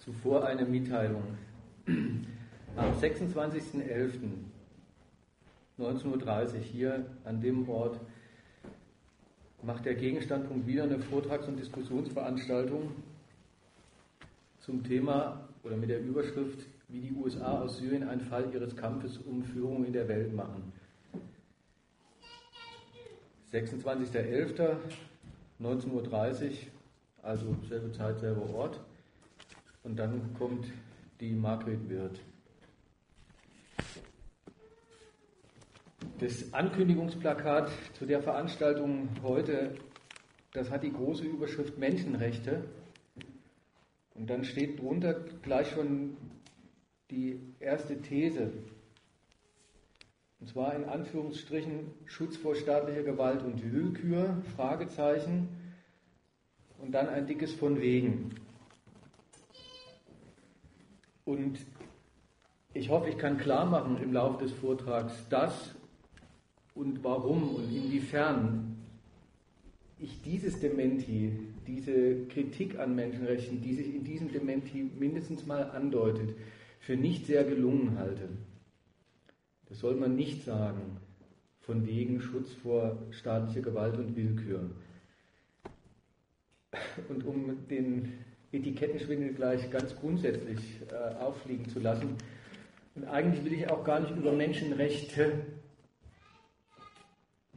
Zuvor eine Mitteilung. Am 26.11.19.30 Uhr hier an dem Ort macht der Gegenstandpunkt wieder eine Vortrags- und Diskussionsveranstaltung zum Thema oder mit der Überschrift, wie die USA aus Syrien einen Fall ihres Kampfes um Führung in der Welt machen. 26.11. 19.30 Uhr, also selbe Zeit, selber Ort. Und dann kommt die Margret Wirth. Das Ankündigungsplakat zu der Veranstaltung heute, das hat die große Überschrift Menschenrechte. Und dann steht drunter gleich schon die erste These. Und zwar in Anführungsstrichen Schutz vor staatlicher Gewalt und Willkür, Fragezeichen und dann ein dickes von wegen. Und ich hoffe, ich kann klar machen im Laufe des Vortrags, dass und warum und inwiefern ich dieses Dementi, diese Kritik an Menschenrechten, die sich in diesem Dementi mindestens mal andeutet, für nicht sehr gelungen halte. Das soll man nicht sagen, von wegen Schutz vor staatlicher Gewalt und Willkür. Und um den Etikettenschwindel gleich ganz grundsätzlich äh, auffliegen zu lassen, und eigentlich will ich auch gar nicht über Menschenrechte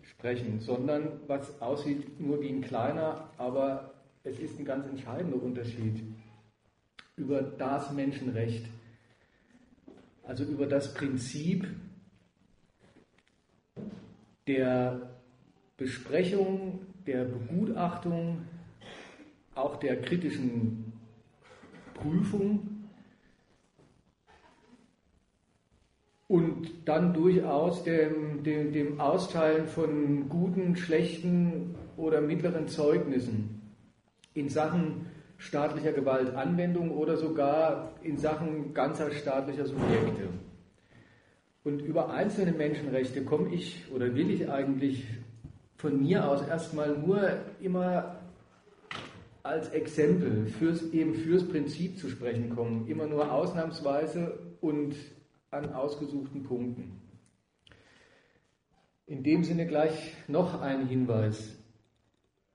sprechen, sondern was aussieht nur wie ein kleiner, aber es ist ein ganz entscheidender Unterschied über das Menschenrecht, also über das Prinzip der Besprechung, der Begutachtung, auch der kritischen Prüfung und dann durchaus dem, dem, dem Austeilen von guten, schlechten oder mittleren Zeugnissen in Sachen staatlicher Gewaltanwendung oder sogar in Sachen ganzer staatlicher Subjekte. Und über einzelne Menschenrechte komme ich oder will ich eigentlich von mir aus erstmal nur immer als Exempel fürs, eben fürs Prinzip zu sprechen kommen, immer nur ausnahmsweise und an ausgesuchten Punkten. In dem Sinne gleich noch ein Hinweis.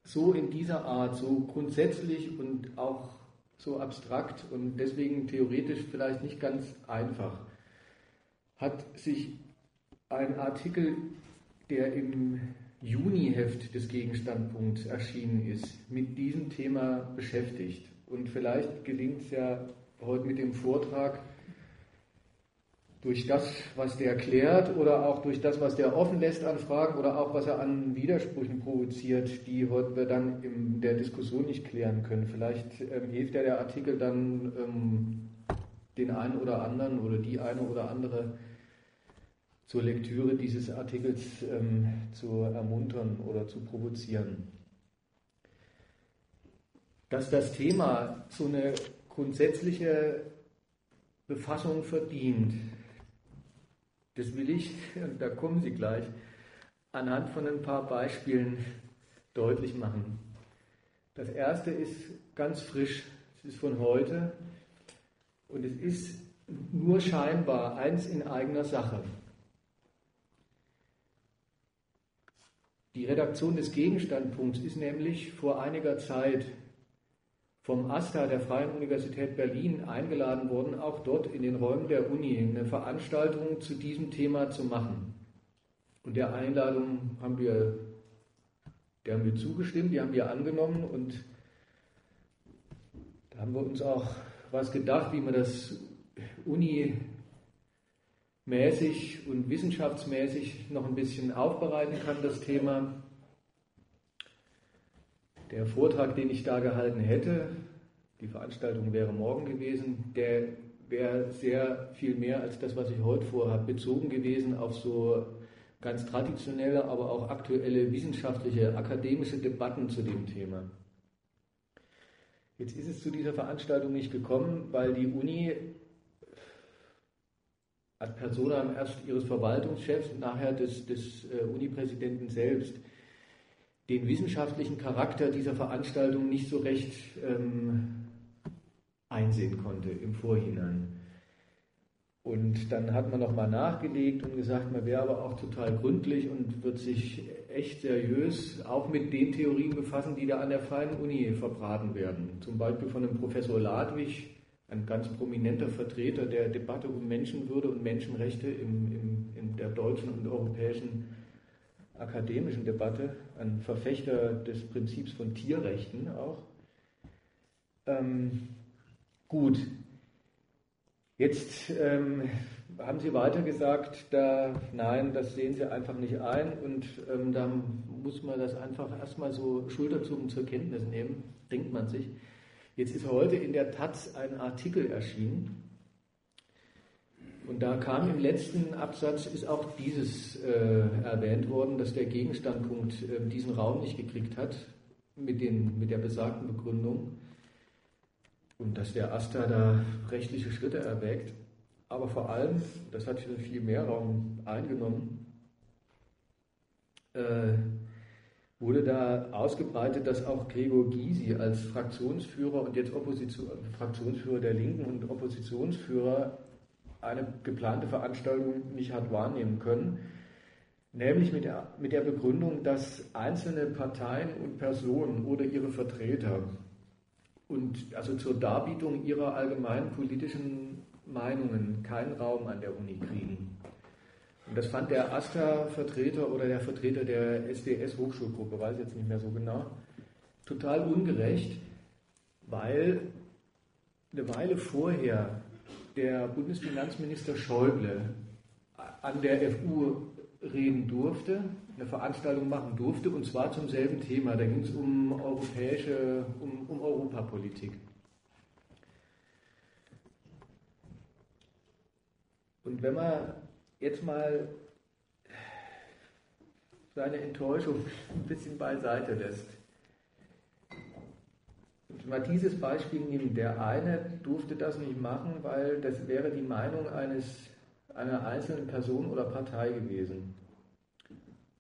So in dieser Art, so grundsätzlich und auch so abstrakt und deswegen theoretisch vielleicht nicht ganz einfach hat sich ein Artikel, der im Juniheft des Gegenstandpunkts erschienen ist, mit diesem Thema beschäftigt. Und vielleicht gelingt es ja heute mit dem Vortrag, durch das, was der klärt oder auch durch das, was der offen lässt an Fragen oder auch was er an Widersprüchen provoziert, die wir dann in der Diskussion nicht klären können. Vielleicht ähm, hilft ja der Artikel dann ähm, den einen oder anderen oder die eine oder andere zur Lektüre dieses Artikels ähm, zu ermuntern oder zu provozieren. Dass das Thema so eine grundsätzliche Befassung verdient, das will ich, und da kommen Sie gleich, anhand von ein paar Beispielen deutlich machen. Das erste ist ganz frisch, es ist von heute und es ist nur scheinbar eins in eigener Sache. Die Redaktion des Gegenstandpunkts ist nämlich vor einiger Zeit vom AStA der Freien Universität Berlin eingeladen worden, auch dort in den Räumen der Uni eine Veranstaltung zu diesem Thema zu machen. Und der Einladung haben wir, der haben wir zugestimmt, die haben wir angenommen und da haben wir uns auch was gedacht, wie man das Uni mäßig und wissenschaftsmäßig noch ein bisschen aufbereiten kann, das Thema. Der Vortrag, den ich da gehalten hätte, die Veranstaltung wäre morgen gewesen, der wäre sehr viel mehr als das, was ich heute vorhabe, bezogen gewesen auf so ganz traditionelle, aber auch aktuelle wissenschaftliche, akademische Debatten zu dem Thema. Jetzt ist es zu dieser Veranstaltung nicht gekommen, weil die Uni ad personam erst ihres Verwaltungschefs und nachher des, des äh, Unipräsidenten selbst den wissenschaftlichen Charakter dieser Veranstaltung nicht so recht ähm, einsehen konnte im Vorhinein. Und dann hat man nochmal nachgelegt und gesagt, man wäre aber auch total gründlich und wird sich echt seriös auch mit den Theorien befassen, die da an der Freien Uni verbraten werden. Zum Beispiel von dem Professor Ladwig, ein ganz prominenter Vertreter der Debatte um Menschenwürde und Menschenrechte im, im, in der deutschen und europäischen akademischen Debatte, ein Verfechter des Prinzips von Tierrechten auch. Ähm, gut, jetzt ähm, haben Sie weiter gesagt, da, nein, das sehen Sie einfach nicht ein und ähm, da muss man das einfach erstmal so schulterzuckend zur Kenntnis nehmen, denkt man sich. Jetzt ist heute in der Taz ein Artikel erschienen und da kam im letzten Absatz, ist auch dieses äh, erwähnt worden, dass der Gegenstandpunkt äh, diesen Raum nicht gekriegt hat mit, den, mit der besagten Begründung und dass der AStA da rechtliche Schritte erwägt. Aber vor allem, das hat schon viel mehr Raum eingenommen, äh, wurde da ausgebreitet, dass auch Gregor Gysi als Fraktionsführer und jetzt Opposition, Fraktionsführer der Linken und Oppositionsführer eine geplante Veranstaltung nicht hat wahrnehmen können, nämlich mit der, mit der Begründung, dass einzelne Parteien und Personen oder ihre Vertreter und also zur Darbietung ihrer allgemeinen politischen Meinungen keinen Raum an der Uni kriegen. Und das fand der AStA-Vertreter oder der Vertreter der SDS-Hochschulgruppe, weiß ich jetzt nicht mehr so genau, total ungerecht, weil eine Weile vorher der Bundesfinanzminister Schäuble an der FU reden durfte, eine Veranstaltung machen durfte, und zwar zum selben Thema. Da ging es um europäische, um, um Europapolitik. Und wenn man jetzt mal seine Enttäuschung ein bisschen beiseite lässt, mal dieses Beispiel nehmen. Der eine durfte das nicht machen, weil das wäre die Meinung eines, einer einzelnen Person oder Partei gewesen.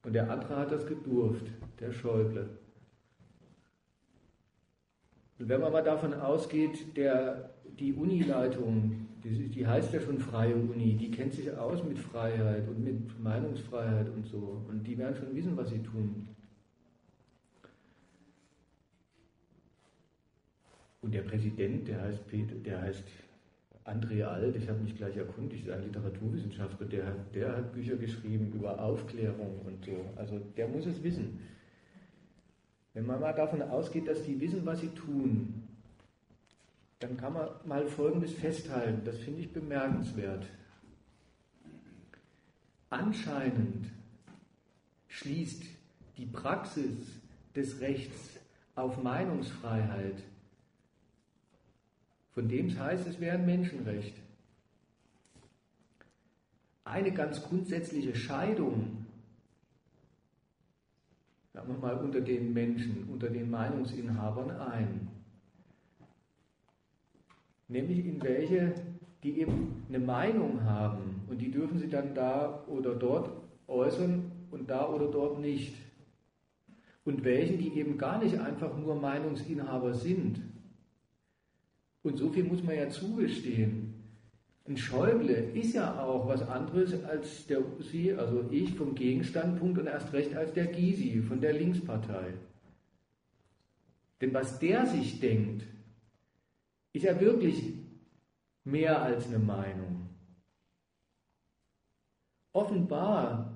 Und der andere hat das gedurft, der Schäuble. Und wenn man mal davon ausgeht, der, die Unileitung, die, heißt ja schon freie Uni, die kennt sich aus mit Freiheit und mit Meinungsfreiheit und so. Und die werden schon wissen, was sie tun. Und der Präsident, der heißt, Peter, der heißt André Alt, ich habe mich gleich erkundigt, ist ein Literaturwissenschaftler, der, der hat Bücher geschrieben über Aufklärung und so. Also der muss es wissen. Wenn man mal davon ausgeht, dass die wissen, was sie tun, dann kann man mal Folgendes festhalten, das finde ich bemerkenswert. Anscheinend schließt die Praxis des Rechts auf Meinungsfreiheit von dem es heißt, es wäre ein Menschenrecht. Eine ganz grundsätzliche Scheidung, sagen wir mal, unter den Menschen, unter den Meinungsinhabern ein. Nämlich in welche, die eben eine Meinung haben und die dürfen sie dann da oder dort äußern und da oder dort nicht. Und welchen, die eben gar nicht einfach nur Meinungsinhaber sind, und so viel muss man ja zugestehen. Ein Schäuble ist ja auch was anderes als der Sie, also ich vom Gegenstandpunkt und erst recht als der Gysi von der Linkspartei. Denn was der sich denkt, ist ja wirklich mehr als eine Meinung. Offenbar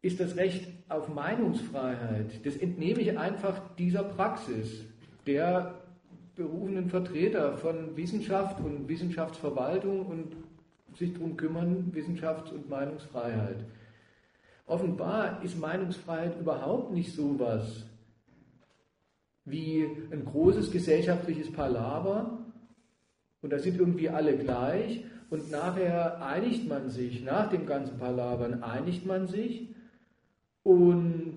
ist das Recht auf Meinungsfreiheit, das entnehme ich einfach dieser Praxis, der berufenen Vertreter von Wissenschaft und Wissenschaftsverwaltung und sich darum kümmern, Wissenschafts- und Meinungsfreiheit. Offenbar ist Meinungsfreiheit überhaupt nicht so was wie ein großes gesellschaftliches Palaver und da sind irgendwie alle gleich und nachher einigt man sich, nach dem ganzen Palavern einigt man sich und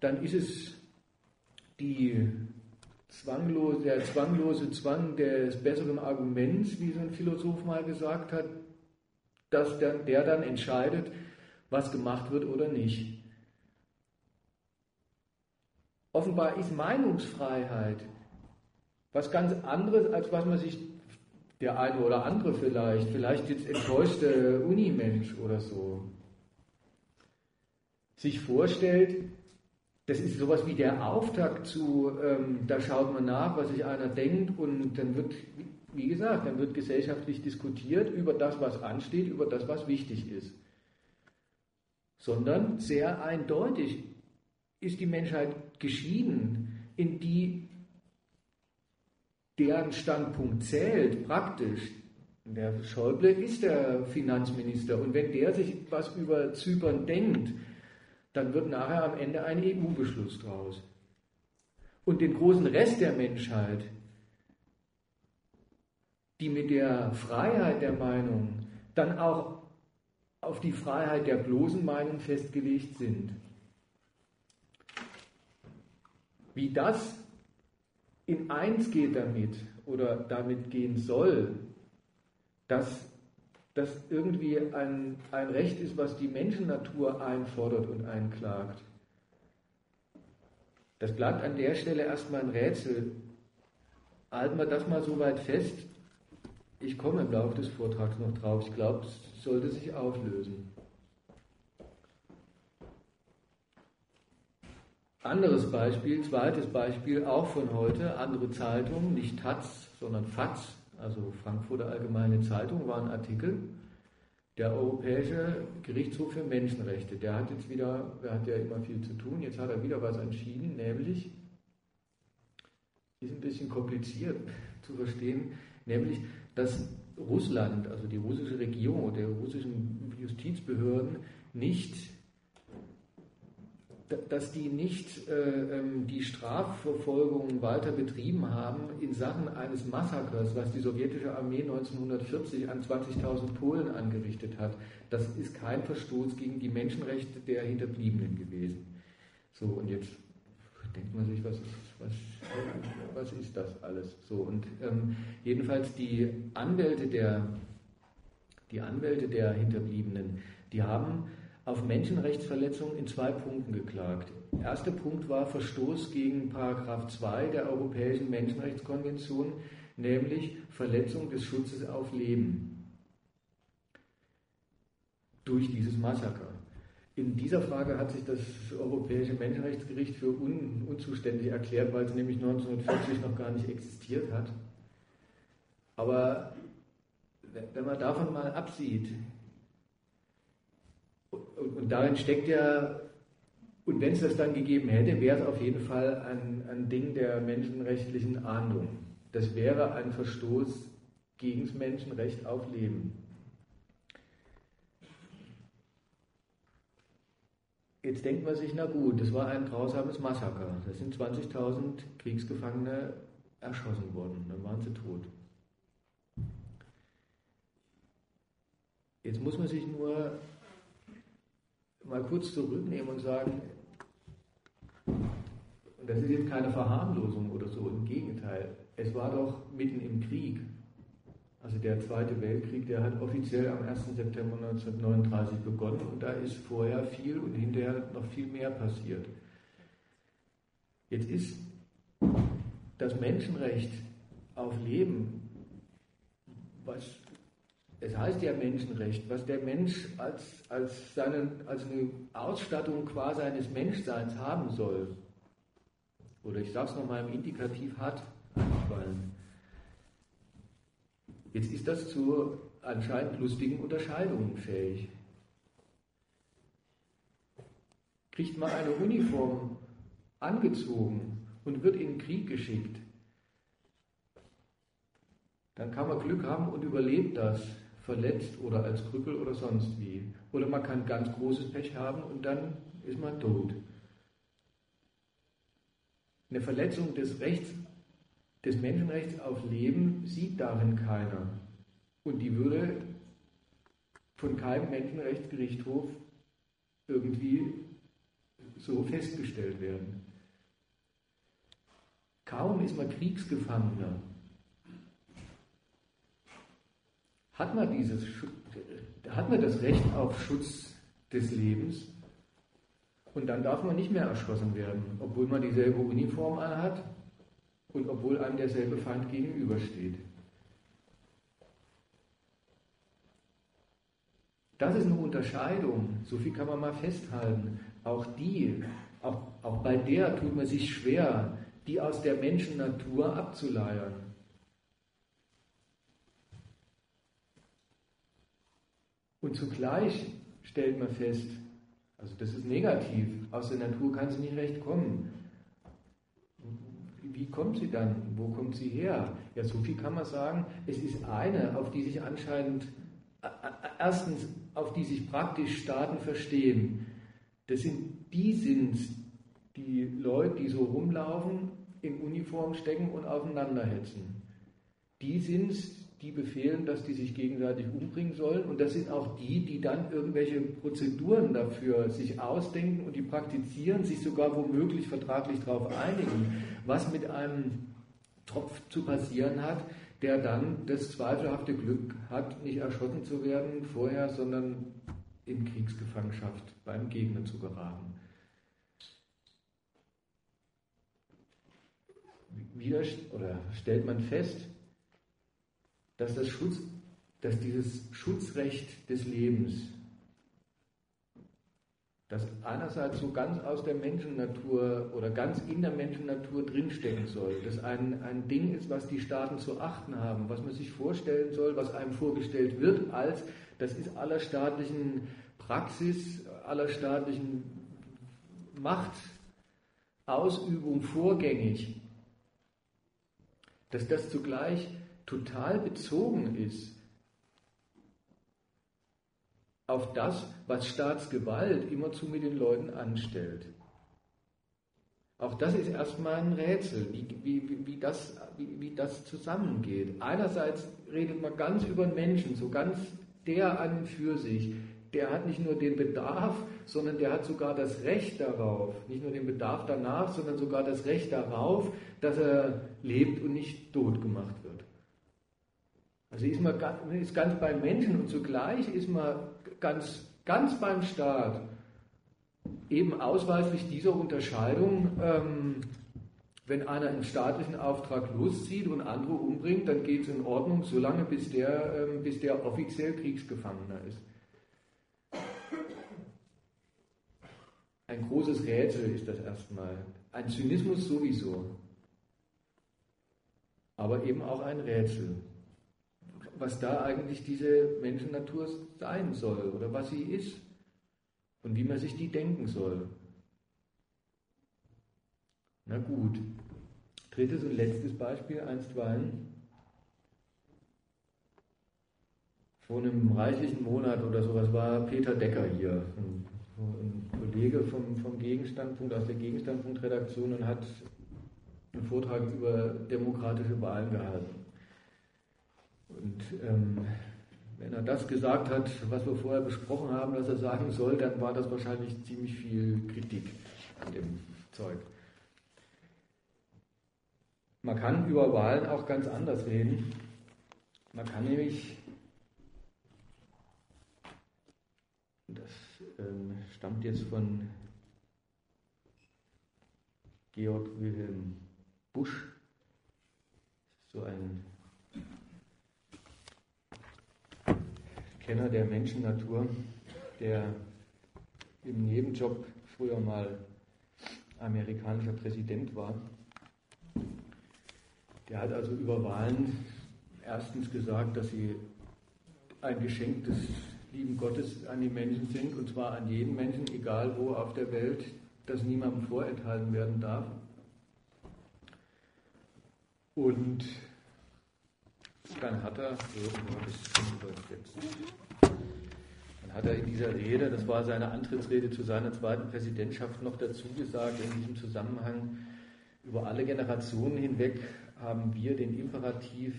dann ist es die zwanglos, der zwanglose Zwang des besseren Arguments, wie so ein Philosoph mal gesagt hat, dass der, der dann entscheidet, was gemacht wird oder nicht. Offenbar ist Meinungsfreiheit was ganz anderes, als was man sich der eine oder andere vielleicht, vielleicht jetzt enttäuschte Unimensch oder so, sich vorstellt, das ist sowas wie der Auftakt zu, ähm, da schaut man nach, was sich einer denkt und dann wird, wie gesagt, dann wird gesellschaftlich diskutiert über das, was ansteht, über das, was wichtig ist. Sondern sehr eindeutig ist die Menschheit geschieden, in die deren Standpunkt zählt, praktisch. Der Schäuble ist der Finanzminister und wenn der sich was über Zypern denkt, dann wird nachher am Ende ein EU-Beschluss draus. Und den großen Rest der Menschheit, die mit der Freiheit der Meinung dann auch auf die Freiheit der bloßen Meinung festgelegt sind. Wie das in eins geht damit oder damit gehen soll, dass das irgendwie ein, ein Recht ist, was die Menschennatur einfordert und einklagt. Das bleibt an der Stelle erstmal ein Rätsel. Halten wir das mal so weit fest. Ich komme im Laufe des Vortrags noch drauf. Ich glaube, es sollte sich auflösen. Anderes Beispiel, zweites Beispiel, auch von heute, andere Zeitung, nicht Taz, sondern FAZ, also Frankfurter Allgemeine Zeitung, war ein Artikel. Der Europäische Gerichtshof für Menschenrechte, der hat jetzt wieder, der hat ja immer viel zu tun, jetzt hat er wieder was entschieden, nämlich, ist ein bisschen kompliziert zu verstehen, nämlich, dass Russland, also die russische Regierung oder die russischen Justizbehörden nicht dass die nicht äh, ähm, die Strafverfolgung weiter betrieben haben in Sachen eines Massakers, was die sowjetische Armee 1940 an 20.000 Polen angerichtet hat. Das ist kein Verstoß gegen die Menschenrechte der Hinterbliebenen gewesen. So, und jetzt denkt man sich, was ist, was, was ist das alles? So, und ähm, jedenfalls die Anwälte der, die Anwälte der Hinterbliebenen, die haben auf Menschenrechtsverletzungen in zwei Punkten geklagt. Der erste Punkt war Verstoß gegen Paragraph 2 der Europäischen Menschenrechtskonvention, nämlich Verletzung des Schutzes auf Leben durch dieses Massaker. In dieser Frage hat sich das Europäische Menschenrechtsgericht für un unzuständig erklärt, weil es nämlich 1940 noch gar nicht existiert hat. Aber wenn man davon mal absieht, und, und darin steckt ja, und wenn es das dann gegeben hätte, wäre es auf jeden Fall ein, ein Ding der menschenrechtlichen Ahndung. Das wäre ein Verstoß gegen das Menschenrecht auf Leben. Jetzt denkt man sich, na gut, das war ein grausames Massaker. Da sind 20.000 Kriegsgefangene erschossen worden, dann waren sie tot. Jetzt muss man sich nur mal kurz zurücknehmen und sagen, und das ist jetzt keine Verharmlosung oder so, im Gegenteil, es war doch mitten im Krieg. Also der Zweite Weltkrieg, der hat offiziell am 1. September 1939 begonnen und da ist vorher viel und hinterher noch viel mehr passiert. Jetzt ist das Menschenrecht auf Leben, was es heißt ja Menschenrecht, was der Mensch als, als, seine, als eine Ausstattung quasi seines Menschseins haben soll. Oder ich sage es nochmal im Indikativ hat, einfallen. Jetzt ist das zu anscheinend lustigen Unterscheidungen fähig. Kriegt man eine Uniform angezogen und wird in den Krieg geschickt, dann kann man Glück haben und überlebt das verletzt oder als Krüppel oder sonst wie. Oder man kann ganz großes Pech haben und dann ist man tot. Eine Verletzung des Rechts, des Menschenrechts auf Leben sieht darin keiner. Und die würde von keinem Menschenrechtsgerichtshof irgendwie so festgestellt werden. Kaum ist man Kriegsgefangener Hat man, dieses, hat man das Recht auf Schutz des Lebens? Und dann darf man nicht mehr erschossen werden, obwohl man dieselbe Uniform anhat und obwohl einem derselbe Feind gegenübersteht. Das ist eine Unterscheidung, so viel kann man mal festhalten. Auch die, auch, auch bei der tut man sich schwer, die aus der Menschennatur abzuleiern. Und zugleich stellt man fest, also das ist negativ, aus der Natur kann sie nicht recht kommen. Wie kommt sie dann? Wo kommt sie her? Ja, so viel kann man sagen. Es ist eine, auf die sich anscheinend, erstens, auf die sich praktisch Staaten verstehen. Das sind die sind die Leute, die so rumlaufen, in Uniform stecken und aufeinander hetzen. Die sind die befehlen, dass die sich gegenseitig umbringen sollen. Und das sind auch die, die dann irgendwelche Prozeduren dafür sich ausdenken und die praktizieren, sich sogar womöglich vertraglich darauf einigen, was mit einem Tropf zu passieren hat, der dann das zweifelhafte Glück hat, nicht erschossen zu werden vorher, sondern in Kriegsgefangenschaft beim Gegner zu geraten. Wieder oder stellt man fest, dass, das Schutz, dass dieses Schutzrecht des Lebens, das einerseits so ganz aus der Menschennatur oder ganz in der Menschennatur drinstecken soll, das ein, ein Ding ist, was die Staaten zu achten haben, was man sich vorstellen soll, was einem vorgestellt wird, als das ist aller staatlichen Praxis, aller staatlichen Machtausübung vorgängig, dass das zugleich total bezogen ist auf das, was Staatsgewalt immerzu mit den Leuten anstellt. Auch das ist erstmal ein Rätsel, wie, wie, wie, das, wie, wie das zusammengeht. Einerseits redet man ganz über den Menschen, so ganz der an für sich. Der hat nicht nur den Bedarf, sondern der hat sogar das Recht darauf, nicht nur den Bedarf danach, sondern sogar das Recht darauf, dass er lebt und nicht tot gemacht. Also ist man ist ganz beim Menschen und zugleich ist man ganz, ganz beim Staat. Eben ausweislich dieser Unterscheidung, ähm, wenn einer im staatlichen Auftrag loszieht und andere umbringt, dann geht es in Ordnung, solange bis der, ähm, bis der offiziell Kriegsgefangener ist. Ein großes Rätsel ist das erstmal. Ein Zynismus sowieso. Aber eben auch ein Rätsel was da eigentlich diese Menschennatur sein soll oder was sie ist und wie man sich die denken soll. Na gut. Drittes und letztes Beispiel, einstweilen. Vor einem reichlichen Monat oder sowas war Peter Decker hier, ein, Kollege vom, vom Gegenstandpunkt, aus der Gegenstandpunktredaktion und hat einen Vortrag über demokratische Wahlen gehalten. Und ähm, wenn er das gesagt hat, was wir vorher besprochen haben, dass er sagen soll, dann war das wahrscheinlich ziemlich viel Kritik an dem Zeug. Man kann über Wahlen auch ganz anders reden. Man kann nämlich, das ähm, stammt jetzt von Georg Wilhelm Busch, so ein Kenner der Menschennatur, der im Nebenjob früher mal amerikanischer Präsident war. Der hat also über Wahlen erstens gesagt, dass sie ein Geschenk des lieben Gottes an die Menschen sind, und zwar an jeden Menschen, egal wo auf der Welt, das niemandem vorenthalten werden darf. Und dann hat er, dann hat er in dieser Rede, das war seine Antrittsrede zu seiner zweiten Präsidentschaft, noch dazu gesagt, in diesem Zusammenhang, über alle Generationen hinweg haben wir den Imperativ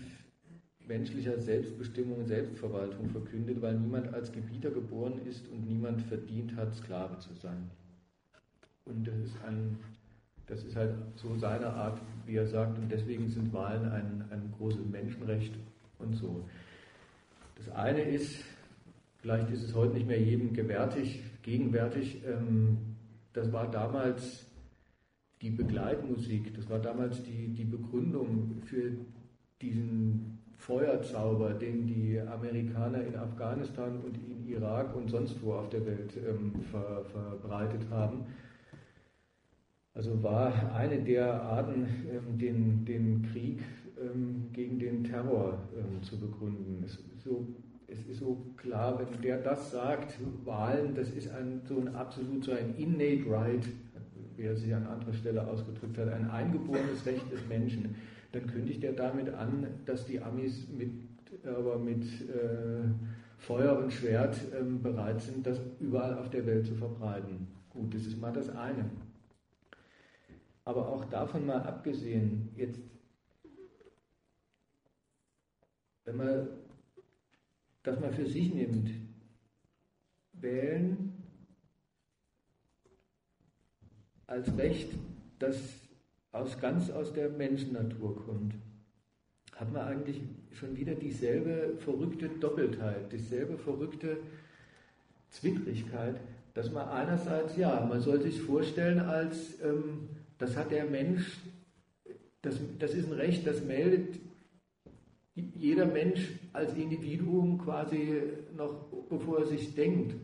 menschlicher Selbstbestimmung und Selbstverwaltung verkündet, weil niemand als Gebieter geboren ist und niemand verdient hat, Sklave zu sein. Und das ist, ein, das ist halt so seine Art, wie er sagt, und deswegen sind Wahlen ein, ein großes Menschenrecht und so. Das eine ist, vielleicht ist es heute nicht mehr jedem gewärtig, gegenwärtig, ähm, das war damals die Begleitmusik, das war damals die, die Begründung für diesen Feuerzauber, den die Amerikaner in Afghanistan und in Irak und sonst wo auf der Welt ähm, ver, verbreitet haben. Also war eine der Arten, ähm, den, den Krieg ähm, gegen den Terror ähm, zu begründen. Es ist, so, es ist so klar, wenn der das sagt, Wahlen, das ist ein, so ein absolut so ein innate right, wie er sich an anderer Stelle ausgedrückt hat, ein eingeborenes Recht des Menschen dann kündigt er damit an, dass die Amis mit, aber mit äh, Feuer und Schwert ähm, bereit sind, das überall auf der Welt zu verbreiten. Gut, das ist mal das eine. Aber auch davon mal abgesehen, jetzt, wenn man das mal für sich nimmt, wählen als Recht, das aus, ganz aus der Menschennatur kommt, hat man eigentlich schon wieder dieselbe verrückte Doppeltheit, dieselbe verrückte Zwittrigkeit, dass man einerseits, ja, man soll sich vorstellen, als ähm, das hat der Mensch, das, das ist ein Recht, das meldet jeder Mensch als Individuum quasi noch, bevor er sich denkt,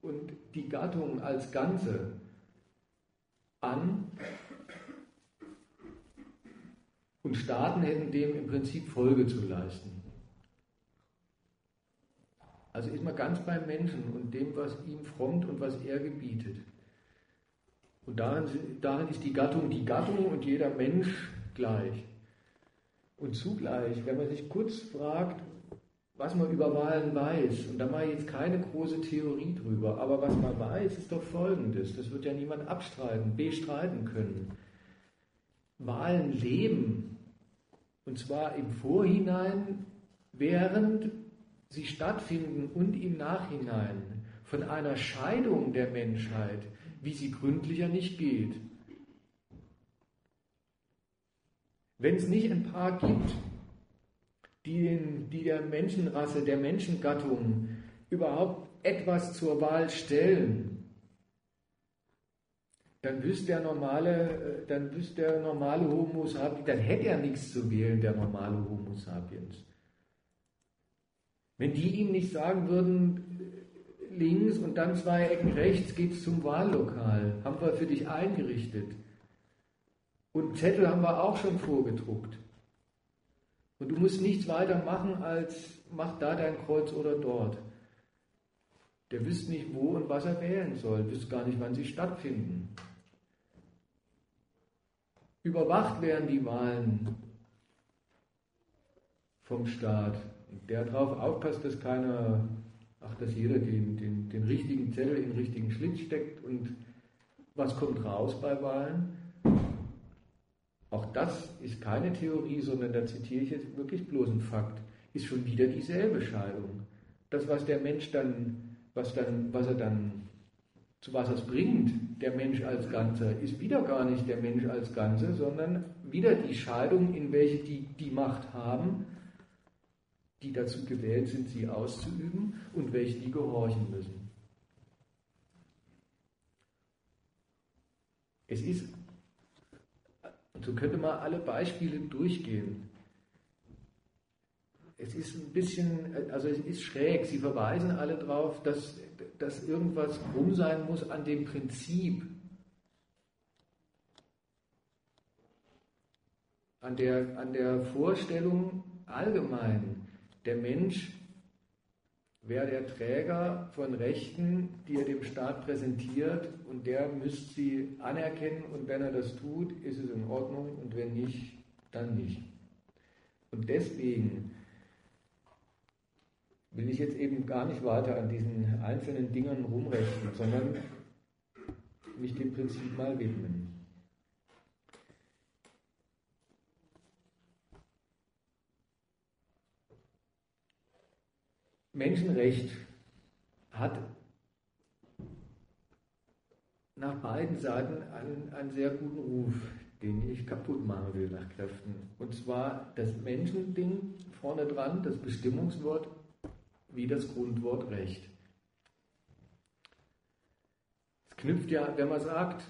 und die Gattung als Ganze an und Staaten hätten dem im Prinzip Folge zu leisten. Also ist man ganz beim Menschen und dem, was ihm frommt und was er gebietet. Und darin, darin ist die Gattung die Gattung und jeder Mensch gleich. Und zugleich, wenn man sich kurz fragt, was man über Wahlen weiß, und da mache ich jetzt keine große Theorie drüber, aber was man weiß, ist doch Folgendes, das wird ja niemand abstreiten, bestreiten können. Wahlen leben und zwar im Vorhinein, während sie stattfinden und im Nachhinein von einer Scheidung der Menschheit, wie sie gründlicher nicht geht. Wenn es nicht ein paar gibt, die, den, die der Menschenrasse, der Menschengattung überhaupt etwas zur Wahl stellen, dann wüsste der normale, äh, dann wüsste der normale Homo sapiens, dann hätte er nichts zu wählen, der normale Homo sapiens. Wenn die ihm nicht sagen würden, links und dann zwei Ecken rechts geht's zum Wahllokal, haben wir für dich eingerichtet. Und Zettel haben wir auch schon vorgedruckt. Und du musst nichts weiter machen, als mach da dein Kreuz oder dort. Der wüsste nicht, wo und was er wählen soll, wüsste gar nicht, wann sie stattfinden. Überwacht werden die Wahlen vom Staat. Der darauf aufpasst, dass keiner, ach, dass jeder den, den, den richtigen Zettel in den richtigen Schlitz steckt und was kommt raus bei Wahlen. Auch das ist keine Theorie, sondern da zitiere ich jetzt wirklich bloß einen Fakt, ist schon wieder dieselbe Scheidung. Das, was der Mensch dann, was dann, was er dann zu was es bringt, der Mensch als Ganzer, ist wieder gar nicht der Mensch als Ganze, sondern wieder die Scheidung, in welche die die Macht haben, die dazu gewählt sind, sie auszuüben und welche die gehorchen müssen. Es ist, so könnte man alle Beispiele durchgehen. Es ist ein bisschen, also es ist schräg, sie verweisen alle darauf, dass dass irgendwas krumm sein muss an dem Prinzip, an der, an der Vorstellung allgemein, der Mensch wäre der Träger von Rechten, die er dem Staat präsentiert und der müsste sie anerkennen und wenn er das tut, ist es in Ordnung und wenn nicht, dann nicht. Und deswegen will ich jetzt eben gar nicht weiter an diesen einzelnen Dingern rumrechnen, sondern mich dem Prinzip mal widmen. Menschenrecht hat nach beiden Seiten einen, einen sehr guten Ruf, den ich kaputt machen will nach Kräften. Und zwar das Menschending vorne dran, das Bestimmungswort wie das Grundwort Recht. Es knüpft ja, wenn man sagt,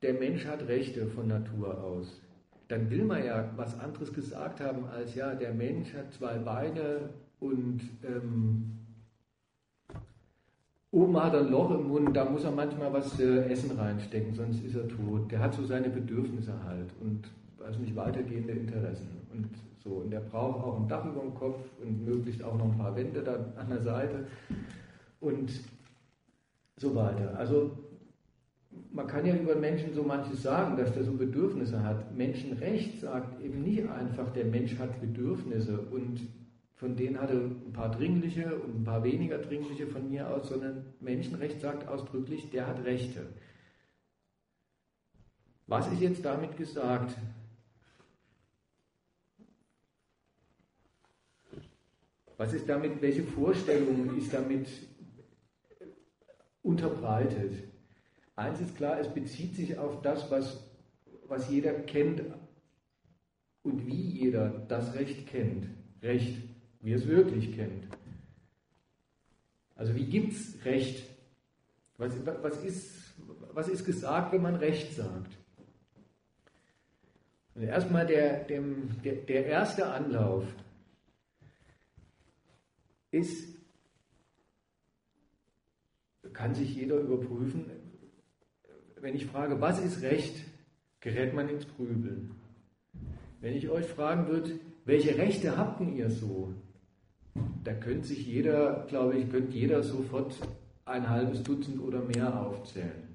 der Mensch hat Rechte von Natur aus, dann will man ja was anderes gesagt haben als ja, der Mensch hat zwei Beine und ähm, oben hat ein Loch im Mund, da muss er manchmal was äh, Essen reinstecken, sonst ist er tot. Der hat so seine Bedürfnisse halt und weiß nicht, weitergehende Interessen. Und so, und der braucht auch ein Dach über dem Kopf und möglichst auch noch ein paar Wände da an der Seite und so weiter. Also man kann ja über Menschen so manches sagen, dass der so Bedürfnisse hat. Menschenrecht sagt eben nicht einfach, der Mensch hat Bedürfnisse und von denen hat er ein paar dringliche und ein paar weniger dringliche von mir aus, sondern Menschenrecht sagt ausdrücklich, der hat Rechte. Was ist jetzt damit gesagt? Was ist damit, welche Vorstellung ist damit unterbreitet? Eins ist klar, es bezieht sich auf das, was, was jeder kennt und wie jeder das Recht kennt. Recht, wie es wirklich kennt. Also wie gibt es Recht? Was, was, ist, was ist gesagt, wenn man Recht sagt? Und erstmal der, dem, der, der erste Anlauf ist, kann sich jeder überprüfen, wenn ich frage, was ist Recht, gerät man ins Grübeln. Wenn ich euch fragen würde, welche Rechte habt ihr so? Da könnte sich jeder, glaube ich, könnte jeder sofort ein halbes Dutzend oder mehr aufzählen.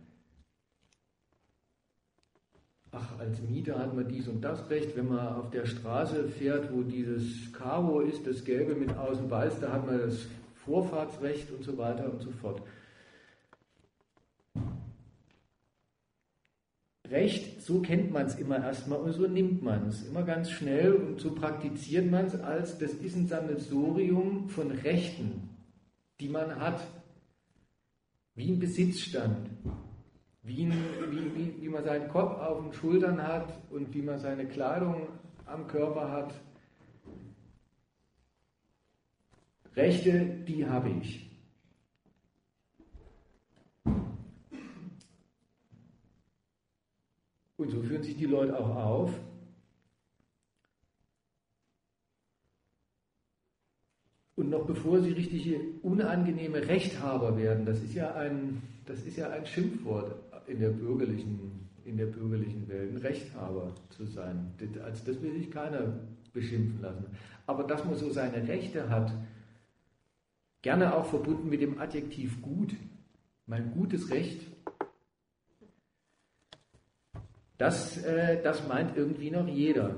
Ach, als Mieter hat man dies und das Recht. Wenn man auf der Straße fährt, wo dieses Karo ist, das Gelbe mit außen weiß, da hat man das Vorfahrtsrecht und so weiter und so fort. Recht, so kennt man es immer erstmal und so nimmt man es immer ganz schnell und so praktiziert man es als, das ist ein Sammelsurium von Rechten, die man hat, wie ein Besitzstand, wie, ein, wie, wie, wie man seinen Kopf auf den Schultern hat und wie man seine Kleidung am Körper hat. Rechte, die habe ich. Und so führen sich die Leute auch auf. Und noch bevor sie richtige unangenehme Rechthaber werden, das ist ja ein, das ist ja ein Schimpfwort in der bürgerlichen, in der bürgerlichen Welt, Rechthaber zu sein. Als das will sich keiner beschimpfen lassen. Aber dass man so seine Rechte hat, gerne auch verbunden mit dem Adjektiv gut, mein gutes Recht, das, äh, das meint irgendwie noch jeder.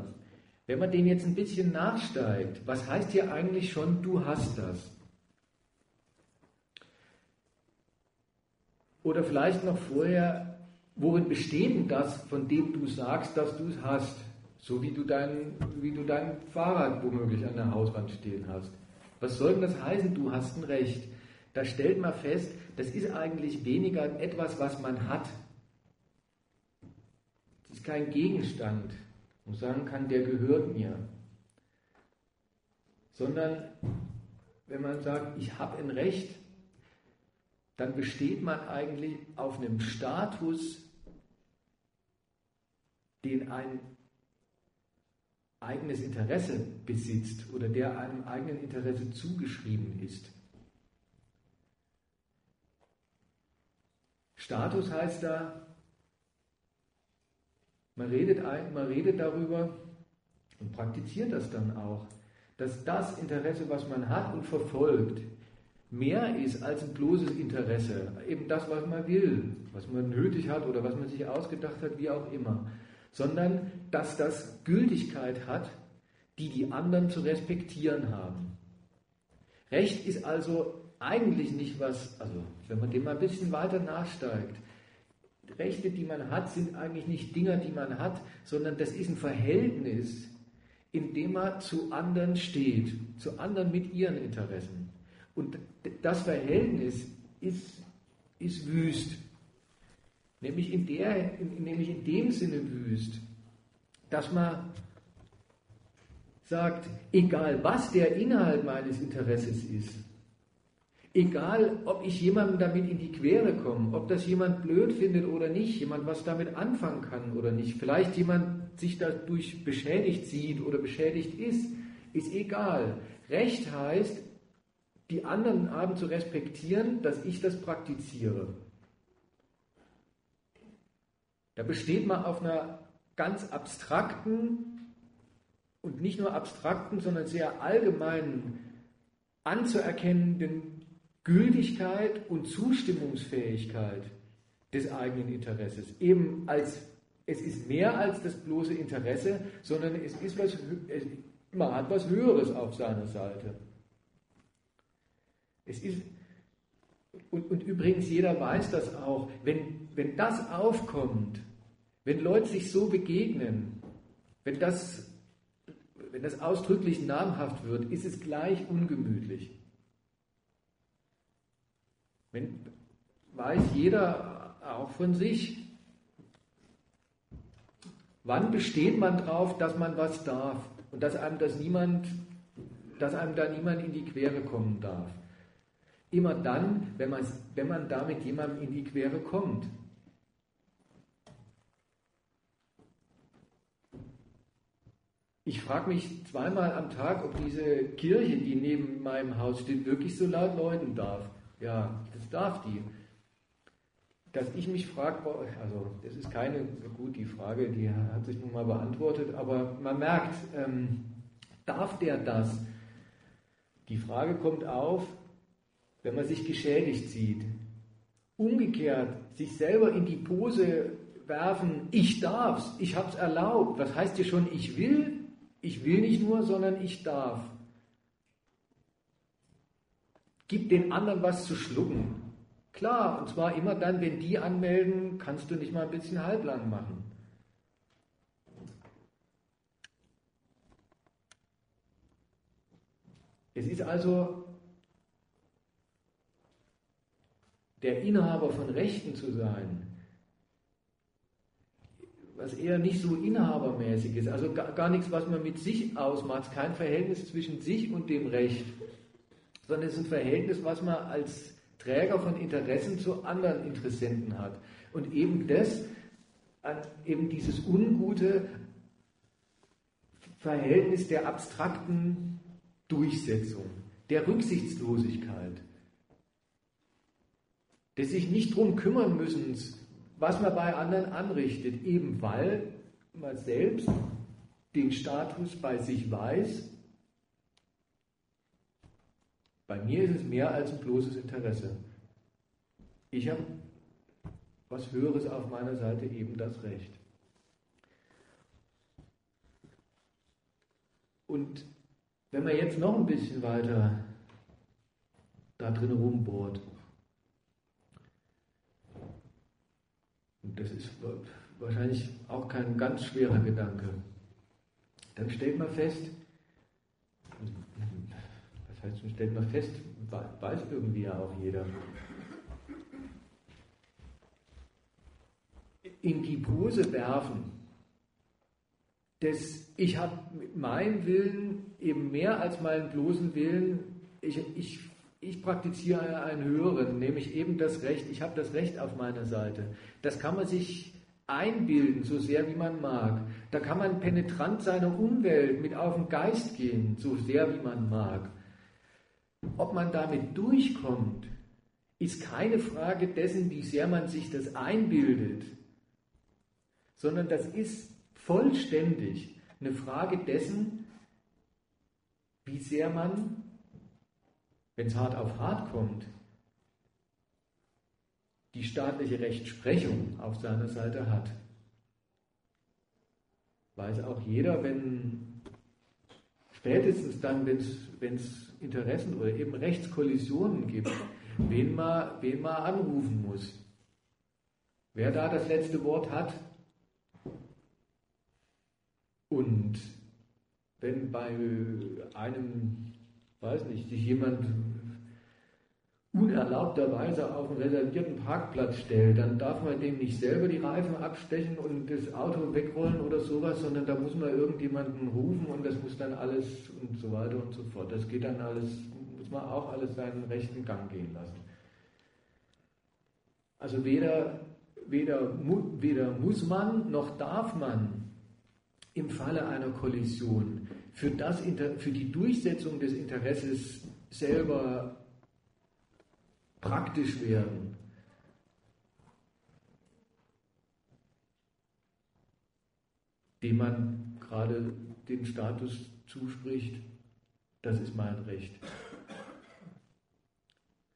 Wenn man den jetzt ein bisschen nachsteigt, was heißt hier eigentlich schon, du hast das? Oder vielleicht noch vorher, worin besteht denn das, von dem du sagst, dass du es hast? So wie du, dein, wie du dein Fahrrad womöglich an der Hauswand stehen hast. Was soll denn das heißen, du hast ein Recht? Da stellt man fest, das ist eigentlich weniger etwas, was man hat, kein Gegenstand, wo man sagen kann, der gehört mir, sondern wenn man sagt, ich habe ein Recht, dann besteht man eigentlich auf einem Status, den ein eigenes Interesse besitzt oder der einem eigenen Interesse zugeschrieben ist. Status heißt da, man redet, man redet darüber und praktiziert das dann auch, dass das Interesse, was man hat und verfolgt, mehr ist als ein bloßes Interesse. Eben das, was man will, was man nötig hat oder was man sich ausgedacht hat, wie auch immer. Sondern dass das Gültigkeit hat, die die anderen zu respektieren haben. Recht ist also eigentlich nicht was, also wenn man dem mal ein bisschen weiter nachsteigt, Rechte, die man hat, sind eigentlich nicht Dinger, die man hat, sondern das ist ein Verhältnis, in dem man zu anderen steht, zu anderen mit ihren Interessen. Und das Verhältnis ist, ist wüst. Nämlich in, der, nämlich in dem Sinne wüst, dass man sagt, egal was der Inhalt meines Interesses ist, Egal, ob ich jemandem damit in die Quere komme, ob das jemand blöd findet oder nicht, jemand was damit anfangen kann oder nicht, vielleicht jemand sich dadurch beschädigt sieht oder beschädigt ist, ist egal. Recht heißt, die anderen haben zu respektieren, dass ich das praktiziere. Da besteht man auf einer ganz abstrakten und nicht nur abstrakten, sondern sehr allgemeinen, anzuerkennenden Gültigkeit und Zustimmungsfähigkeit des eigenen Interesses. Eben als es ist mehr als das bloße Interesse, sondern es ist was, man hat was Höheres auf seiner Seite. Es ist, und, und übrigens jeder weiß das auch, wenn, wenn das aufkommt, wenn Leute sich so begegnen, wenn das, wenn das ausdrücklich namhaft wird, ist es gleich ungemütlich. Wenn, weiß jeder auch von sich, wann besteht man darauf, dass man was darf und dass einem das niemand, dass einem da niemand in die Quere kommen darf. Immer dann, wenn man, wenn man damit jemandem in die Quere kommt. Ich frage mich zweimal am Tag, ob diese Kirche, die neben meinem Haus steht, wirklich so laut läuten darf. Ja, darf die. Dass ich mich frage, also das ist keine, gut, die Frage, die hat sich nun mal beantwortet, aber man merkt, ähm, darf der das? Die Frage kommt auf, wenn man sich geschädigt sieht. Umgekehrt, sich selber in die Pose werfen, ich darf's, ich hab's erlaubt. Was heißt hier schon, ich will? Ich will nicht nur, sondern ich darf. Gib den anderen was zu schlucken. Klar, und zwar immer dann, wenn die anmelden, kannst du nicht mal ein bisschen halblang machen. Es ist also der Inhaber von Rechten zu sein, was eher nicht so inhabermäßig ist, also gar, gar nichts, was man mit sich ausmacht, kein Verhältnis zwischen sich und dem Recht, sondern es ist ein Verhältnis, was man als Träger von Interessen zu anderen Interessenten hat. Und eben das, eben dieses ungute Verhältnis der abstrakten Durchsetzung, der Rücksichtslosigkeit, des sich nicht drum kümmern müssen, was man bei anderen anrichtet, eben weil man selbst den Status bei sich weiß. Bei mir ist es mehr als ein bloßes Interesse. Ich habe was Höheres auf meiner Seite, eben das Recht. Und wenn man jetzt noch ein bisschen weiter da drin rumbohrt, Und das ist wahrscheinlich auch kein ganz schwerer Gedanke. Dann stellt man fest, dann stellt man fest, weiß irgendwie ja auch jeder. In die Pose werfen, dass ich habe mit meinem Willen eben mehr als meinen bloßen Willen, ich, ich ich praktiziere einen höheren, nämlich eben das Recht. Ich habe das Recht auf meiner Seite. Das kann man sich einbilden, so sehr wie man mag. Da kann man penetrant seiner Umwelt mit auf den Geist gehen, so sehr wie man mag. Ob man damit durchkommt, ist keine Frage dessen, wie sehr man sich das einbildet, sondern das ist vollständig eine Frage dessen, wie sehr man wenn es hart auf hart kommt, die staatliche Rechtsprechung auf seiner Seite hat. Weiß auch jeder, wenn spätestens dann, wenn es Interessen oder eben Rechtskollisionen gibt, wen man, wen man anrufen muss. Wer da das letzte Wort hat. Und wenn bei einem weiß nicht, sich jemand unerlaubterweise auf einen reservierten Parkplatz stellt, dann darf man dem nicht selber die Reifen abstechen und das Auto wegrollen oder sowas, sondern da muss man irgendjemanden rufen und das muss dann alles und so weiter und so fort. Das geht dann alles, muss man auch alles seinen rechten Gang gehen lassen. Also weder, weder, weder muss man noch darf man im Falle einer Kollision für, das, für die Durchsetzung des Interesses selber praktisch werden. dem man gerade den Status zuspricht, das ist mein Recht.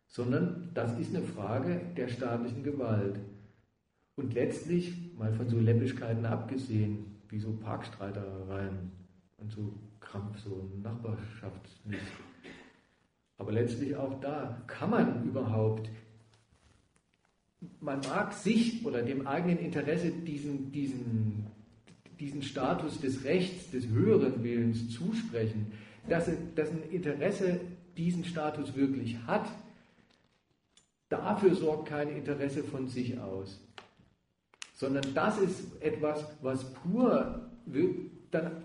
Sondern das ist eine Frage der staatlichen Gewalt. Und letztlich, mal von so Läppischkeiten abgesehen, wie so Parkstreitereien und so Krampf, so Nachbarschaftsmist. Aber letztlich auch da kann man überhaupt, man mag sich oder dem eigenen Interesse diesen, diesen, diesen Status des Rechts, des höheren Willens zusprechen, dass, dass ein Interesse diesen Status wirklich hat, dafür sorgt kein Interesse von sich aus sondern das ist etwas, was pur dann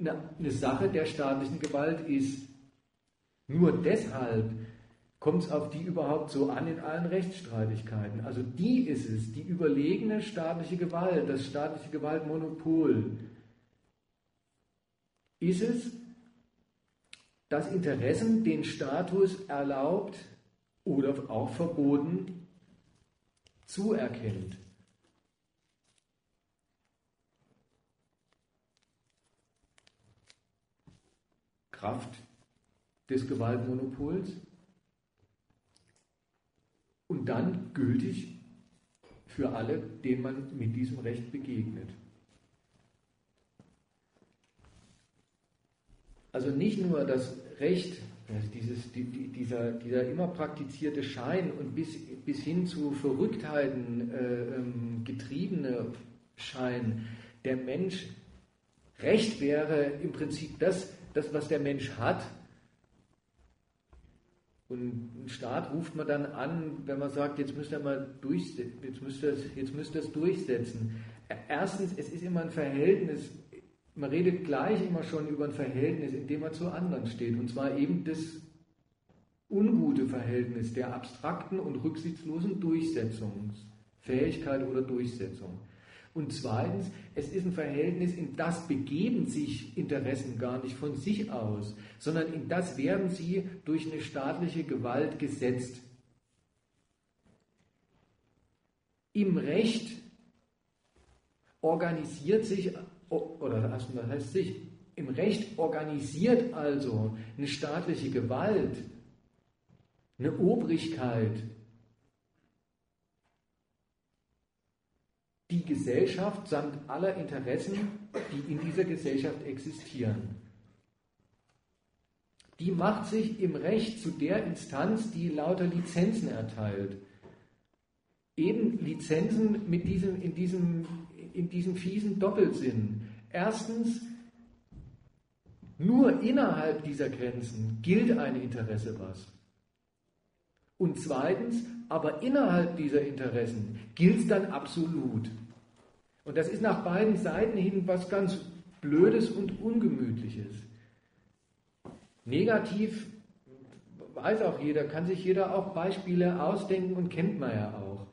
eine Sache der staatlichen Gewalt ist. Nur deshalb kommt es auf die überhaupt so an in allen Rechtsstreitigkeiten. Also die ist es, die überlegene staatliche Gewalt, das staatliche Gewaltmonopol. Ist es, dass Interessen den Status erlaubt oder auch verboten zuerkennt. Kraft des Gewaltmonopols und dann gültig für alle, denen man mit diesem Recht begegnet. Also nicht nur das Recht, also dieses, die, dieser, dieser immer praktizierte Schein und bis, bis hin zu Verrücktheiten äh, ähm, getriebene Schein, der Mensch Recht wäre im Prinzip das, das, was der Mensch hat. Und einen Staat ruft man dann an, wenn man sagt, jetzt müsst ihr mal durch, jetzt müsst ihr, es durchsetzen. Erstens, es ist immer ein Verhältnis, man redet gleich immer schon über ein Verhältnis, in dem man zu anderen steht. Und zwar eben das ungute Verhältnis der abstrakten und rücksichtslosen Durchsetzungsfähigkeit oder Durchsetzung. Und zweitens, es ist ein Verhältnis, in das begeben sich Interessen gar nicht von sich aus, sondern in das werden sie durch eine staatliche Gewalt gesetzt. Im Recht organisiert sich, oder was heißt sich, im Recht organisiert also eine staatliche Gewalt, eine Obrigkeit, die Gesellschaft samt aller Interessen, die in dieser Gesellschaft existieren. Die macht sich im Recht zu der Instanz, die lauter Lizenzen erteilt. Eben Lizenzen mit diesem, in, diesem, in diesem fiesen Doppelsinn. Erstens, nur innerhalb dieser Grenzen gilt ein Interesse was. Und zweitens, aber innerhalb dieser Interessen gilt es dann absolut. Und das ist nach beiden Seiten hin was ganz Blödes und Ungemütliches. Negativ weiß auch jeder, kann sich jeder auch Beispiele ausdenken und kennt man ja auch.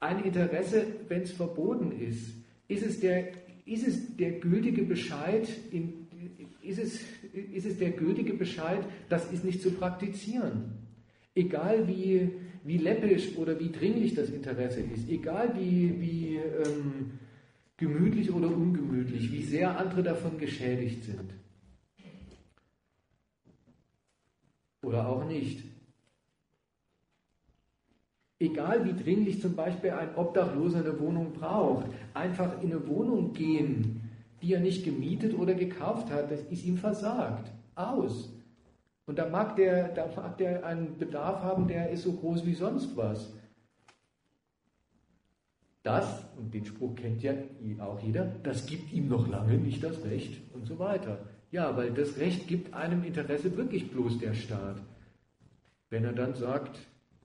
Ein Interesse, wenn es verboten ist, ist es der, ist es der gültige Bescheid, in, ist, es, ist es der gültige Bescheid, das ist nicht zu praktizieren. Egal wie, wie läppisch oder wie dringlich das Interesse ist, egal wie, wie ähm, gemütlich oder ungemütlich, wie sehr andere davon geschädigt sind. Oder auch nicht. Egal wie dringlich zum Beispiel ein Obdachloser eine Wohnung braucht, einfach in eine Wohnung gehen, die er nicht gemietet oder gekauft hat, das ist ihm versagt. Aus. Und da mag der, da mag der einen Bedarf haben, der ist so groß wie sonst was. Das, und den Spruch kennt ja auch jeder, das gibt ihm noch lange nicht das Recht und so weiter. Ja, weil das Recht gibt einem Interesse wirklich bloß der Staat. Wenn er dann sagt,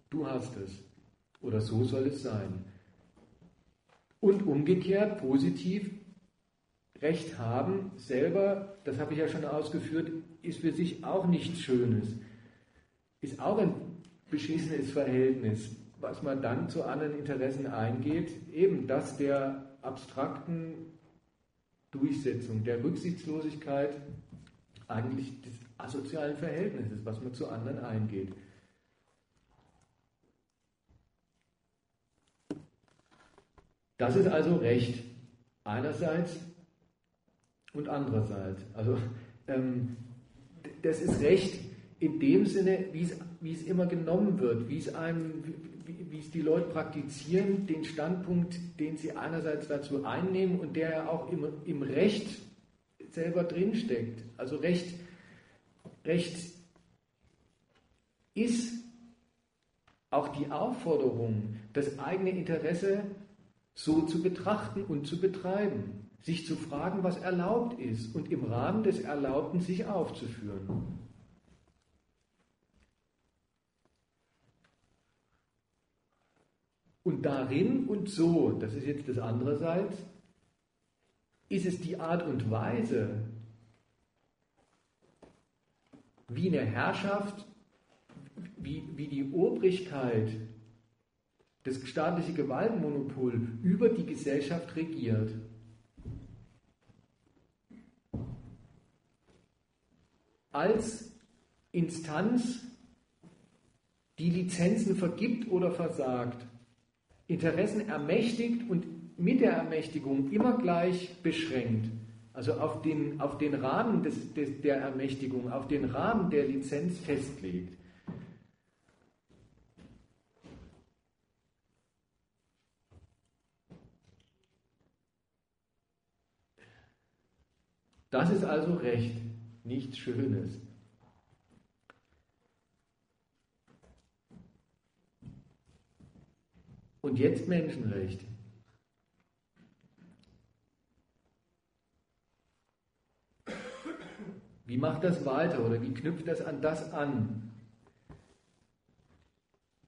du hast es oder so soll es sein. Und umgekehrt, positiv, Recht haben selber, das habe ich ja schon ausgeführt, ist für sich auch nichts Schönes. Ist auch ein beschissenes Verhältnis, was man dann zu anderen Interessen eingeht, eben das der abstrakten Durchsetzung der Rücksichtslosigkeit eigentlich des asozialen Verhältnisses, was man zu anderen eingeht. Das ist also Recht. Einerseits und andererseits. Also ähm, das ist Recht in dem Sinne, wie es, wie es immer genommen wird, wie es, einem, wie, es die Leute praktizieren, den Standpunkt, den sie einerseits dazu einnehmen und der ja auch im, im Recht selber drinsteckt. Also Recht, Recht ist auch die Aufforderung, das eigene Interesse so zu betrachten und zu betreiben, sich zu fragen, was erlaubt ist und im Rahmen des Erlaubten sich aufzuführen. Darin und so, das ist jetzt das andere Seite, ist es die Art und Weise, wie eine Herrschaft, wie, wie die Obrigkeit das staatliche Gewaltmonopol über die Gesellschaft regiert. Als Instanz, die Lizenzen vergibt oder versagt, Interessen ermächtigt und mit der Ermächtigung immer gleich beschränkt. Also auf den, auf den Rahmen des, des, der Ermächtigung, auf den Rahmen der Lizenz festlegt. Das ist also Recht, nichts Schönes. Und jetzt Menschenrecht. Wie macht das weiter oder wie knüpft das an das an?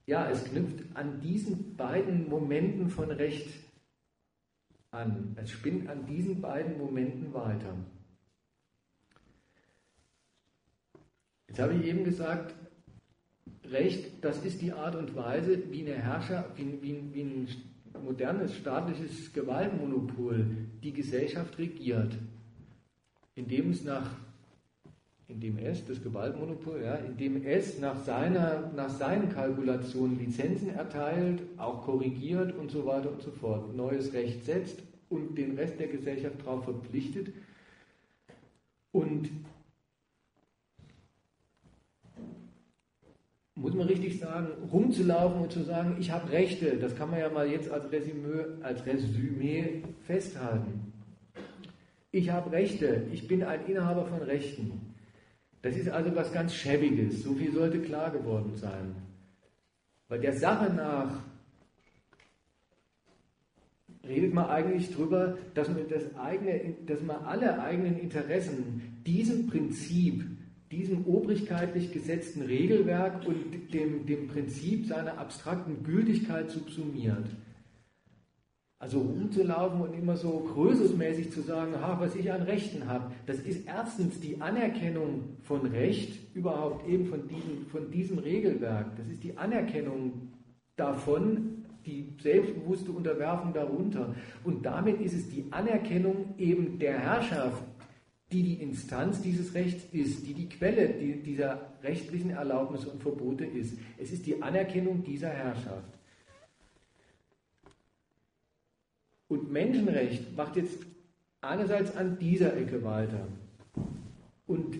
Ja, es knüpft an diesen beiden Momenten von Recht an. Es spinnt an diesen beiden Momenten weiter. Jetzt habe ich eben gesagt, Recht, das ist die Art und Weise, wie eine Herrscher, wie, wie, wie ein modernes staatliches Gewaltmonopol die Gesellschaft regiert, indem es nach indem es, das Gewaltmonopol, ja, indem es nach, seiner, nach seinen Kalkulationen Lizenzen erteilt, auch korrigiert und so weiter und so fort, neues Recht setzt und den Rest der Gesellschaft darauf verpflichtet. Und muss man richtig sagen, rumzulaufen und zu sagen, ich habe Rechte, das kann man ja mal jetzt als Resümee, als Resümee festhalten. Ich habe Rechte, ich bin ein Inhaber von Rechten. Das ist also was ganz Schäbiges, so viel sollte klar geworden sein. Weil der Sache nach redet man eigentlich darüber, dass man, das eigene, dass man alle eigenen Interessen diesem Prinzip diesem obrigkeitlich gesetzten Regelwerk und dem, dem Prinzip seiner abstrakten Gültigkeit subsumiert. Also rumzulaufen und immer so größesmäßig zu sagen, ha, was ich an Rechten habe, das ist erstens die Anerkennung von Recht, überhaupt eben von diesem, von diesem Regelwerk. Das ist die Anerkennung davon, die selbstbewusste Unterwerfung darunter. Und damit ist es die Anerkennung eben der Herrschaft die die Instanz dieses Rechts ist, die die Quelle dieser rechtlichen Erlaubnisse und Verbote ist. Es ist die Anerkennung dieser Herrschaft. Und Menschenrecht macht jetzt einerseits an dieser Ecke weiter. Und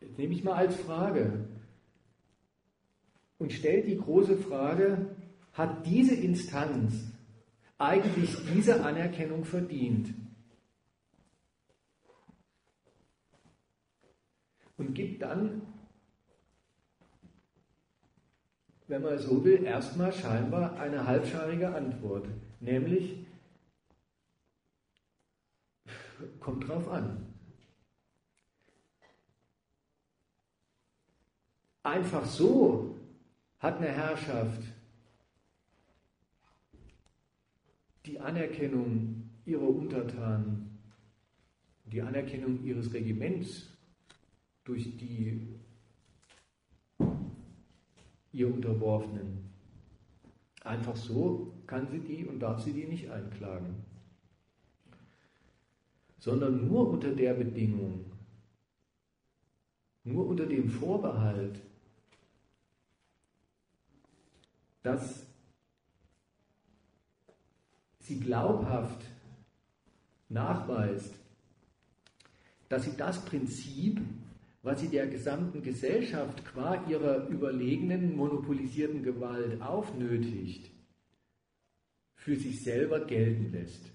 jetzt nehme ich mal als Frage und stellt die große Frage, hat diese Instanz eigentlich diese Anerkennung verdient? Und gibt dann, wenn man so will, erstmal scheinbar eine halbscharige Antwort, nämlich kommt drauf an. Einfach so hat eine Herrschaft die Anerkennung ihrer Untertanen, die Anerkennung ihres Regiments durch die ihr Unterworfenen. Einfach so kann sie die und darf sie die nicht einklagen. sondern nur unter der Bedingung, nur unter dem Vorbehalt, dass sie glaubhaft nachweist, dass sie das Prinzip, was sie der gesamten Gesellschaft qua ihrer überlegenen, monopolisierten Gewalt aufnötigt, für sich selber gelten lässt.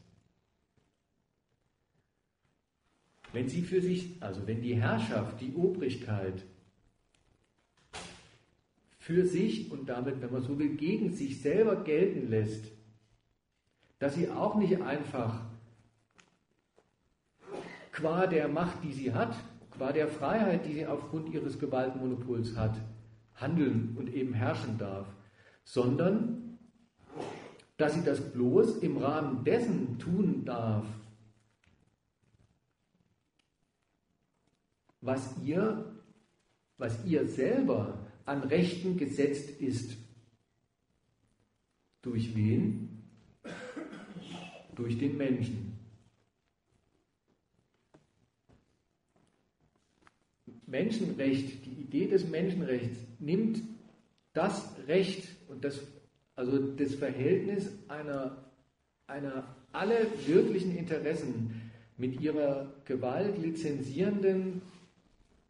Wenn sie für sich, also wenn die Herrschaft, die Obrigkeit für sich und damit, wenn man so will, gegen sich selber gelten lässt, dass sie auch nicht einfach qua der Macht, die sie hat, qua der Freiheit, die sie aufgrund ihres Gewaltmonopols hat, handeln und eben herrschen darf, sondern dass sie das bloß im Rahmen dessen tun darf, was ihr, was ihr selber an Rechten gesetzt ist. Durch wen? Durch den Menschen. Menschenrecht, die Idee des Menschenrechts nimmt das Recht und das, also das Verhältnis einer, einer alle wirklichen Interessen mit ihrer Gewalt lizenzierenden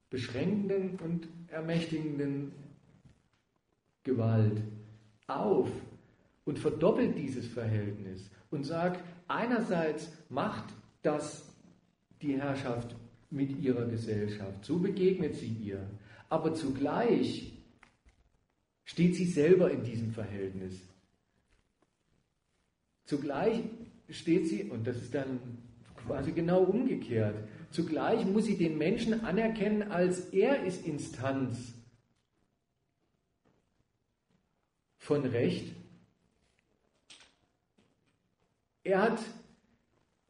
beschränkenden und ermächtigenden Gewalt auf und verdoppelt dieses Verhältnis und sagt, einerseits macht das die Herrschaft mit ihrer Gesellschaft, so begegnet sie ihr, aber zugleich steht sie selber in diesem Verhältnis. Zugleich steht sie, und das ist dann quasi genau umgekehrt, Zugleich muss sie den Menschen anerkennen, als er ist Instanz von Recht. Er hat,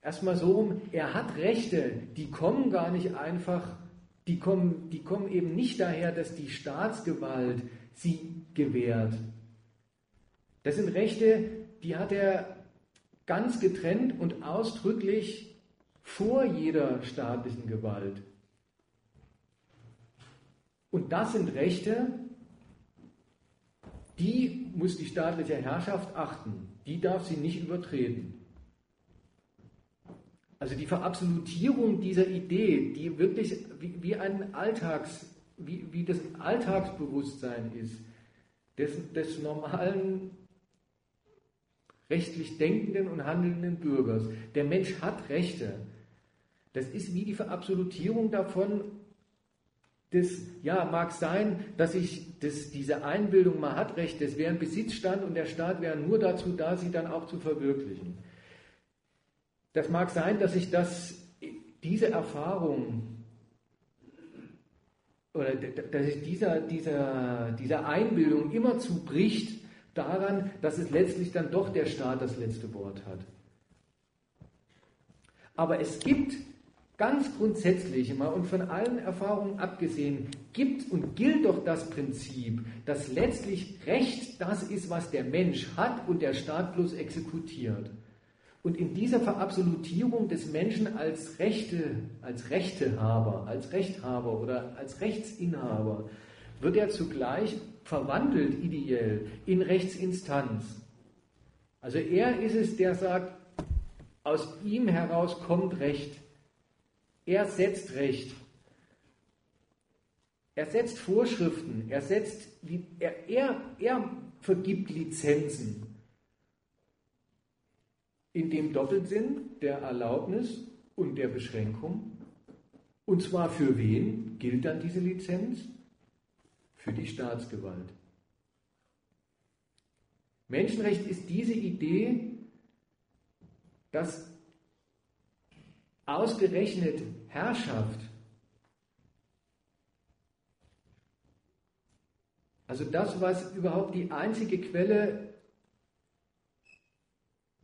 erstmal so rum, er hat Rechte, die kommen gar nicht einfach, die kommen, die kommen eben nicht daher, dass die Staatsgewalt sie gewährt. Das sind Rechte, die hat er ganz getrennt und ausdrücklich vor jeder staatlichen Gewalt. Und das sind Rechte, die muss die staatliche Herrschaft achten. Die darf sie nicht übertreten. Also die Verabsolutierung dieser Idee, die wirklich wie, wie ein Alltags, wie, wie das Alltagsbewusstsein ist, des, des normalen rechtlich denkenden und handelnden Bürgers. Der Mensch hat Rechte. Das ist wie die Verabsolutierung davon, das, ja, mag sein, dass ich das, diese Einbildung, man hat Recht, das wäre ein Besitzstand und der Staat wäre nur dazu da, sie dann auch zu verwirklichen. Das mag sein, dass ich das, diese Erfahrung oder dass sich dieser, dieser, dieser Einbildung immer zubricht daran, dass es letztlich dann doch der Staat das letzte Wort hat. Aber es gibt Ganz grundsätzlich mal und von allen Erfahrungen abgesehen, gibt und gilt doch das Prinzip, dass letztlich Recht das ist, was der Mensch hat und der Staat bloß exekutiert. Und in dieser Verabsolutierung des Menschen als Rechte, als Rechtehaber, als Rechthaber oder als Rechtsinhaber wird er zugleich verwandelt ideell in Rechtsinstanz. Also er ist es, der sagt, aus ihm heraus kommt Recht. Er setzt Recht. Er setzt Vorschriften. Er, setzt, er, er, er vergibt Lizenzen. In dem Doppelsinn der Erlaubnis und der Beschränkung. Und zwar für wen gilt dann diese Lizenz? Für die Staatsgewalt. Menschenrecht ist diese Idee, dass ausgerechnet Herrschaft, also das, was überhaupt die einzige Quelle,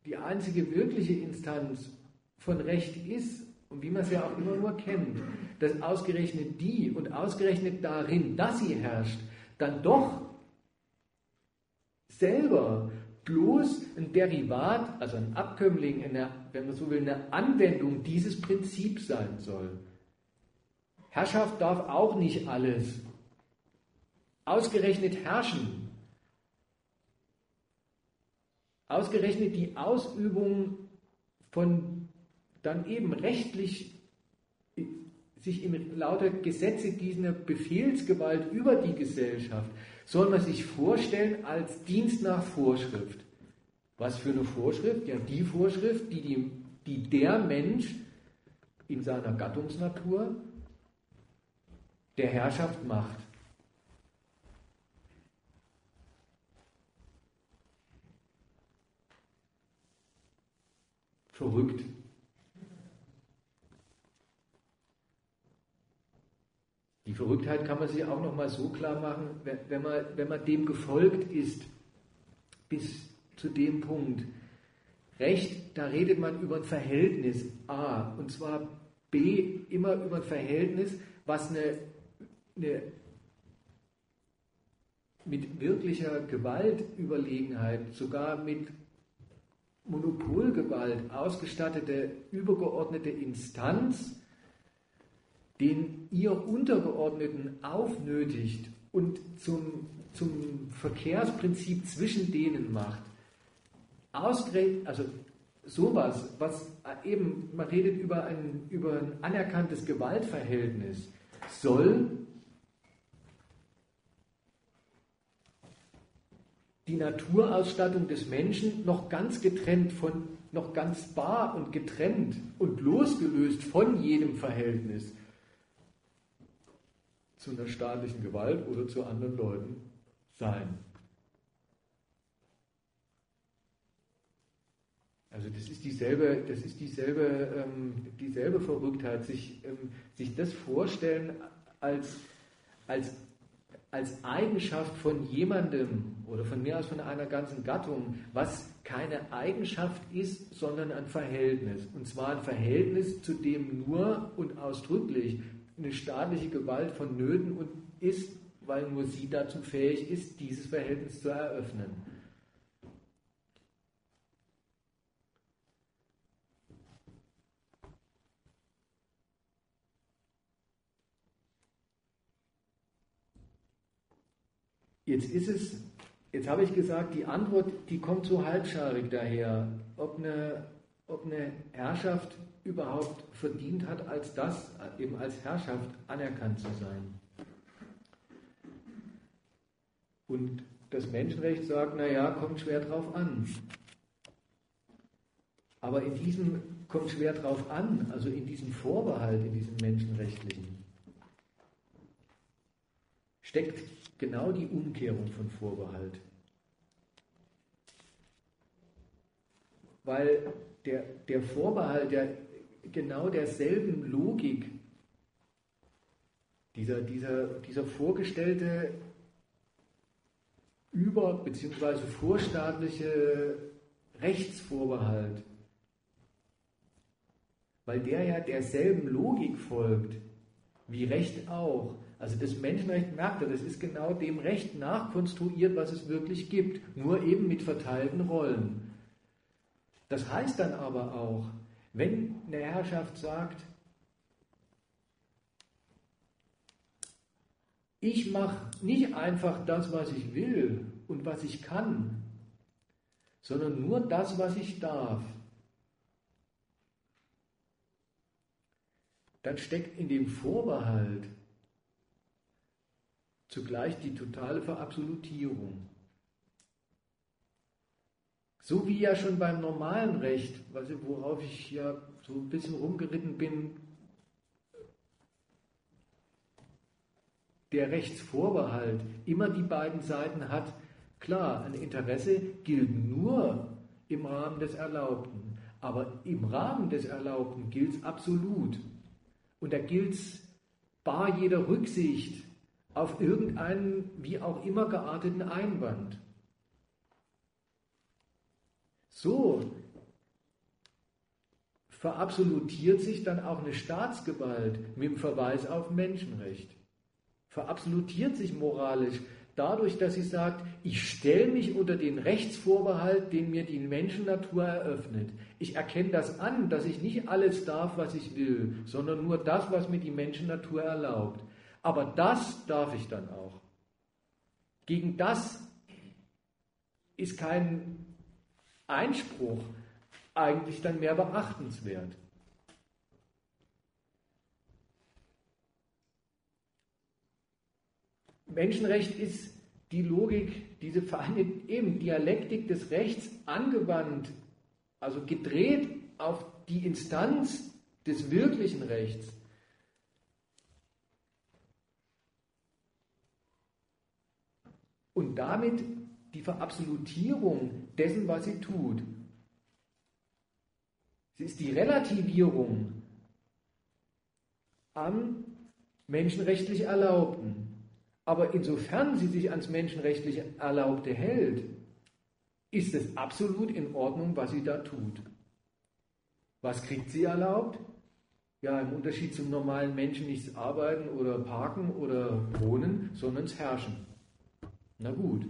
die einzige wirkliche Instanz von Recht ist und wie man es ja auch immer nur kennt, dass ausgerechnet die und ausgerechnet darin, dass sie herrscht, dann doch selber bloß ein Derivat, also ein Abkömmling, eine, wenn man so will, eine Anwendung dieses Prinzips sein soll. Herrschaft darf auch nicht alles. Ausgerechnet herrschen. Ausgerechnet die Ausübung von dann eben rechtlich sich in lauter Gesetze gießender Befehlsgewalt über die Gesellschaft soll man sich vorstellen als Dienst nach Vorschrift. Was für eine Vorschrift? Ja, die Vorschrift, die, die, die der Mensch in seiner Gattungsnatur der Herrschaft macht. Verrückt. Die Verrücktheit kann man sich auch noch mal so klar machen, wenn man, wenn man dem gefolgt ist, bis zu dem Punkt. Recht, da redet man über ein Verhältnis A, und zwar B immer über ein Verhältnis, was eine, eine mit wirklicher Gewaltüberlegenheit, sogar mit Monopolgewalt ausgestattete übergeordnete Instanz den ihr Untergeordneten aufnötigt und zum, zum Verkehrsprinzip zwischen denen macht, ausgerechnet, also sowas, was eben, man redet über ein, über ein anerkanntes Gewaltverhältnis, soll die Naturausstattung des Menschen noch ganz getrennt von, noch ganz bar und getrennt und losgelöst von jedem Verhältnis zu einer staatlichen Gewalt oder zu anderen Leuten sein. Also das ist dieselbe, das ist dieselbe, ähm, dieselbe Verrücktheit, sich, ähm, sich das vorstellen als, als, als Eigenschaft von jemandem oder von mir aus von einer ganzen Gattung, was keine Eigenschaft ist, sondern ein Verhältnis. Und zwar ein Verhältnis, zu dem nur und ausdrücklich eine staatliche Gewalt vonnöten und ist, weil nur sie dazu fähig ist, dieses Verhältnis zu eröffnen. Jetzt ist es, jetzt habe ich gesagt, die Antwort, die kommt so halbscharig daher, ob eine, ob eine Herrschaft überhaupt verdient hat, als das, eben als Herrschaft anerkannt zu sein. Und das Menschenrecht sagt, naja, kommt schwer drauf an. Aber in diesem kommt schwer drauf an, also in diesem Vorbehalt, in diesem menschenrechtlichen, steckt genau die Umkehrung von Vorbehalt. Weil der, der Vorbehalt, der genau derselben Logik, dieser, dieser, dieser vorgestellte über- bzw. vorstaatliche Rechtsvorbehalt, weil der ja derselben Logik folgt, wie Recht auch. Also das Menschenrecht merkt er, das ist genau dem Recht nachkonstruiert, was es wirklich gibt, nur eben mit verteilten Rollen. Das heißt dann aber auch, wenn eine Herrschaft sagt, ich mache nicht einfach das, was ich will und was ich kann, sondern nur das, was ich darf, dann steckt in dem Vorbehalt zugleich die totale Verabsolutierung. So wie ja schon beim normalen Recht, worauf ich ja so ein bisschen rumgeritten bin, der Rechtsvorbehalt immer die beiden Seiten hat, klar, ein Interesse gilt nur im Rahmen des Erlaubten, aber im Rahmen des Erlaubten gilt es absolut. Und da gilt es bar jeder Rücksicht auf irgendeinen wie auch immer gearteten Einwand. So verabsolutiert sich dann auch eine Staatsgewalt mit dem Verweis auf Menschenrecht. Verabsolutiert sich moralisch dadurch, dass sie sagt, ich stelle mich unter den Rechtsvorbehalt, den mir die Menschennatur eröffnet. Ich erkenne das an, dass ich nicht alles darf, was ich will, sondern nur das, was mir die Menschennatur erlaubt. Aber das darf ich dann auch. Gegen das ist kein Einspruch eigentlich dann mehr beachtenswert. Menschenrecht ist die Logik, diese eben Dialektik des Rechts angewandt, also gedreht auf die Instanz des wirklichen Rechts. Und damit die Verabsolutierung dessen, was sie tut. Sie ist die Relativierung am menschenrechtlich Erlaubten. Aber insofern sie sich ans menschenrechtlich Erlaubte hält, ist es absolut in Ordnung, was sie da tut. Was kriegt sie erlaubt? Ja, im Unterschied zum normalen Menschen nichts arbeiten oder parken oder wohnen, sondern es herrschen. Na gut.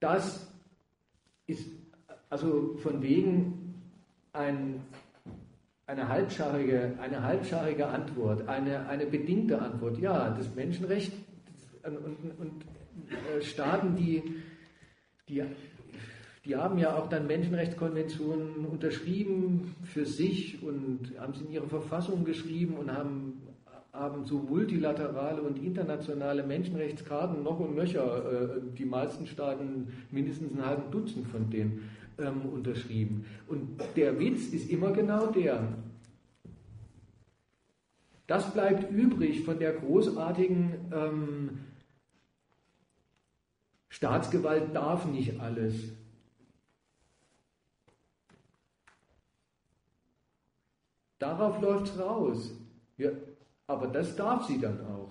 Das ist also von wegen ein eine halbscharige, eine halbscharige Antwort, eine, eine bedingte Antwort. Ja, das Menschenrecht und, und, äh, Staaten, die, die, die haben ja auch dann Menschenrechtskonventionen unterschrieben für sich und haben sie in ihre Verfassung geschrieben und haben, haben so multilaterale und internationale Menschenrechtskarten noch und nöcher, äh, die meisten Staaten mindestens ein halben Dutzend von denen ähm, unterschrieben. Und der Witz ist immer genau der. Das bleibt übrig von der großartigen ähm, Staatsgewalt darf nicht alles. Darauf läuft es raus. Ja, aber das darf sie dann auch.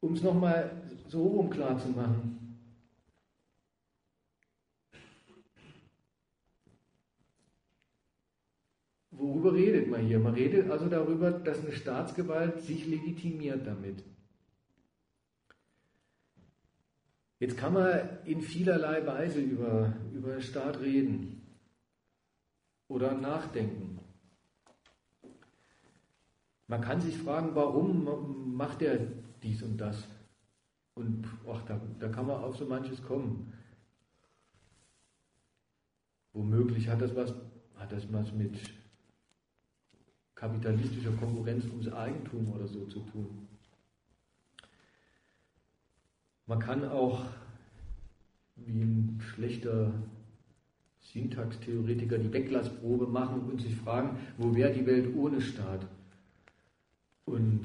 Um es nochmal so rum klar zu machen. Worüber redet man hier? Man redet also darüber, dass eine Staatsgewalt sich legitimiert damit. Jetzt kann man in vielerlei Weise über, über Staat reden oder nachdenken. Man kann sich fragen, warum macht er dies und das. Und ach, da, da kann man auf so manches kommen. Womöglich hat das was, hat das was mit kapitalistischer Konkurrenz ums Eigentum oder so zu tun. Man kann auch wie ein schlechter Syntaxtheoretiker die Weglassprobe machen und sich fragen, wo wäre die Welt ohne Staat? Und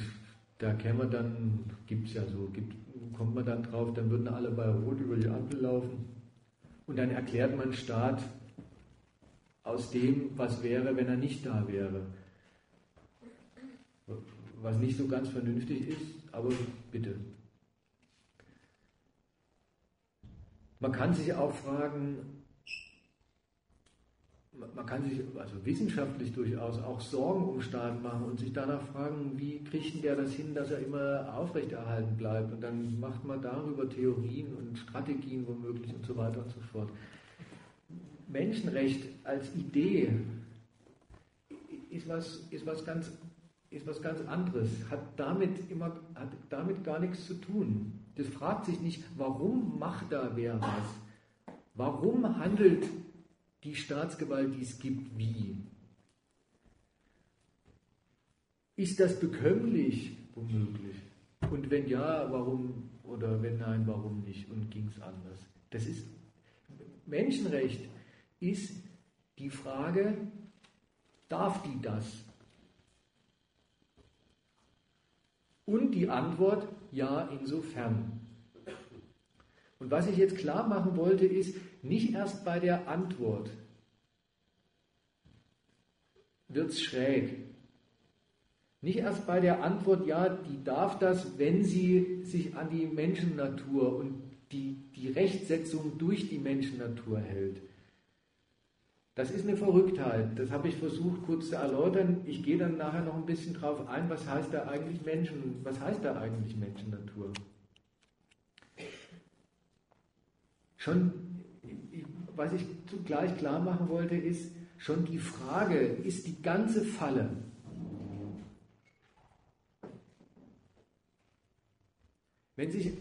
da käme dann, gibt es ja so, gibt, kommt man dann drauf, dann würden alle bei Rot über die Ampel laufen. Und dann erklärt man Staat aus dem, was wäre, wenn er nicht da wäre. Was nicht so ganz vernünftig ist, aber bitte. Man kann sich auch fragen, man kann sich also wissenschaftlich durchaus auch Sorgen um Staat machen und sich danach fragen, wie kriegt der das hin, dass er immer aufrechterhalten bleibt. Und dann macht man darüber Theorien und Strategien womöglich und so weiter und so fort. Menschenrecht als Idee ist was, ist was, ganz, ist was ganz anderes, hat damit, immer, hat damit gar nichts zu tun. Das fragt sich nicht, warum macht da wer was? Warum handelt die Staatsgewalt, die es gibt, wie? Ist das bekömmlich, womöglich? Und wenn ja, warum? Oder wenn nein, warum nicht? Und ging es anders? Das ist Menschenrecht ist die Frage, darf die das? Und die Antwort, ja, insofern. Und was ich jetzt klar machen wollte, ist, nicht erst bei der Antwort wird es schräg. Nicht erst bei der Antwort, ja, die darf das, wenn sie sich an die Menschennatur und die, die Rechtsetzung durch die Menschennatur hält. Das ist eine Verrücktheit. Das habe ich versucht kurz zu erläutern. Ich gehe dann nachher noch ein bisschen drauf ein, was heißt da eigentlich Menschen, was heißt da eigentlich Menschennatur? Schon, was ich zugleich klar machen wollte, ist schon die Frage, ist die ganze Falle, wenn, sich,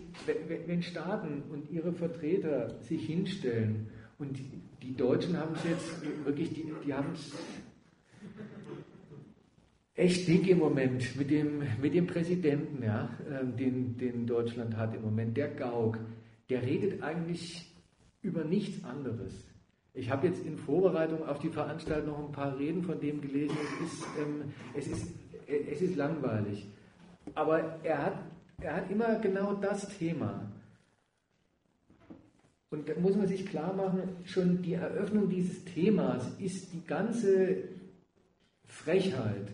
wenn Staaten und ihre Vertreter sich hinstellen und die, die Deutschen haben es jetzt wirklich, die, die haben es echt dick im Moment mit dem, mit dem Präsidenten, ja, ähm, den, den Deutschland hat im Moment, der Gauck, der redet eigentlich über nichts anderes. Ich habe jetzt in Vorbereitung auf die Veranstaltung noch ein paar Reden von dem gelesen. Es ist, ähm, es ist, es ist langweilig. Aber er hat, er hat immer genau das Thema. Und da muss man sich klar machen, schon die Eröffnung dieses Themas ist die ganze Frechheit.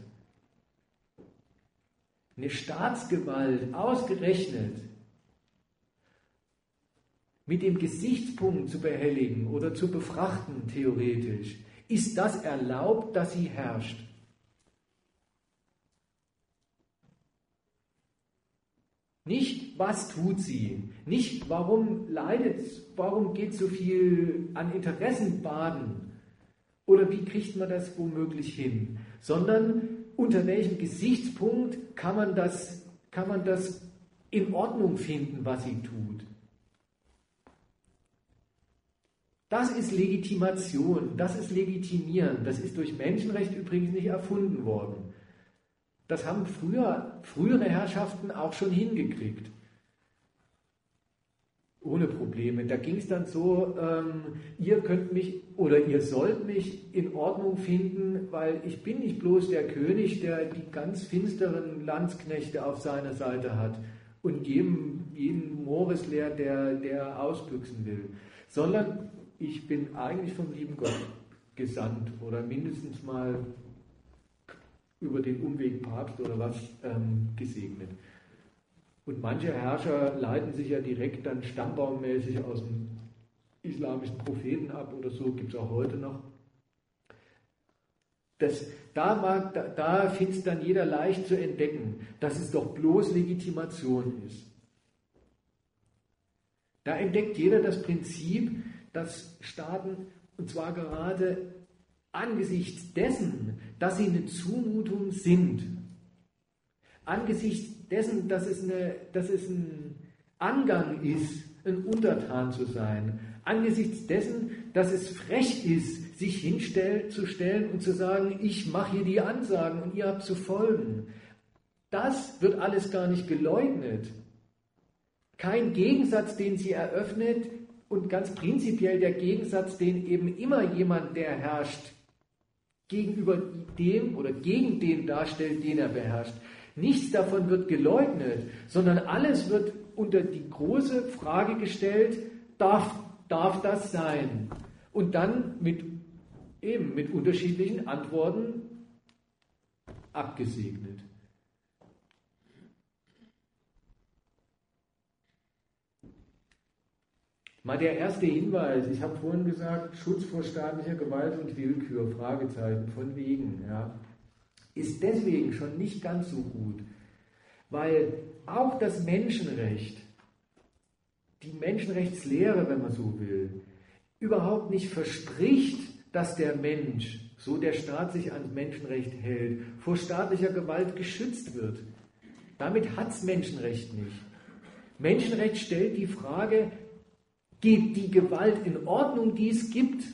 Eine Staatsgewalt ausgerechnet mit dem Gesichtspunkt zu behelligen oder zu befrachten, theoretisch, ist das erlaubt, dass sie herrscht. Nicht, was tut sie? Nicht, warum leidet, warum geht so viel an Interessen baden? Oder wie kriegt man das womöglich hin? Sondern unter welchem Gesichtspunkt kann man das, kann man das in Ordnung finden, was sie tut? Das ist Legitimation, das ist Legitimieren. Das ist durch Menschenrecht übrigens nicht erfunden worden. Das haben früher, frühere Herrschaften auch schon hingekriegt. Ohne Probleme. Da ging es dann so, ähm, ihr könnt mich oder ihr sollt mich in Ordnung finden, weil ich bin nicht bloß der König, der die ganz finsteren Landsknechte auf seiner Seite hat und jedem, jeden Moris lehrt, der, der ausbüchsen will, sondern ich bin eigentlich vom lieben Gott gesandt oder mindestens mal über den Umweg Papst oder was ähm, gesegnet. Und manche Herrscher leiten sich ja direkt dann stammbaummäßig aus dem islamischen Propheten ab oder so, gibt es auch heute noch. Das, da da, da findet dann jeder leicht zu entdecken, dass es doch bloß Legitimation ist. Da entdeckt jeder das Prinzip, dass Staaten, und zwar gerade angesichts dessen, dass sie eine Zumutung sind, angesichts dessen, dass es, eine, dass es ein Angang ist, ein Untertan zu sein, angesichts dessen, dass es frech ist, sich hinzustellen und zu sagen, ich mache hier die Ansagen und ihr habt zu folgen. Das wird alles gar nicht geleugnet. Kein Gegensatz, den sie eröffnet, und ganz prinzipiell der Gegensatz, den eben immer jemand, der herrscht, gegenüber dem oder gegen den darstellt, den er beherrscht. Nichts davon wird geleugnet, sondern alles wird unter die große Frage gestellt, darf, darf das sein? Und dann mit, eben mit unterschiedlichen Antworten abgesegnet. Mal der erste Hinweis, ich habe vorhin gesagt, Schutz vor staatlicher Gewalt und Willkür, Fragezeichen, von wegen, ja, ist deswegen schon nicht ganz so gut, weil auch das Menschenrecht, die Menschenrechtslehre, wenn man so will, überhaupt nicht verspricht, dass der Mensch, so der Staat sich ans Menschenrecht hält, vor staatlicher Gewalt geschützt wird. Damit hat es Menschenrecht nicht. Menschenrecht stellt die Frage, Geht die Gewalt in Ordnung, die es gibt?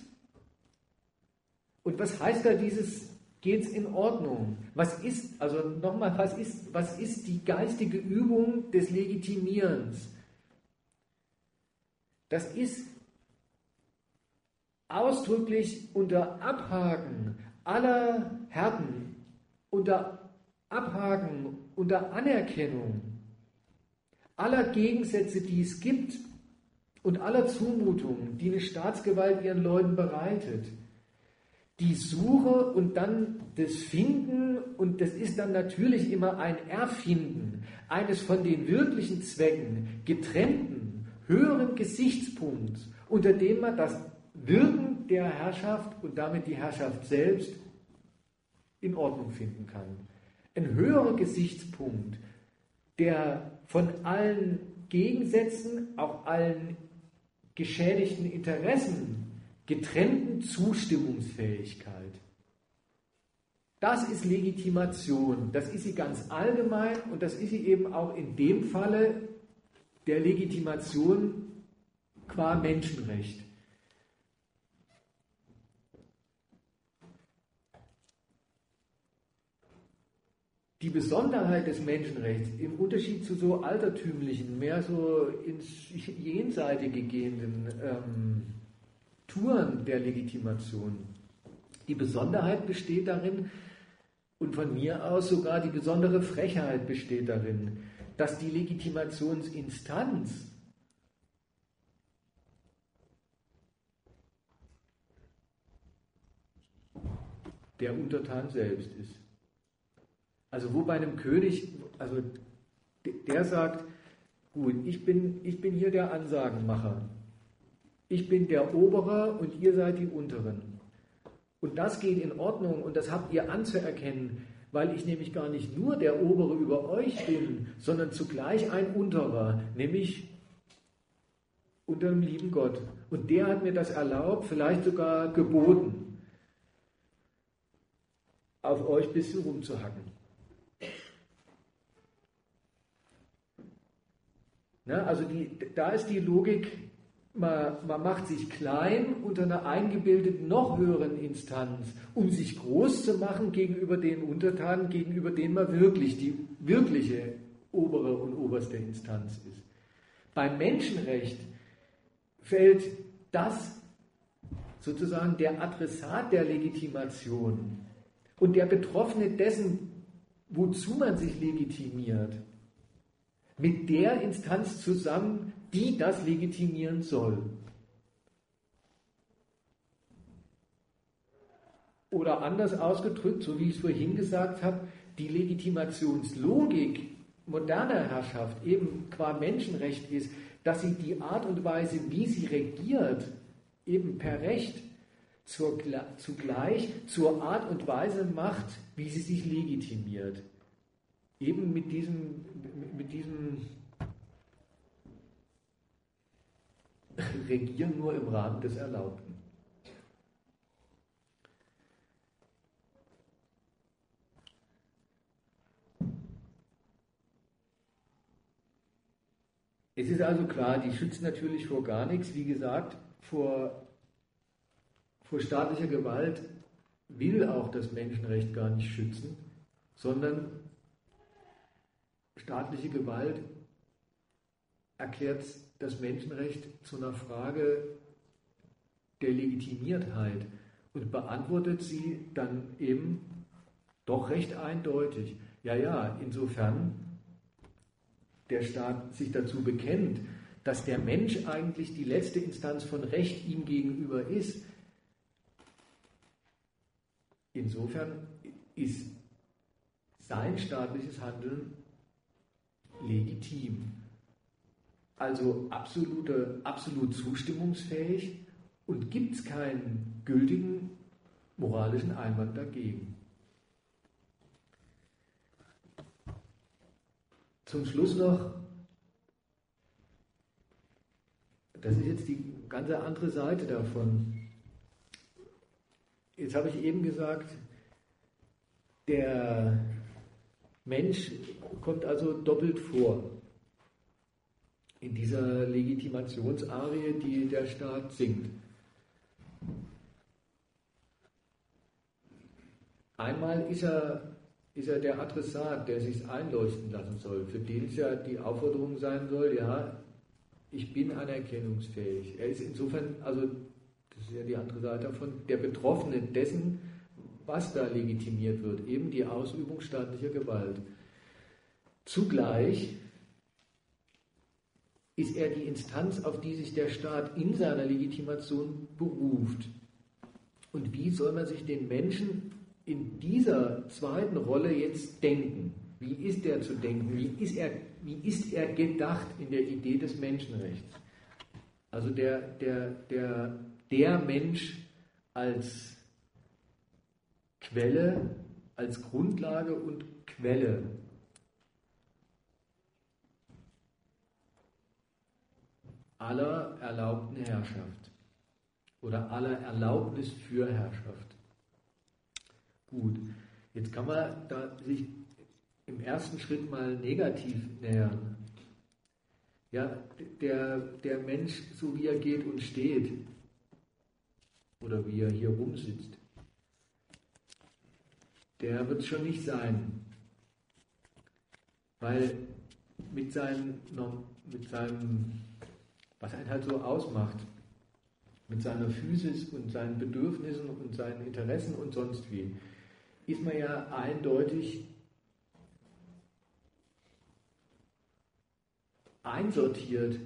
Und was heißt da dieses geht es in Ordnung? Was ist, also nochmal, was ist, was ist die geistige Übung des Legitimierens? Das ist ausdrücklich unter Abhaken aller Härten, unter Abhaken, unter Anerkennung aller Gegensätze, die es gibt, und aller Zumutungen, die eine Staatsgewalt ihren Leuten bereitet. Die Suche und dann das Finden, und das ist dann natürlich immer ein Erfinden eines von den wirklichen Zwecken getrennten, höheren Gesichtspunkts, unter dem man das Wirken der Herrschaft und damit die Herrschaft selbst in Ordnung finden kann. Ein höherer Gesichtspunkt, der von allen Gegensätzen, auch allen geschädigten Interessen getrennten Zustimmungsfähigkeit. Das ist Legitimation. Das ist sie ganz allgemein und das ist sie eben auch in dem Falle der Legitimation qua Menschenrecht. die Besonderheit des Menschenrechts im Unterschied zu so altertümlichen, mehr so ins Jenseitige gehenden ähm, Touren der Legitimation, die Besonderheit besteht darin, und von mir aus sogar die besondere Frechheit besteht darin, dass die Legitimationsinstanz der Untertan selbst ist. Also wo bei einem König, also der sagt, gut, ich bin, ich bin hier der Ansagenmacher. Ich bin der Obere und ihr seid die Unteren. Und das geht in Ordnung und das habt ihr anzuerkennen, weil ich nämlich gar nicht nur der Obere über euch bin, sondern zugleich ein Unterer, nämlich unter dem lieben Gott. Und der hat mir das erlaubt, vielleicht sogar geboten, auf euch ein bisschen rumzuhacken. Ne? Also die, da ist die Logik, man, man macht sich klein unter einer eingebildeten, noch höheren Instanz, um sich groß zu machen gegenüber den Untertanen, gegenüber denen man wirklich die wirkliche obere und oberste Instanz ist. Beim Menschenrecht fällt das sozusagen der Adressat der Legitimation und der Betroffene dessen, wozu man sich legitimiert, mit der Instanz zusammen, die das legitimieren soll. Oder anders ausgedrückt, so wie ich es vorhin gesagt habe, die Legitimationslogik moderner Herrschaft eben qua Menschenrecht ist, dass sie die Art und Weise, wie sie regiert, eben per Recht zur, zugleich zur Art und Weise macht, wie sie sich legitimiert eben mit diesem, mit diesem Regieren nur im Rahmen des Erlaubten. Es ist also klar, die schützt natürlich vor gar nichts. Wie gesagt, vor, vor staatlicher Gewalt will auch das Menschenrecht gar nicht schützen, sondern staatliche Gewalt erklärt das Menschenrecht zu einer Frage der Legitimiertheit und beantwortet sie dann eben doch recht eindeutig. Ja, ja, insofern der Staat sich dazu bekennt, dass der Mensch eigentlich die letzte Instanz von Recht ihm gegenüber ist. Insofern ist sein staatliches Handeln legitim. Also absolute, absolut zustimmungsfähig und gibt es keinen gültigen moralischen Einwand dagegen. Zum Schluss noch, das ist jetzt die ganze andere Seite davon. Jetzt habe ich eben gesagt, der Mensch kommt also doppelt vor in dieser Legitimationsarie, die der Staat singt. Einmal ist er, ist er der Adressat, der sich einleuchten lassen soll, für den es ja die Aufforderung sein soll, ja, ich bin anerkennungsfähig. Er ist insofern, also das ist ja die andere Seite davon, der Betroffene dessen, was da legitimiert wird, eben die Ausübung staatlicher Gewalt. Zugleich ist er die Instanz, auf die sich der Staat in seiner Legitimation beruft. Und wie soll man sich den Menschen in dieser zweiten Rolle jetzt denken? Wie ist er zu denken? Wie ist er, wie ist er gedacht in der Idee des Menschenrechts? Also der, der, der der Mensch als Quelle, als Grundlage und Quelle aller erlaubten Herrschaft oder aller Erlaubnis für Herrschaft. Gut, jetzt kann man da sich im ersten Schritt mal negativ nähern. Ja, der, der Mensch, so wie er geht und steht, oder wie er hier rumsitzt, der wird es schon nicht sein. Weil mit seinem, mit seinem, was er halt so ausmacht, mit seiner Physis und seinen Bedürfnissen und seinen Interessen und sonst wie, ist man ja eindeutig einsortiert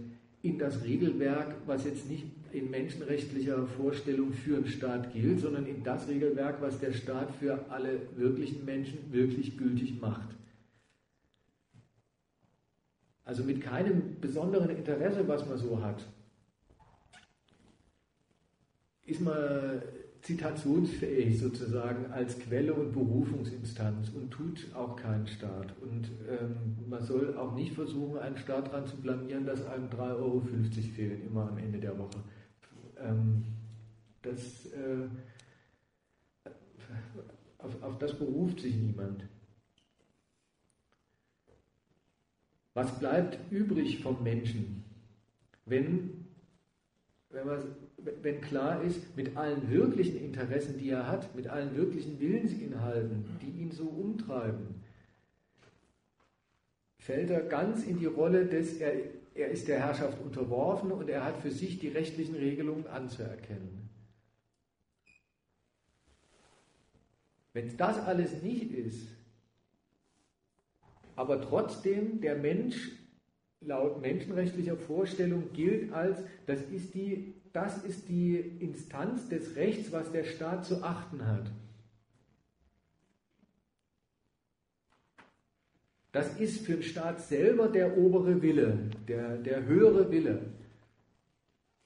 in das Regelwerk, was jetzt nicht in menschenrechtlicher Vorstellung für einen Staat gilt, sondern in das Regelwerk, was der Staat für alle wirklichen Menschen wirklich gültig macht. Also mit keinem besonderen Interesse, was man so hat, ist man zitationsfähig sozusagen als Quelle und Berufungsinstanz und tut auch keinen Staat. Und ähm, man soll auch nicht versuchen, einen Staat daran zu blamieren, dass einem 3,50 Euro fehlen, immer am Ende der Woche. Ähm, das, äh, auf, auf das beruft sich niemand. Was bleibt übrig vom Menschen, wenn, wenn man wenn klar ist, mit allen wirklichen Interessen, die er hat, mit allen wirklichen Willensinhalten, die ihn so umtreiben, fällt er ganz in die Rolle des, er, er ist der Herrschaft unterworfen und er hat für sich die rechtlichen Regelungen anzuerkennen. Wenn das alles nicht ist, aber trotzdem der Mensch laut menschenrechtlicher Vorstellung gilt als, das ist die das ist die Instanz des Rechts, was der Staat zu achten hat. Das ist für den Staat selber der obere Wille, der, der höhere Wille.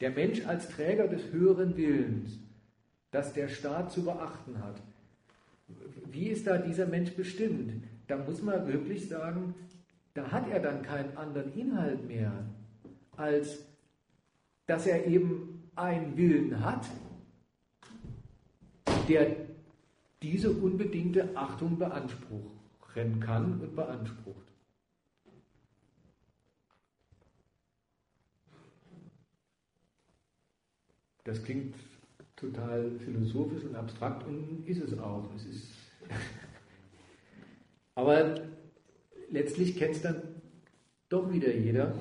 Der Mensch als Träger des höheren Willens, das der Staat zu beachten hat. Wie ist da dieser Mensch bestimmt? Da muss man wirklich sagen, da hat er dann keinen anderen Inhalt mehr, als dass er eben einen Willen hat, der diese unbedingte Achtung beanspruchen kann und beansprucht. Das klingt total philosophisch und abstrakt und ist es auch. Es ist Aber letztlich kennt es dann doch wieder jeder.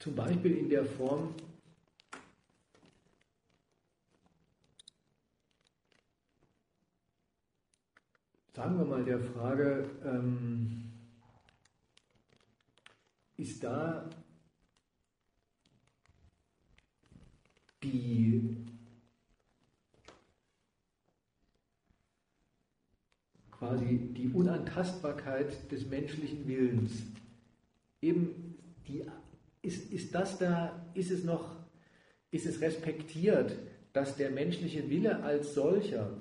Zum Beispiel in der Form, sagen wir mal, der Frage, ähm, ist da die quasi die Unantastbarkeit des menschlichen Willens, eben die ist, ist das da, ist es noch, ist es respektiert, dass der menschliche Wille als solcher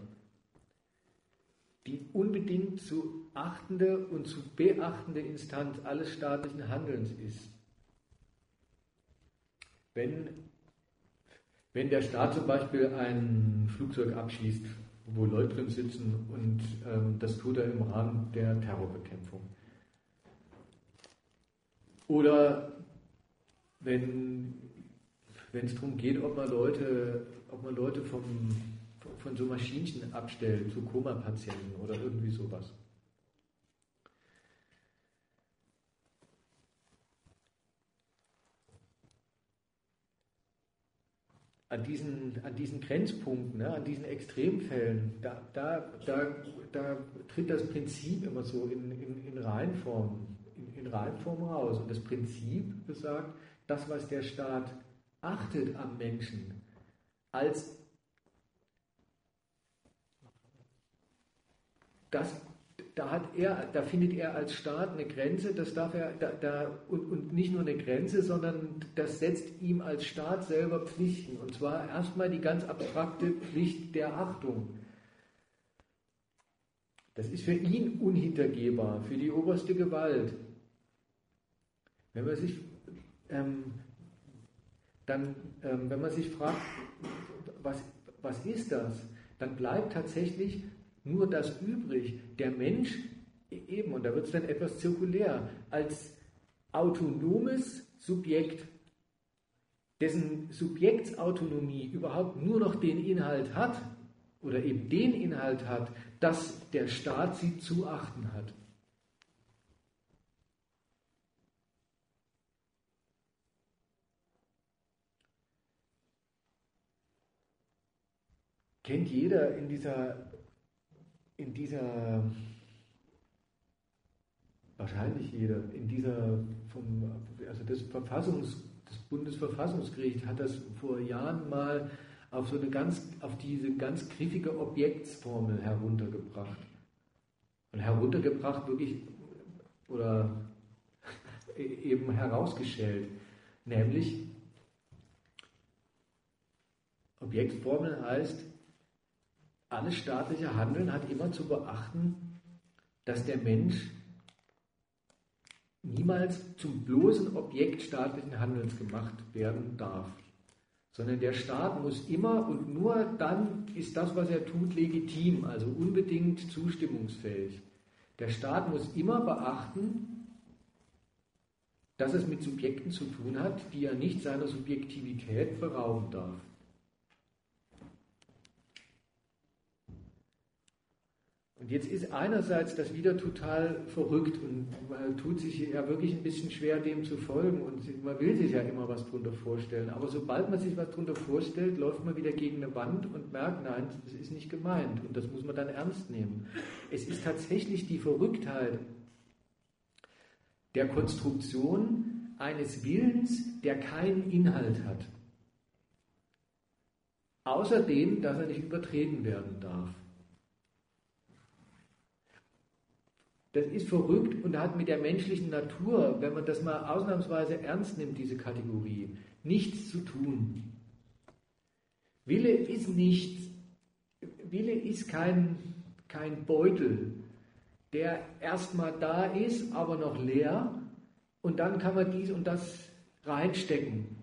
die unbedingt zu achtende und zu beachtende Instanz alles staatlichen Handelns ist. Wenn, wenn der Staat zum Beispiel ein Flugzeug abschießt, wo Leute drin sitzen und ähm, das tut er im Rahmen der Terrorbekämpfung. Oder wenn es darum geht, ob man Leute, ob man Leute vom, von so Maschinchen abstellt, zu Koma-Patienten oder irgendwie sowas. An diesen, an diesen Grenzpunkten, ne, an diesen Extremfällen, da, da, da, da tritt das Prinzip immer so in, in, in Reinform, in, in Reinform raus. Und das Prinzip besagt, das, was der Staat achtet am Menschen, als das, da, hat er, da findet er als Staat eine Grenze, das darf er, da, da, und, und nicht nur eine Grenze, sondern das setzt ihm als Staat selber Pflichten. Und zwar erstmal die ganz abstrakte Pflicht der Achtung. Das ist für ihn unhintergehbar, für die oberste Gewalt. Wenn man sich ähm, dann, ähm, wenn man sich fragt, was, was ist das, dann bleibt tatsächlich nur das übrig. Der Mensch eben, und da wird es dann etwas zirkulär, als autonomes Subjekt, dessen Subjektsautonomie überhaupt nur noch den Inhalt hat, oder eben den Inhalt hat, dass der Staat sie zu achten hat. kennt jeder in dieser, in dieser, wahrscheinlich jeder, in dieser, vom, also das Verfassungs, das Bundesverfassungsgericht hat das vor Jahren mal auf so eine ganz, auf diese ganz griffige Objektsformel heruntergebracht. Und heruntergebracht wirklich, oder eben herausgestellt. Nämlich, Objektsformel heißt, alles staatliche Handeln hat immer zu beachten, dass der Mensch niemals zum bloßen Objekt staatlichen Handelns gemacht werden darf, sondern der Staat muss immer und nur dann ist das, was er tut, legitim, also unbedingt zustimmungsfähig. Der Staat muss immer beachten, dass es mit Subjekten zu tun hat, die er nicht seiner Subjektivität berauben darf. Und jetzt ist einerseits das wieder total verrückt und man tut sich ja wirklich ein bisschen schwer, dem zu folgen und man will sich ja immer was drunter vorstellen. Aber sobald man sich was drunter vorstellt, läuft man wieder gegen eine Wand und merkt, nein, das ist nicht gemeint und das muss man dann ernst nehmen. Es ist tatsächlich die Verrücktheit der Konstruktion eines Willens, der keinen Inhalt hat. Außerdem, dass er nicht übertreten werden darf. Das ist verrückt und hat mit der menschlichen Natur, wenn man das mal ausnahmsweise ernst nimmt, diese Kategorie, nichts zu tun. Wille ist nichts. Wille ist kein, kein Beutel, der erstmal da ist, aber noch leer und dann kann man dies und das reinstecken.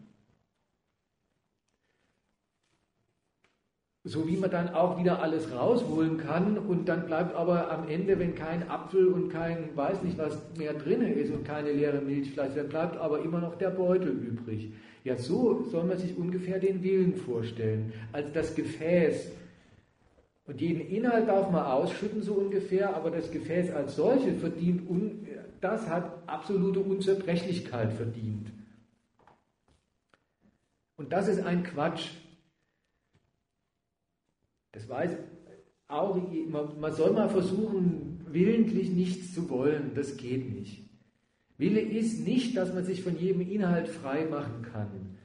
So wie man dann auch wieder alles rausholen kann und dann bleibt aber am Ende, wenn kein Apfel und kein weiß nicht was mehr drin ist und keine leere Milchflasche, dann bleibt aber immer noch der Beutel übrig. Ja, so soll man sich ungefähr den Willen vorstellen, als das Gefäß. Und jeden Inhalt darf man ausschütten, so ungefähr, aber das Gefäß als solches verdient, das hat absolute Unzerbrechlichkeit verdient. Und das ist ein Quatsch. Das weiß auch, man soll mal versuchen, willentlich nichts zu wollen. Das geht nicht. Wille ist nicht, dass man sich von jedem Inhalt frei machen kann,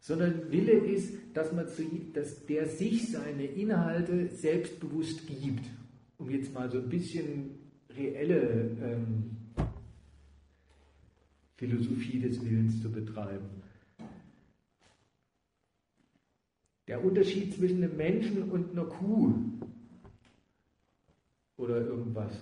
sondern Wille ist, dass, man zu, dass der sich seine Inhalte selbstbewusst gibt. Um jetzt mal so ein bisschen reelle ähm, Philosophie des Willens zu betreiben. Der Unterschied zwischen einem Menschen und einer Kuh oder irgendwas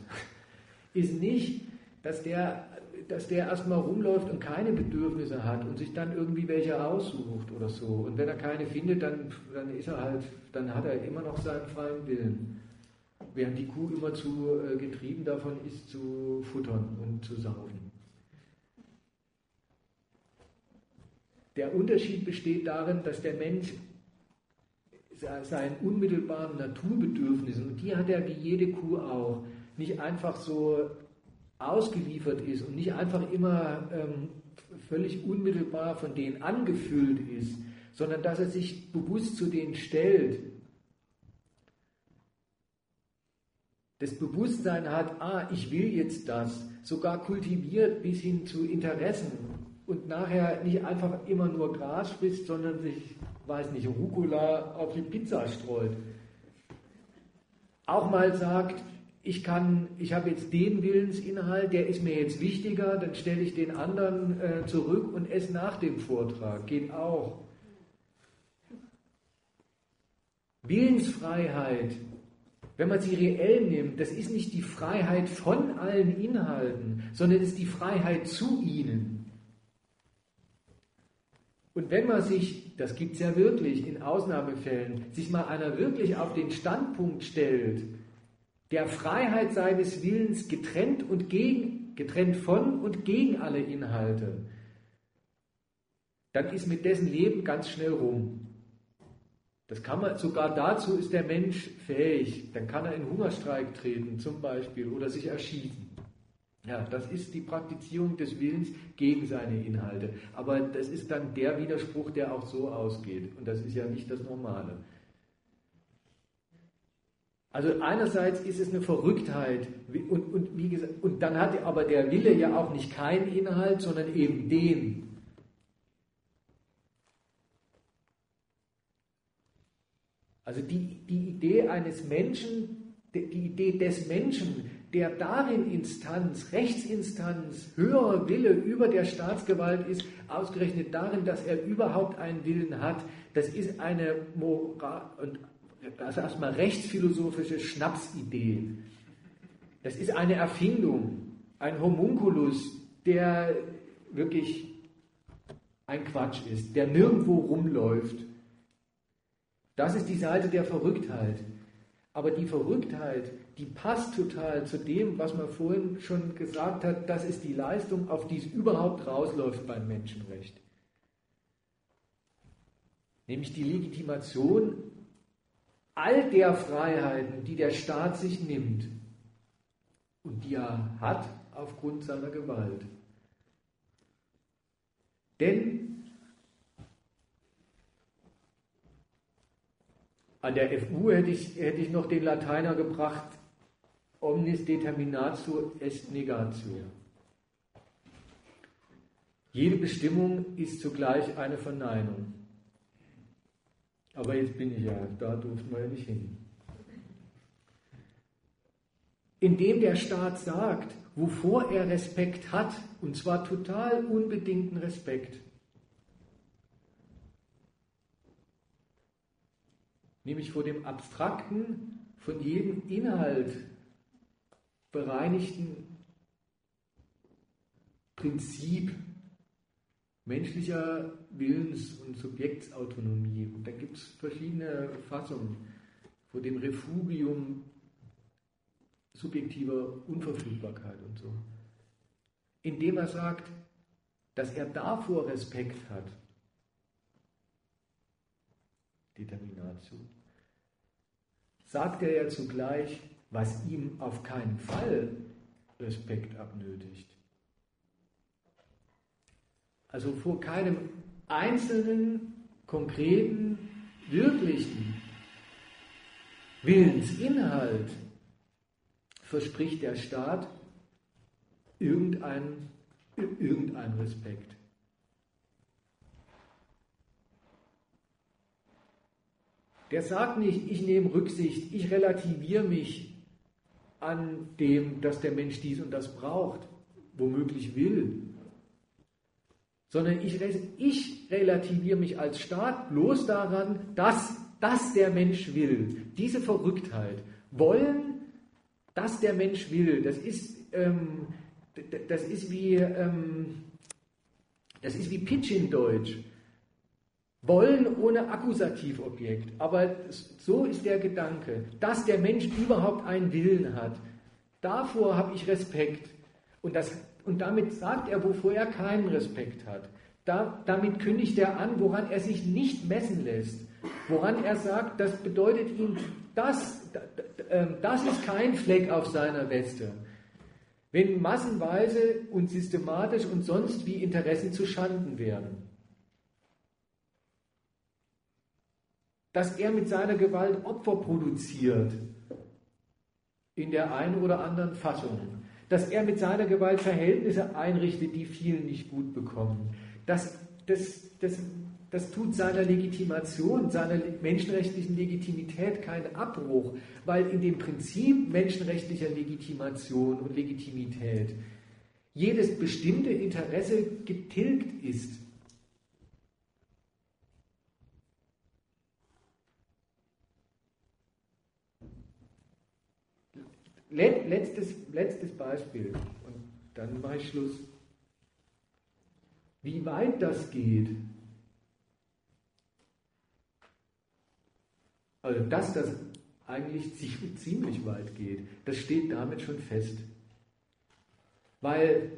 ist nicht, dass der, dass der erstmal rumläuft und keine Bedürfnisse hat und sich dann irgendwie welche aussucht oder so. Und wenn er keine findet, dann, dann ist er halt, dann hat er immer noch seinen freien Willen. Während die Kuh immer zu äh, getrieben davon ist, zu futtern und zu saufen. Der Unterschied besteht darin, dass der Mensch seinen unmittelbaren Naturbedürfnissen, und die hat er wie jede Kuh auch, nicht einfach so ausgeliefert ist und nicht einfach immer ähm, völlig unmittelbar von denen angefüllt ist, sondern dass er sich bewusst zu denen stellt. Das Bewusstsein hat, ah, ich will jetzt das, sogar kultiviert bis hin zu Interessen und nachher nicht einfach immer nur Gras frisst, sondern sich weiß nicht, Rucola auf die Pizza streut. Auch mal sagt, ich kann, ich habe jetzt den Willensinhalt, der ist mir jetzt wichtiger, dann stelle ich den anderen äh, zurück und esse nach dem Vortrag. Geht auch. Willensfreiheit, wenn man sie reell nimmt, das ist nicht die Freiheit von allen Inhalten, sondern es ist die Freiheit zu ihnen. Und wenn man sich, das gibt es ja wirklich in Ausnahmefällen, sich mal einer wirklich auf den Standpunkt stellt, der Freiheit seines Willens getrennt und gegen, getrennt von und gegen alle Inhalte, dann ist mit dessen Leben ganz schnell rum. Das kann man, sogar dazu ist der Mensch fähig. Dann kann er in Hungerstreik treten, zum Beispiel, oder sich erschießen. Ja, das ist die Praktizierung des Willens gegen seine Inhalte. Aber das ist dann der Widerspruch, der auch so ausgeht. Und das ist ja nicht das Normale. Also einerseits ist es eine Verrücktheit und, und, wie gesagt, und dann hat aber der Wille ja auch nicht keinen Inhalt, sondern eben den. Also die, die Idee eines Menschen, die Idee des Menschen, der darin Instanz, Rechtsinstanz, höherer Wille über der Staatsgewalt ist, ausgerechnet darin, dass er überhaupt einen Willen hat, das ist eine Moral und also erstmal rechtsphilosophische Schnapsidee. Das ist eine Erfindung, ein Homunculus, der wirklich ein Quatsch ist, der nirgendwo rumläuft. Das ist die Seite der Verrücktheit. Aber die Verrücktheit, die passt total zu dem, was man vorhin schon gesagt hat, das ist die Leistung, auf die es überhaupt rausläuft beim Menschenrecht. Nämlich die Legitimation all der Freiheiten, die der Staat sich nimmt und die er hat aufgrund seiner Gewalt. Denn An der FU hätte ich, hätte ich noch den Lateiner gebracht, omnis determinatio est negatio. Jede Bestimmung ist zugleich eine Verneinung. Aber jetzt bin ich ja, da durften wir ja nicht hin. Indem der Staat sagt, wovor er Respekt hat, und zwar total unbedingten Respekt, nämlich vor dem abstrakten, von jedem Inhalt bereinigten Prinzip menschlicher Willens- und Subjektsautonomie. Und da gibt es verschiedene Fassungen vor dem Refugium subjektiver Unverfügbarkeit und so. Indem er sagt, dass er davor Respekt hat, Determinatio, sagt er ja zugleich, was ihm auf keinen Fall Respekt abnötigt. Also vor keinem einzelnen, konkreten, wirklichen Willensinhalt verspricht der Staat irgendeinen irgendein Respekt. Der sagt nicht, ich nehme Rücksicht, ich relativiere mich an dem, dass der Mensch dies und das braucht, womöglich will, sondern ich, ich relativiere mich als Staat bloß daran, dass, dass der Mensch will. Diese Verrücktheit. Wollen, dass der Mensch will. Das ist, ähm, das ist wie, ähm, das ist wie Pidgin-Deutsch. Wollen ohne Akkusativobjekt. Aber so ist der Gedanke, dass der Mensch überhaupt einen Willen hat. Davor habe ich Respekt. Und, das, und damit sagt er, wovor er keinen Respekt hat. Da, damit kündigt er an, woran er sich nicht messen lässt. Woran er sagt, das bedeutet ihm, das, ähm, das ist kein Fleck auf seiner Weste. Wenn massenweise und systematisch und sonst wie Interessen zu Schanden werden. Dass er mit seiner Gewalt Opfer produziert in der einen oder anderen Fassung, dass er mit seiner Gewalt Verhältnisse einrichtet, die vielen nicht gut bekommen, dass, dass, dass das tut seiner Legitimation, seiner menschenrechtlichen Legitimität keinen Abbruch, weil in dem Prinzip menschenrechtlicher Legitimation und Legitimität jedes bestimmte Interesse getilgt ist. Letztes, letztes Beispiel und dann mache ich Schluss. Wie weit das geht, Also dass das eigentlich ziemlich weit geht, das steht damit schon fest. Weil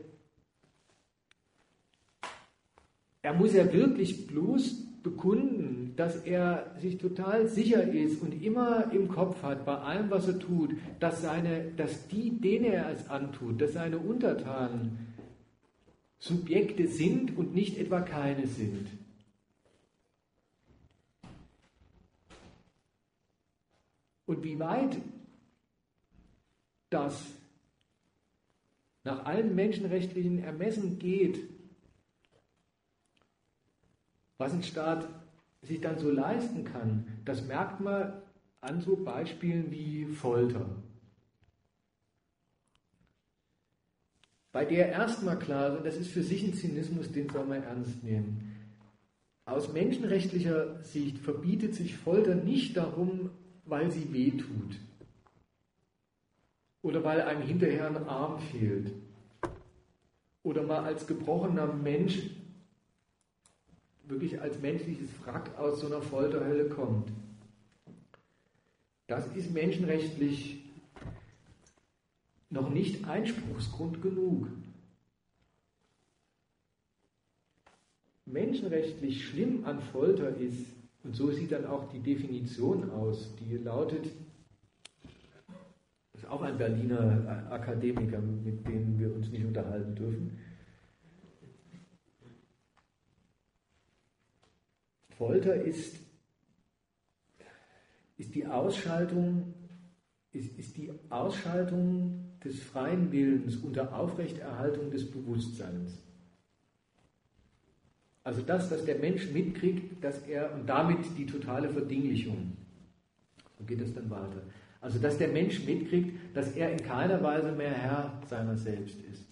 er muss ja wirklich bloß bekunden, dass er sich total sicher ist und immer im Kopf hat, bei allem, was er tut, dass, seine, dass die, denen er es antut, dass seine Untertanen Subjekte sind und nicht etwa keine sind. Und wie weit das nach allen menschenrechtlichen Ermessen geht, was ein Staat sich dann so leisten kann, das merkt man an so Beispielen wie Folter. Bei der erstmal klar und das ist für sich ein Zynismus, den soll man ernst nehmen. Aus menschenrechtlicher Sicht verbietet sich Folter nicht darum, weil sie wehtut. Oder weil einem hinterher ein Arm fehlt. Oder mal als gebrochener Mensch wirklich als menschliches Wrack aus so einer Folterhölle kommt. Das ist menschenrechtlich noch nicht Einspruchsgrund genug. Menschenrechtlich schlimm an Folter ist, und so sieht dann auch die Definition aus, die lautet, das ist auch ein Berliner Akademiker, mit dem wir uns nicht unterhalten dürfen. Folter ist, ist die Ausschaltung, ist, ist die Ausschaltung des freien Willens unter Aufrechterhaltung des Bewusstseins. Also das, dass der Mensch mitkriegt, dass er, und damit die totale Verdinglichung, so geht es dann weiter. Also dass der Mensch mitkriegt, dass er in keiner Weise mehr Herr seiner selbst ist.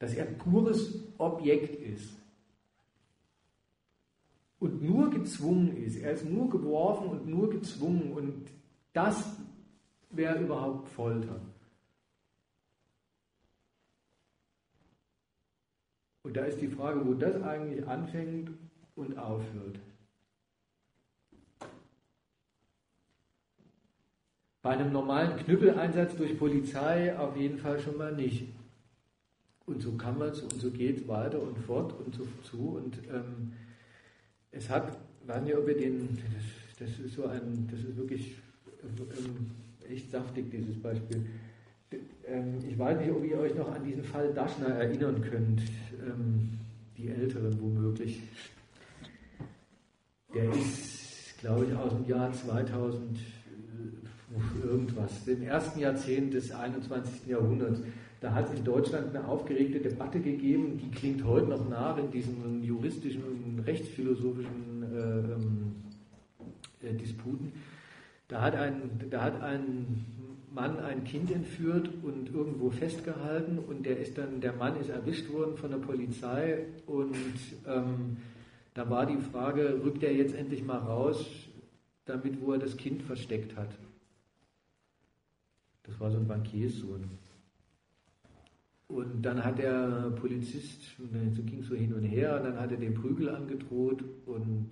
Dass er pures Objekt ist. Und nur gezwungen ist. Er ist nur geworfen und nur gezwungen. Und das wäre überhaupt Folter. Und da ist die Frage, wo das eigentlich anfängt und aufhört. Bei einem normalen Knüppeleinsatz durch Polizei auf jeden Fall schon mal nicht. Und so kann man es und so geht es weiter und fort und so zu. Und ähm, es hat, ob ihr den, das, das, ist so ein, das ist wirklich ähm, echt saftig, dieses Beispiel. Ähm, ich weiß nicht, ob ihr euch noch an diesen Fall Daschner erinnern könnt, ähm, die Älteren womöglich. Der ist, glaube ich, aus dem Jahr 2000 äh, irgendwas, dem ersten Jahrzehnt des 21. Jahrhunderts. Da hat es in Deutschland eine aufgeregte Debatte gegeben, die klingt heute noch nach in diesen juristischen und rechtsphilosophischen äh, ähm, äh, Disputen. Da hat, ein, da hat ein Mann ein Kind entführt und irgendwo festgehalten und der ist dann, der Mann ist erwischt worden von der Polizei und ähm, da war die Frage, rückt er jetzt endlich mal raus, damit wo er das Kind versteckt hat. Das war so ein Bankierssohn. Und dann hat der Polizist, so ging so hin und her, und dann hat er den Prügel angedroht und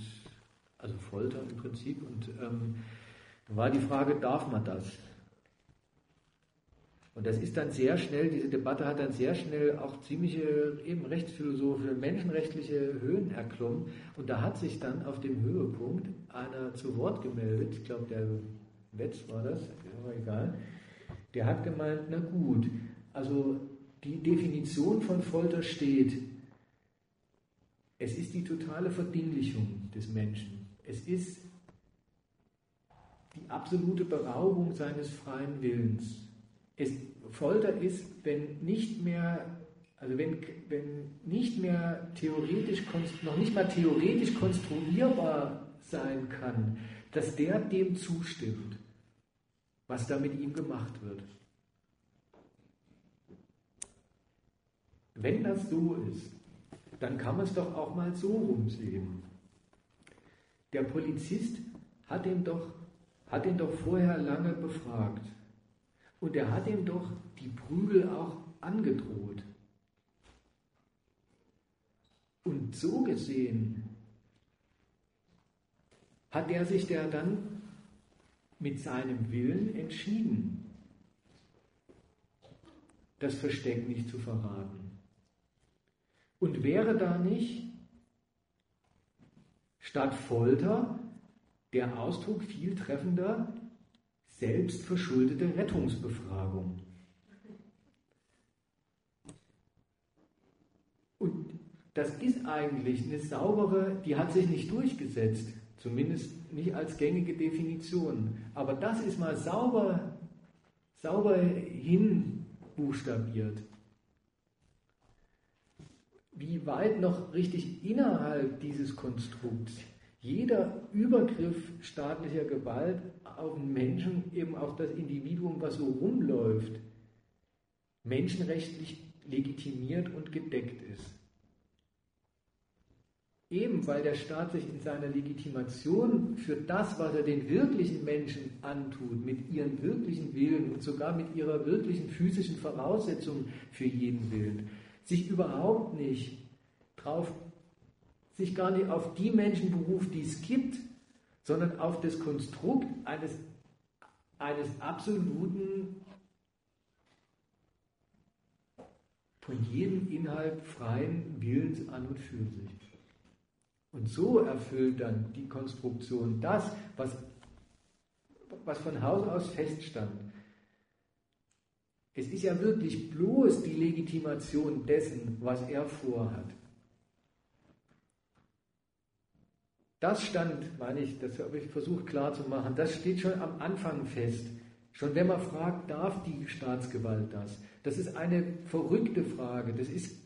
also Folter im Prinzip. Und ähm, dann war die Frage, darf man das? Und das ist dann sehr schnell, diese Debatte hat dann sehr schnell auch ziemliche eben rechtsphilosophische, menschenrechtliche Höhen erklommen. Und da hat sich dann auf dem Höhepunkt einer zu Wort gemeldet, ich glaube der Wetz war das, aber egal, der hat gemeint, na gut, also die Definition von Folter steht, es ist die totale Verdinglichung des Menschen. Es ist die absolute Beraubung seines freien Willens. Es, Folter ist, wenn nicht mehr also wenn, wenn nicht mehr theoretisch, noch nicht mal theoretisch konstruierbar sein kann, dass der dem zustimmt, was da mit ihm gemacht wird. Wenn das so ist, dann kann man es doch auch mal so rumsehen. Der Polizist hat ihn doch, hat ihn doch vorher lange befragt. Und er hat ihm doch die Prügel auch angedroht. Und so gesehen hat er sich der dann mit seinem Willen entschieden, das Versteck nicht zu verraten. Und wäre da nicht statt Folter der Ausdruck viel treffender selbstverschuldete Rettungsbefragung? Und das ist eigentlich eine saubere, die hat sich nicht durchgesetzt, zumindest nicht als gängige Definition. Aber das ist mal sauber, sauber hinbuchstabiert wie weit noch richtig innerhalb dieses Konstrukts jeder Übergriff staatlicher Gewalt auf den Menschen, eben auf das Individuum, was so rumläuft, menschenrechtlich legitimiert und gedeckt ist. Eben weil der Staat sich in seiner Legitimation für das, was er den wirklichen Menschen antut, mit ihren wirklichen Willen und sogar mit ihrer wirklichen physischen Voraussetzung für jeden Willen, sich überhaupt nicht drauf, sich gar nicht auf die Menschen beruft, die es gibt, sondern auf das Konstrukt eines, eines absoluten, von jedem Inhalt freien Willens an und für sich. Und so erfüllt dann die Konstruktion das, was, was von Haus aus feststand. Es ist ja wirklich bloß die Legitimation dessen, was er vorhat. Das stand, meine ich, das habe ich versucht klarzumachen, das steht schon am Anfang fest. Schon wenn man fragt, darf die Staatsgewalt das? Das ist eine verrückte Frage. Das ist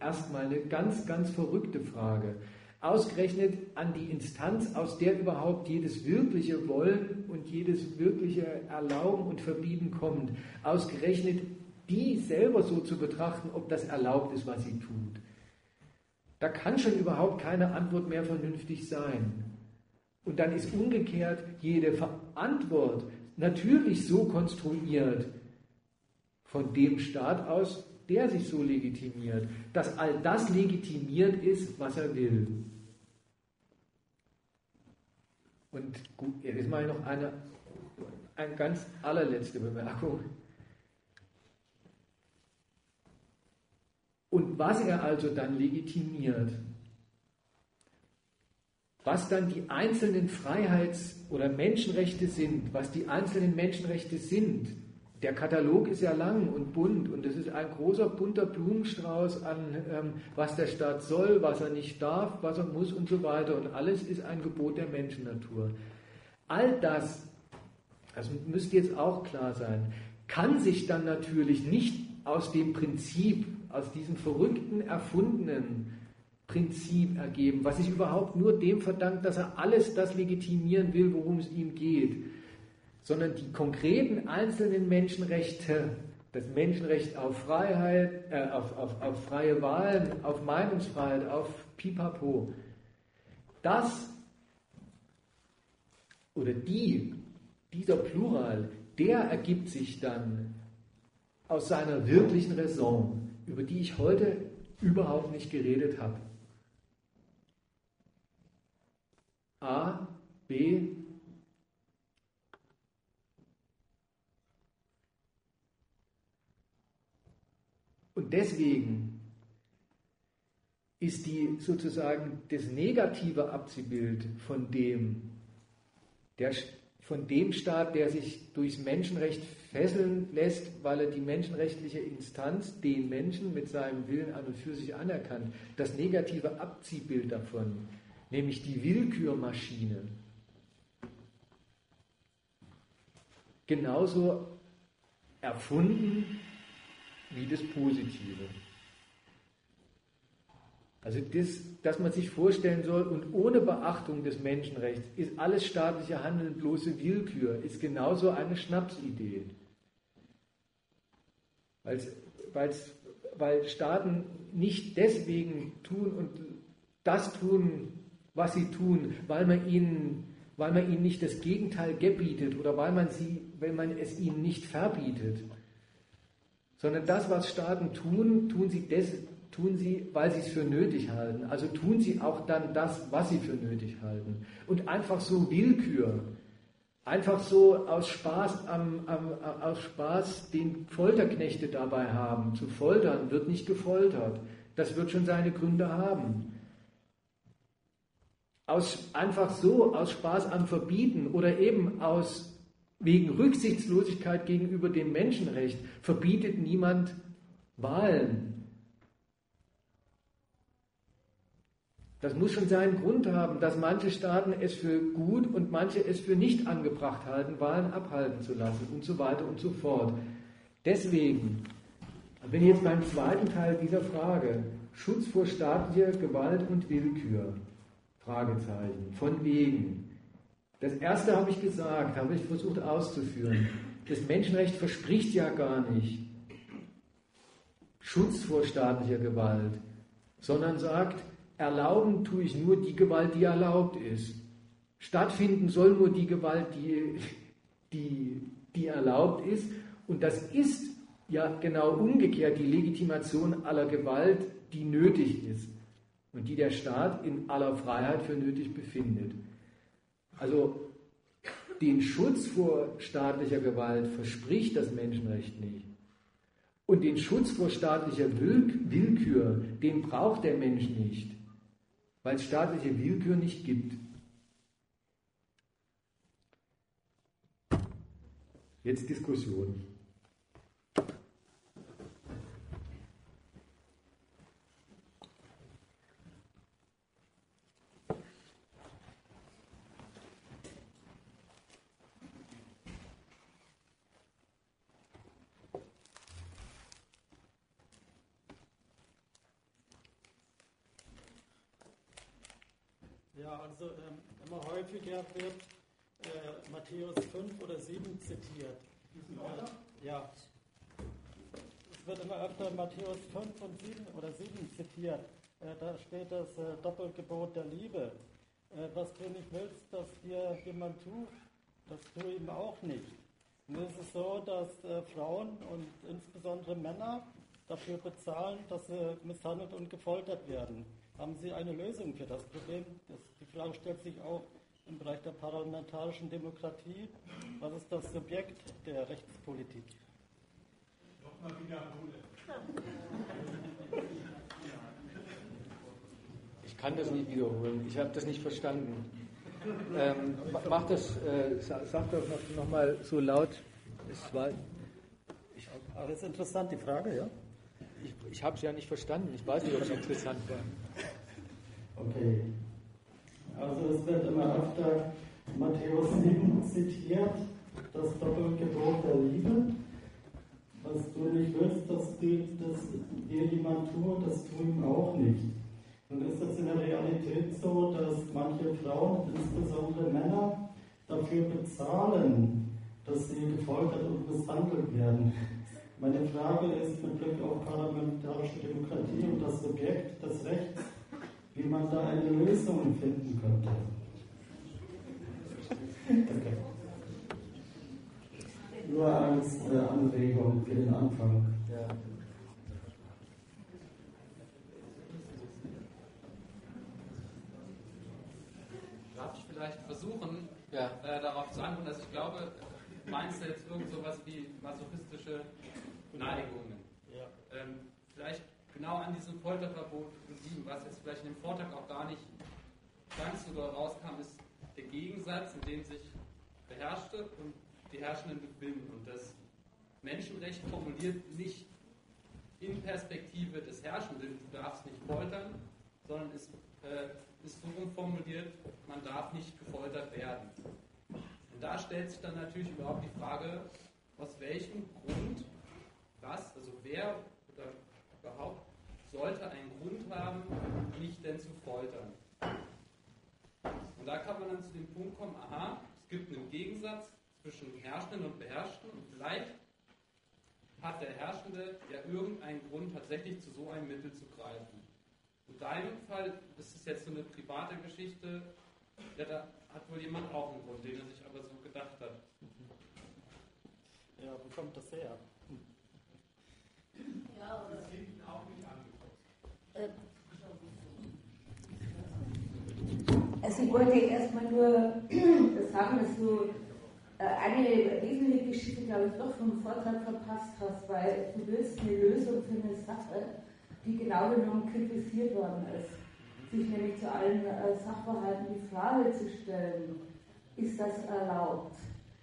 erstmal eine ganz, ganz verrückte Frage. Ausgerechnet an die Instanz, aus der überhaupt jedes wirkliche Wollen und jedes wirkliche Erlauben und Verbieten kommt. Ausgerechnet die selber so zu betrachten, ob das erlaubt ist, was sie tut. Da kann schon überhaupt keine Antwort mehr vernünftig sein. Und dann ist umgekehrt jede Antwort natürlich so konstruiert von dem Staat aus, der sich so legitimiert, dass all das legitimiert ist, was er will. Und gut, jetzt ich noch eine, eine ganz allerletzte Bemerkung. Und was er also dann legitimiert, was dann die einzelnen Freiheits- oder Menschenrechte sind, was die einzelnen Menschenrechte sind. Der Katalog ist ja lang und bunt und es ist ein großer bunter Blumenstrauß an, ähm, was der Staat soll, was er nicht darf, was er muss und so weiter. Und alles ist ein Gebot der Menschennatur. All das, das müsste jetzt auch klar sein, kann sich dann natürlich nicht aus dem Prinzip aus diesem verrückten, erfundenen Prinzip ergeben, was sich überhaupt nur dem verdankt, dass er alles das legitimieren will, worum es ihm geht, sondern die konkreten einzelnen Menschenrechte, das Menschenrecht auf Freiheit, äh, auf, auf, auf freie Wahlen, auf Meinungsfreiheit, auf Pipapo, das oder die, dieser Plural, der ergibt sich dann aus seiner wirklichen Raison über die ich heute überhaupt nicht geredet habe. A, B, Deswegen ist die sozusagen das negative Abziehbild von dem, der, von dem Staat, der sich durchs Menschenrecht fesseln lässt, weil er die menschenrechtliche Instanz, den Menschen mit seinem Willen an und für sich anerkannt, das negative Abziehbild davon, nämlich die Willkürmaschine, genauso erfunden wie das Positive. Also das, dass man sich vorstellen soll, und ohne Beachtung des Menschenrechts ist alles staatliche Handeln bloße Willkür, ist genauso eine Schnapsidee. Weil's, weil's, weil Staaten nicht deswegen tun und das tun, was sie tun, weil man ihnen, weil man ihnen nicht das Gegenteil gebietet oder weil man, sie, weil man es ihnen nicht verbietet, sondern das, was Staaten tun, tun sie, des, tun sie, weil sie es für nötig halten. Also tun sie auch dann das, was sie für nötig halten. Und einfach so Willkür, einfach so aus Spaß, am, am, aus Spaß den Folterknechte dabei haben, zu foltern, wird nicht gefoltert. Das wird schon seine Gründe haben. Aus, einfach so, aus Spaß am Verbieten oder eben aus wegen Rücksichtslosigkeit gegenüber dem Menschenrecht verbietet niemand Wahlen. Das muss schon seinen Grund haben, dass manche Staaten es für gut und manche es für nicht angebracht halten, Wahlen abhalten zu lassen und so weiter und so fort. Deswegen bin ich jetzt beim zweiten Teil dieser Frage. Schutz vor staatlicher Gewalt und Willkür. Fragezeichen. Von wegen. Das erste habe ich gesagt, habe ich versucht auszuführen. Das Menschenrecht verspricht ja gar nicht Schutz vor staatlicher Gewalt, sondern sagt, erlauben tue ich nur die Gewalt, die erlaubt ist. Stattfinden soll nur die Gewalt, die, die, die erlaubt ist. Und das ist ja genau umgekehrt die Legitimation aller Gewalt, die nötig ist und die der Staat in aller Freiheit für nötig befindet. Also den Schutz vor staatlicher Gewalt verspricht das Menschenrecht nicht. Und den Schutz vor staatlicher Willkür, den braucht der Mensch nicht weil es staatliche Willkür nicht gibt. Jetzt Diskussion. Also ähm, immer häufiger wird äh, Matthäus 5 oder 7 zitiert. Äh, ja. Es wird immer öfter Matthäus 5 und 7 oder 7 zitiert. Äh, da steht das äh, Doppelgebot der Liebe. Äh, was du nicht willst, dass dir jemand tut, das tu ihm auch nicht. Nun ist es so, dass äh, Frauen und insbesondere Männer dafür bezahlen, dass sie misshandelt und gefoltert werden. Haben Sie eine Lösung für das Problem? Das, Frage stellt sich auch im Bereich der parlamentarischen Demokratie. Was ist das Subjekt der Rechtspolitik? Nochmal wiederholen. Ich kann das nicht wiederholen. Ich habe das nicht verstanden. Ähm, mach das, äh, sag doch noch, noch mal so laut. Es war, ich, Aber das ist interessant, die Frage, ja? Ich, ich habe es ja nicht verstanden. Ich weiß nicht, ob es interessant war. Okay. Also es wird immer öfter Matthäus 7 zitiert, das Doppelgebot der Liebe. Was du nicht willst, dass, du, dass dir jemand tut, das tu ihm auch nicht. Nun ist es in der Realität so, dass manche Frauen, insbesondere Männer, dafür bezahlen, dass sie gefoltert und misshandelt werden. Meine Frage ist mit Blick auf parlamentarische Demokratie und das Subjekt des Rechts, wie man da eine Lösung finden könnte. Okay. Nur als äh, Anregung für den Anfang. Ja. Darf ich vielleicht versuchen, ja. äh, darauf zu antworten, dass ich glaube, meinst du jetzt irgend sowas wie masochistische Neigungen? Ja. Ähm, vielleicht genau an diesem Folterverbot geblieben, was jetzt vielleicht in dem Vortrag auch gar nicht ganz so rauskam, ist der Gegensatz, in dem sich Beherrschte und die Herrschenden befinden. Und das Menschenrecht formuliert nicht in Perspektive des Herrschenden, du darfst nicht foltern, sondern ist, äh, ist so formuliert, man darf nicht gefoltert werden. Und da stellt sich dann natürlich überhaupt die Frage, aus welchem Grund, was, also wer oder überhaupt sollte einen Grund haben, mich denn zu foltern. Und da kann man dann zu dem Punkt kommen, aha, es gibt einen Gegensatz zwischen Herrschenden und Beherrschten und vielleicht hat der Herrschende ja irgendeinen Grund, tatsächlich zu so einem Mittel zu greifen. In deinem Fall ist es jetzt so eine private Geschichte, ja, da hat wohl jemand auch einen Grund, den er sich aber so gedacht hat. Ja, wo kommt das her? Ja, das liegt auch nicht also ich wollte erstmal nur sagen, dass du äh, eine wesentliche Geschichte, glaube ich, doch vom Vortrag verpasst hast, weil du willst eine Lösung für eine Sache, die genau genommen kritisiert worden ist. Sich nämlich zu allen äh, Sachverhalten die Frage zu stellen, ist das erlaubt?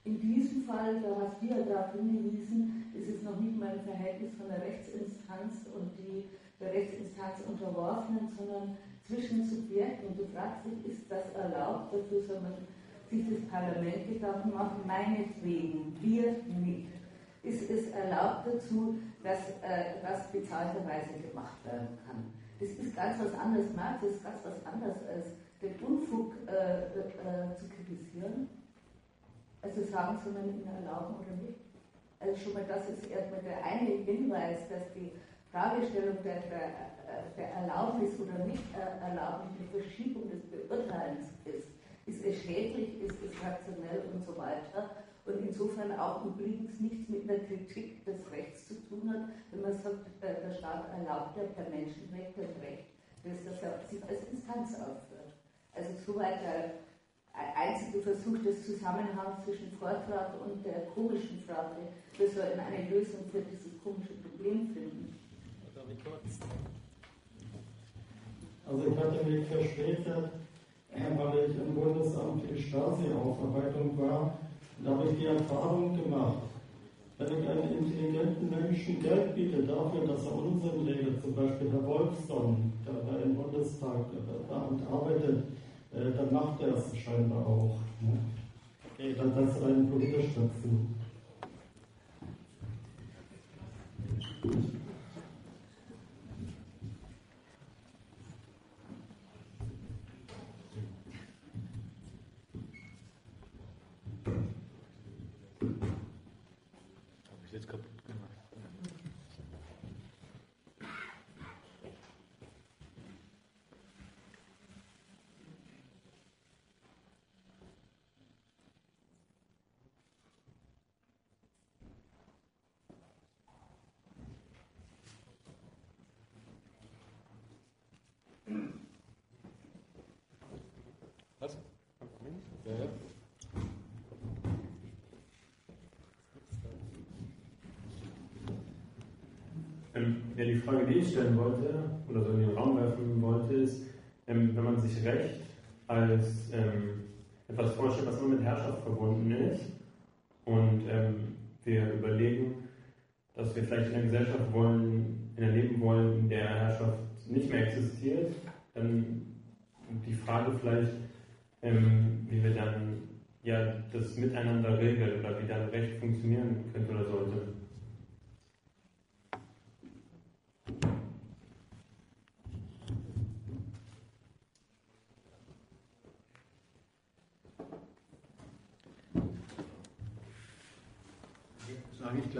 In diesem Fall, da hast du ja darauf hingewiesen, ist es noch nicht mal ein Verhältnis von der Rechtsinstanz und die der Rechtsinstanz unterworfenen, sondern zwischen Subjekten. Und du fragst dich, ist das erlaubt? Dafür soll man sich das Parlament Gedanken machen, meinetwegen, wir nicht. Ist es erlaubt dazu, dass äh, das bezahlterweise gemacht werden kann? Das ist ganz was anderes, Marx ist ganz was anderes als den Unfug äh, äh, zu kritisieren. Also sagen, man ihn erlauben oder nicht? Also schon mal das ist erstmal der eine Hinweis, dass die Fragestellung der, der, der Erlaubnis oder Nicht-Erlaubnis eine Verschiebung des Beurteilens ist ist es schädlich, ist es rationell und so weiter. Und insofern auch übrigens nichts mit einer Kritik des Rechts zu tun hat, wenn man sagt, äh, der Staat erlaubt ja per Menschenrecht das Recht, dass das sich als Instanz aufführt. Also soweit der einzige Versuch des Zusammenhangs zwischen Vortrag und der komischen Frage, dass wir in eine Lösung für dieses komische Problem finden. Also ich hatte mich verspätet, weil ich im Bundesamt für Stasi-Aufarbeitung war, da habe ich die Erfahrung gemacht, wenn ich einem intelligenten Menschen Geld biete dafür, dass er Unsinn redet, zum Beispiel Herr Wolfson, der im Bundestag äh, arbeitet, äh, dann macht er es scheinbar auch. Ne? Okay, dann das rein politisch dazu. Ja, die Frage, die ich stellen wollte, oder so in den Raum werfen wollte, ist, ähm, wenn man sich Recht als ähm, etwas vorstellt, was nur mit Herrschaft verbunden ist, und ähm, wir überlegen, dass wir vielleicht in einer Gesellschaft wollen, in einem Leben wollen, in der Herrschaft nicht mehr existiert, dann die Frage vielleicht, ähm, wie wir dann ja, das miteinander regeln oder wie dann Recht funktionieren könnte oder sollte.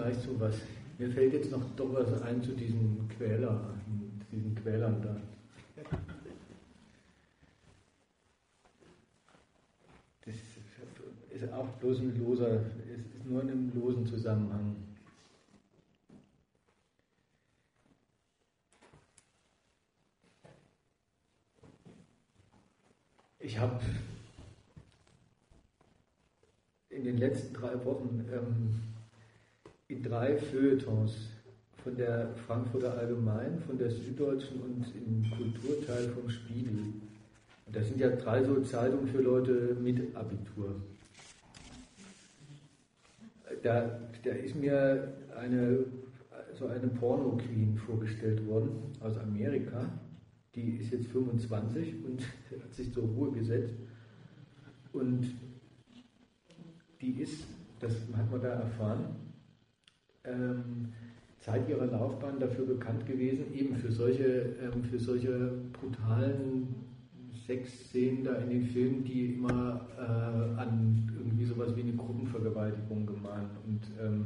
Gleich zu was. Mir fällt jetzt noch doch was ein zu diesen Quäler, diesen Quälern da. Das ist auch bloß ein loser, es ist nur in einem losen Zusammenhang. Ich habe in den letzten drei Wochen ähm, in drei Feuilletons von der Frankfurter Allgemein, von der Süddeutschen und im Kulturteil vom Spiegel. Und das sind ja drei so Zeitungen für Leute mit Abitur. Da, da ist mir eine, so eine Porno-Queen vorgestellt worden aus Amerika. Die ist jetzt 25 und hat sich zur Ruhe gesetzt. Und die ist, das hat man da erfahren, ähm, Zeit ihrer Laufbahn dafür bekannt gewesen, eben für solche, ähm, für solche brutalen Sexszenen da in den Filmen, die immer äh, an irgendwie sowas wie eine Gruppenvergewaltigung gemahnen. Und, ähm,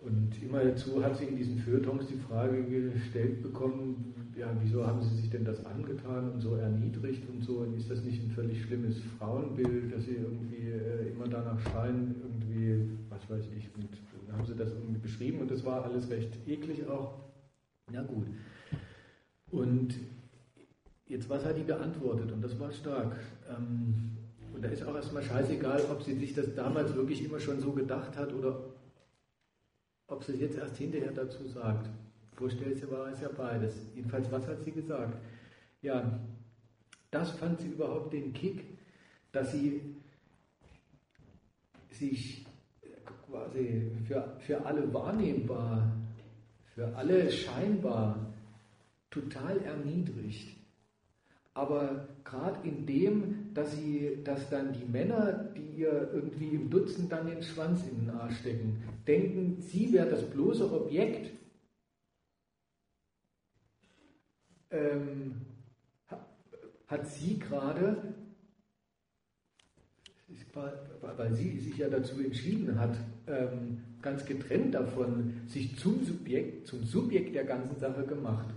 und immer dazu hat sie in diesen Feuilletons die Frage gestellt bekommen, ja, wieso haben sie sich denn das angetan und so erniedrigt und so? Und ist das nicht ein völlig schlimmes Frauenbild, dass sie irgendwie äh, immer danach schreien, irgendwie, was weiß ich, und haben sie das irgendwie beschrieben und das war alles recht eklig auch. Ja gut. Und jetzt, was hat die geantwortet? Und das war stark. Ähm, und da ist auch erstmal scheißegal, ob sie sich das damals wirklich immer schon so gedacht hat oder ob sie es jetzt erst hinterher dazu sagt. Vorstellse war es ja beides. Jedenfalls, was hat sie gesagt? Ja, das fand sie überhaupt den Kick, dass sie sich quasi für, für alle wahrnehmbar, für alle scheinbar total erniedrigt. Aber gerade in dem, dass sie, dass dann die Männer, die ihr irgendwie im Dutzend dann den Schwanz in den Arsch stecken, denken, sie wäre das bloße Objekt, ähm, hat sie gerade, weil sie sich ja dazu entschieden hat, ähm, ganz getrennt davon, sich zum Subjekt, zum Subjekt der ganzen Sache gemacht.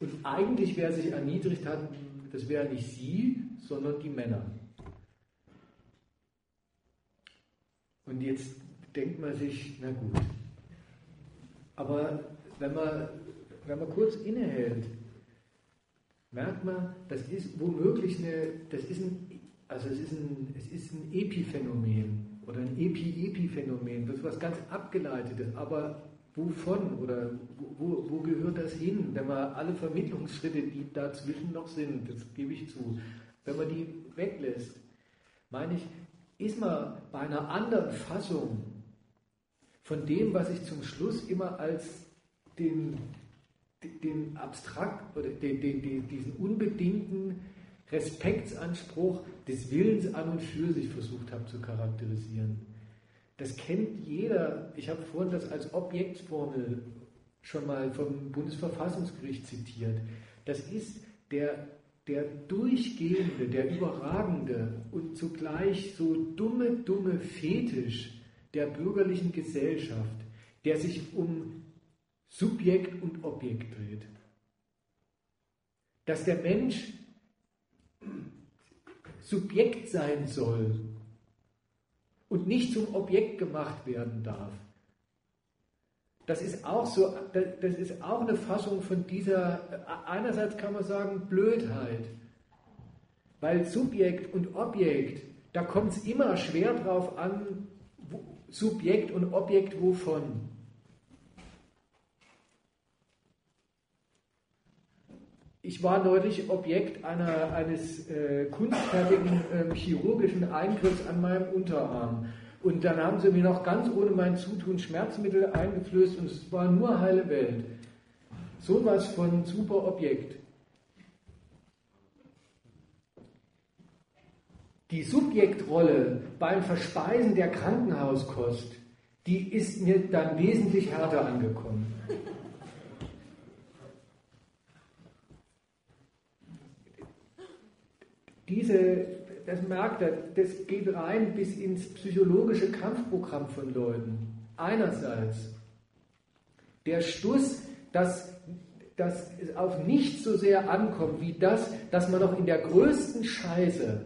Und eigentlich, wer sich erniedrigt hat, das wäre nicht sie, sondern die Männer. Und jetzt denkt man sich, na gut. Aber wenn man wenn man kurz innehält, merkt man, das ist womöglich eine, das ist ein, also es ist ein, es ist ein Epiphänomen oder ein Epi-Epi-Phänomen, das ist was ganz Abgeleitetes, aber wovon oder wo, wo, gehört das hin, wenn man alle Vermittlungsschritte, die dazwischen noch sind, das gebe ich zu, wenn man die weglässt, meine ich, ist man bei einer anderen Fassung von dem, was ich zum Schluss immer als den den abstrakt oder den, den, den, diesen unbedingten Respektsanspruch des Willens an und für sich versucht habe zu charakterisieren. Das kennt jeder. Ich habe vorhin das als Objektformel schon mal vom Bundesverfassungsgericht zitiert. Das ist der, der durchgehende, der überragende und zugleich so dumme, dumme Fetisch der bürgerlichen Gesellschaft, der sich um Subjekt und Objekt dreht. Dass der Mensch Subjekt sein soll und nicht zum Objekt gemacht werden darf. Das ist auch so, das ist auch eine Fassung von dieser, einerseits kann man sagen, Blödheit. Weil Subjekt und Objekt, da kommt es immer schwer drauf an, Subjekt und Objekt wovon. Ich war neulich Objekt einer, eines äh, kunstfertigen äh, chirurgischen Eingriffs an meinem Unterarm. Und dann haben sie mir noch ganz ohne mein Zutun Schmerzmittel eingeflößt und es war nur heile Welt. So was von super Objekt. Die Subjektrolle beim Verspeisen der Krankenhauskost, die ist mir dann wesentlich härter angekommen. Diese, das merkt er, das geht rein bis ins psychologische Kampfprogramm von Leuten. Einerseits der Stuss, dass, dass es auf nichts so sehr ankommt wie das, dass man noch in der größten Scheiße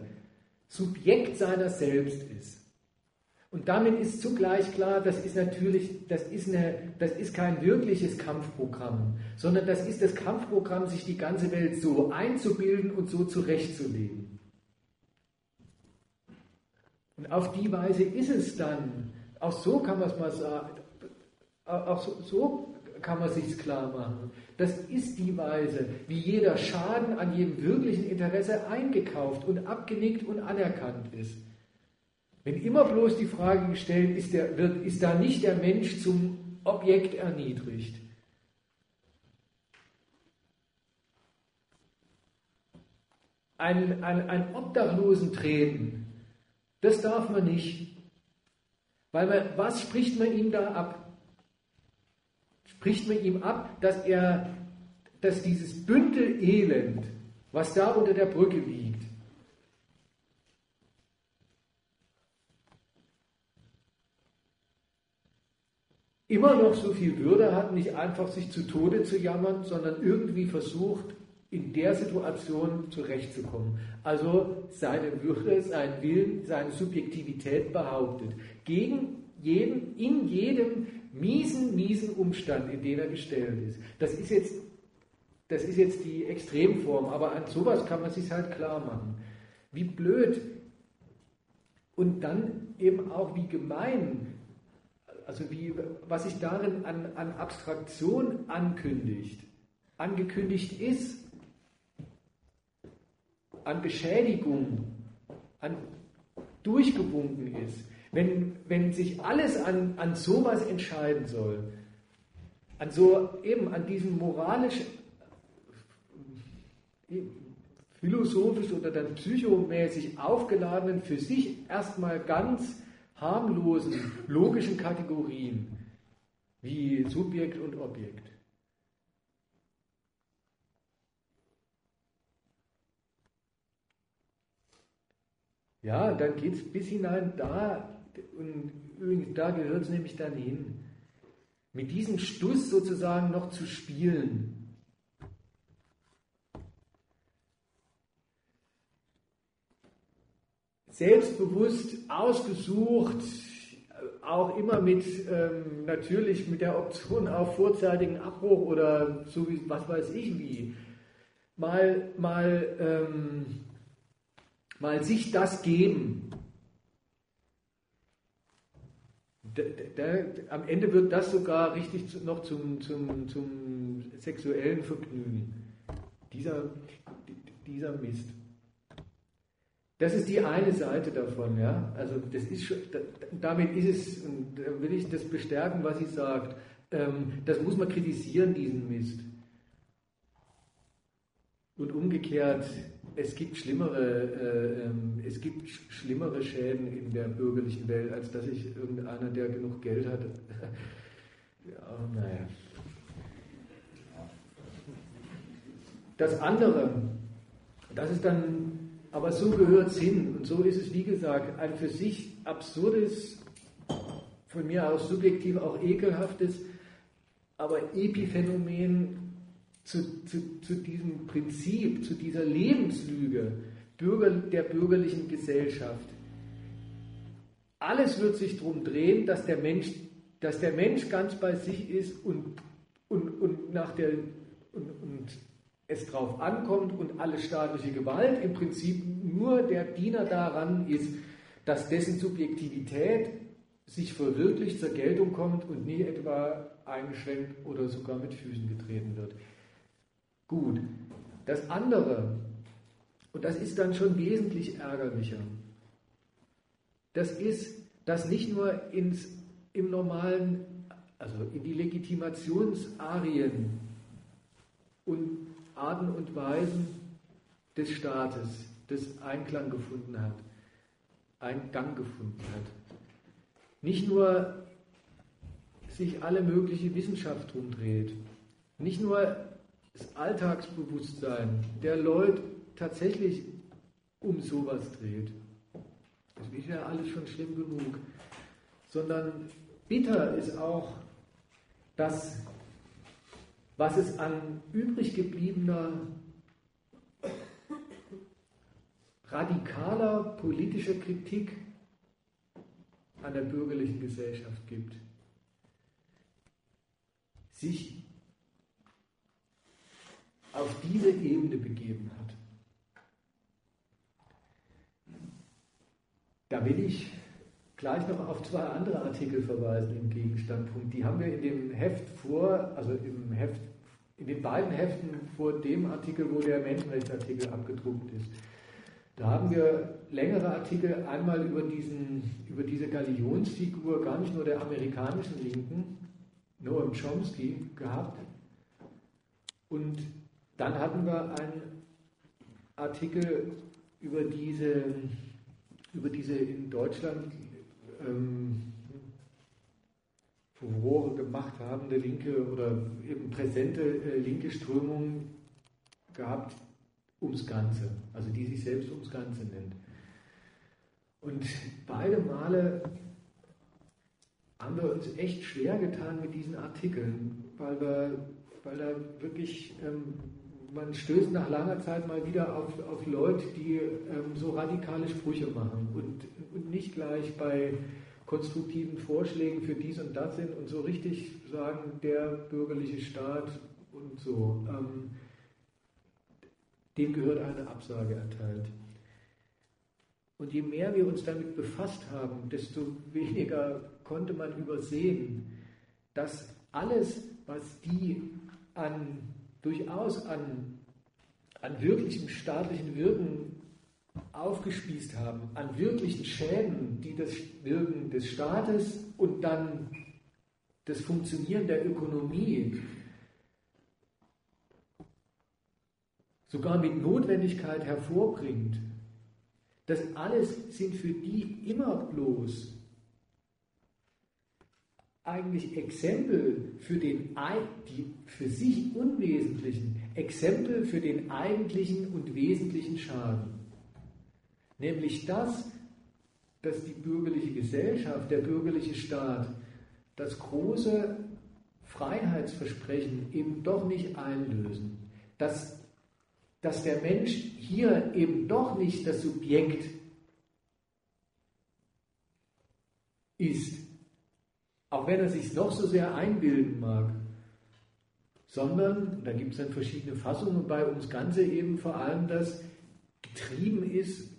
Subjekt seiner selbst ist. Und damit ist zugleich klar, das ist natürlich, das ist, eine, das ist kein wirkliches Kampfprogramm, sondern das ist das Kampfprogramm, sich die ganze Welt so einzubilden und so zurechtzulegen. Und auf die Weise ist es dann, auch so kann man es mal sagen, auch so, so kann man sich klar machen. Das ist die Weise, wie jeder Schaden an jedem wirklichen Interesse eingekauft und abgenickt und anerkannt ist. Wenn immer bloß die Frage gestellt ist, der, wird, ist da nicht der Mensch zum Objekt erniedrigt? Ein, ein, ein Obdachlosen treten, das darf man nicht. Weil man, was spricht man ihm da ab? Spricht man ihm ab, dass er, dass dieses Bündel Elend was da unter der Brücke liegt. Immer noch so viel Würde hat, nicht einfach sich zu Tode zu jammern, sondern irgendwie versucht, in der Situation zurechtzukommen. Also seine Würde, seinen Willen, seine Subjektivität behauptet. Gegen jeden, in jedem miesen, miesen Umstand, in den er gestellt ist. Das ist jetzt, das ist jetzt die Extremform, aber an sowas kann man sich halt klar machen. Wie blöd und dann eben auch wie gemein also wie, was sich darin an, an Abstraktion ankündigt, angekündigt ist, an Beschädigung, an durchgewunken ist, wenn, wenn sich alles an, an sowas entscheiden soll, an so eben an diesem moralisch, philosophisch oder dann psychomäßig aufgeladenen, für sich erstmal ganz harmlosen, logischen Kategorien wie Subjekt und Objekt. Ja, dann geht es bis hinein da, und da gehört es nämlich dann hin, mit diesem Stuss sozusagen noch zu spielen. Selbstbewusst ausgesucht, auch immer mit ähm, natürlich mit der Option auf vorzeitigen Abbruch oder so wie was weiß ich wie, mal, mal, ähm, mal sich das geben. Da, da, am Ende wird das sogar richtig zu, noch zum, zum, zum sexuellen Vergnügen. Dieser, dieser Mist. Das ist die eine Seite davon, ja. Also das ist schon, damit ist es, und will ich das bestärken, was sie sagt. Ähm, das muss man kritisieren, diesen Mist. Und umgekehrt, es gibt schlimmere, äh, ähm, es gibt schlimmere Schäden in der bürgerlichen Welt, als dass sich irgendeiner, der genug Geld hat, ja, naja. Das andere, das ist dann aber so gehört es hin. Und so ist es, wie gesagt, ein für sich absurdes, von mir aus subjektiv auch ekelhaftes, aber Epiphänomen zu, zu, zu diesem Prinzip, zu dieser Lebenslüge Bürger, der bürgerlichen Gesellschaft. Alles wird sich darum drehen, dass der Mensch, dass der Mensch ganz bei sich ist und, und, und nach der und, und es drauf ankommt und alle staatliche Gewalt im Prinzip nur der Diener daran ist, dass dessen Subjektivität sich verwirklicht zur Geltung kommt und nie etwa eingeschränkt oder sogar mit Füßen getreten wird. Gut, das andere, und das ist dann schon wesentlich ärgerlicher, das ist, dass nicht nur ins, im normalen, also in die Legitimationsarien und Arten und Weisen des Staates, das Einklang gefunden hat, Eingang gefunden hat. Nicht nur sich alle mögliche Wissenschaft umdreht, nicht nur das Alltagsbewusstsein der Leute tatsächlich um sowas dreht. Das ist ja alles schon schlimm genug. Sondern bitter ist auch, dass was es an übrig gebliebener radikaler politischer Kritik an der bürgerlichen Gesellschaft gibt, sich auf diese Ebene begeben hat. Da will ich gleich noch auf zwei andere Artikel verweisen im Gegenstandpunkt. Die haben wir in dem Heft vor, also im Heft in den beiden Heften vor dem Artikel, wo der Menschenrechtsartikel abgedruckt ist. Da haben wir längere Artikel einmal über, diesen, über diese Galionsfigur, gar nicht nur der amerikanischen Linken, Noam Chomsky, gehabt. Und dann hatten wir einen Artikel über diese, über diese in Deutschland ähm, Furore gemacht habende linke oder eben präsente äh, linke Strömung gehabt, ums Ganze, also die sich selbst ums Ganze nennt. Und beide Male haben wir uns echt schwer getan mit diesen Artikeln, weil, wir, weil da wirklich, ähm, man stößt nach langer Zeit mal wieder auf, auf Leute, die ähm, so radikale Sprüche machen und, und nicht gleich bei konstruktiven Vorschlägen für dies und das sind und so richtig sagen, der bürgerliche Staat und so. Ähm, dem gehört eine Absage erteilt. Und je mehr wir uns damit befasst haben, desto weniger konnte man übersehen, dass alles, was die an, durchaus an, an wirklichem staatlichen Wirken aufgespießt haben, an wirklichen Schäden, die das Wirken des Staates und dann das Funktionieren der Ökonomie sogar mit Notwendigkeit hervorbringt, das alles sind für die immer bloß eigentlich Exempel für den die für sich unwesentlichen, Exempel für den eigentlichen und wesentlichen Schaden. Nämlich das, dass die bürgerliche Gesellschaft, der bürgerliche Staat, das große Freiheitsversprechen eben doch nicht einlösen. Dass dass der Mensch hier eben doch nicht das Subjekt ist, auch wenn er sich noch so sehr einbilden mag, sondern, da gibt es dann verschiedene Fassungen, bei uns Ganze eben vor allem das getrieben ist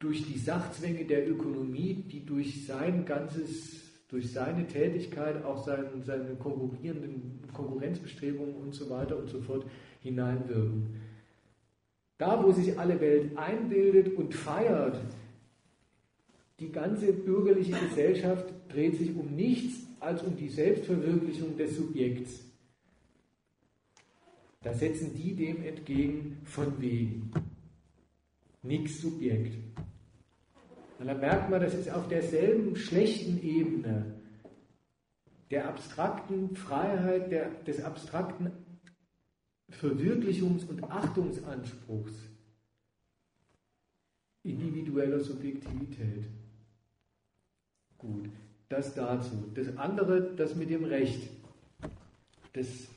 durch die Sachzwänge der Ökonomie, die durch sein ganzes, durch seine Tätigkeit, auch seine, seine konkurrierenden Konkurrenzbestrebungen und so weiter und so fort hineinwirken. Da, wo sich alle Welt einbildet und feiert, die ganze bürgerliche Gesellschaft dreht sich um nichts als um die Selbstverwirklichung des Subjekts. Da setzen die dem entgegen von wegen. Nix Subjekt. Und dann merkt man, das ist auf derselben schlechten Ebene der abstrakten Freiheit, der, des abstrakten Verwirklichungs- und Achtungsanspruchs individueller Subjektivität. Gut, das dazu. Das andere, das mit dem Recht. Das,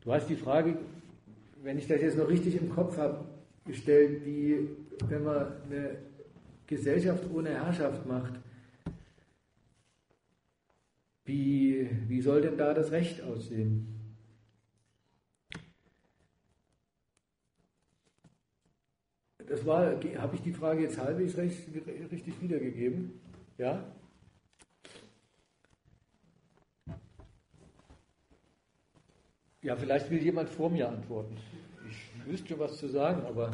du hast die Frage, wenn ich das jetzt noch richtig im Kopf habe, gestellt, wie wenn man eine Gesellschaft ohne Herrschaft macht, wie, wie soll denn da das Recht aussehen? Das war, habe ich die Frage jetzt halbwegs richtig wiedergegeben? Ja? Ja, vielleicht will jemand vor mir antworten. Ich wüsste schon was zu sagen, aber.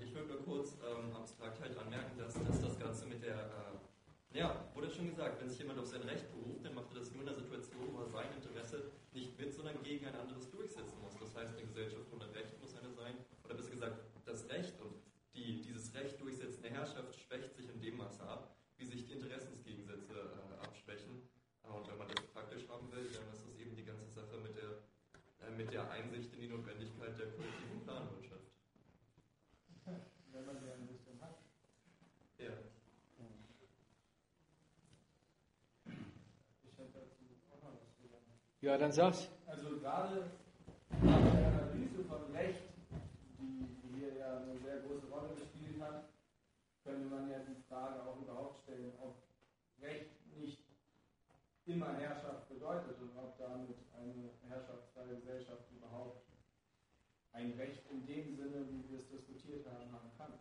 Ich würde nur kurz ähm, abstrakt halt anmerken, dass, dass das Ganze mit der ja, wurde schon gesagt, wenn sich jemand auf sein Recht beruft, dann macht er das nur in einer Situation, wo er sein Interesse nicht mit, sondern gegen ein anderes durchsetzen muss. Das heißt, eine Gesellschaft ohne Recht muss eine sein, oder besser gesagt, das Recht und die, dieses Recht durchsetzende Herrschaft schwächt sich in dem Maße ab, wie sich die Interessensgegensätze äh, abschwächen. Äh, und wenn man das praktisch haben will, dann ist das eben die ganze Sache mit der, äh, mit der Einsicht in die Notwendigkeit der kollektiven Planwirtschaft. Wenn man die ein bisschen hat. Ja. Ja, dann sag's. Also gerade nach der Analyse von Recht, die hier ja eine sehr große Rolle gespielt hat, könnte man ja die Frage auch überhaupt stellen, ob Recht nicht immer Herrschaft bedeutet und ob damit eine herrschaftsfreie Gesellschaft überhaupt ein Recht in dem Sinne, wie wir es diskutiert haben, haben kann.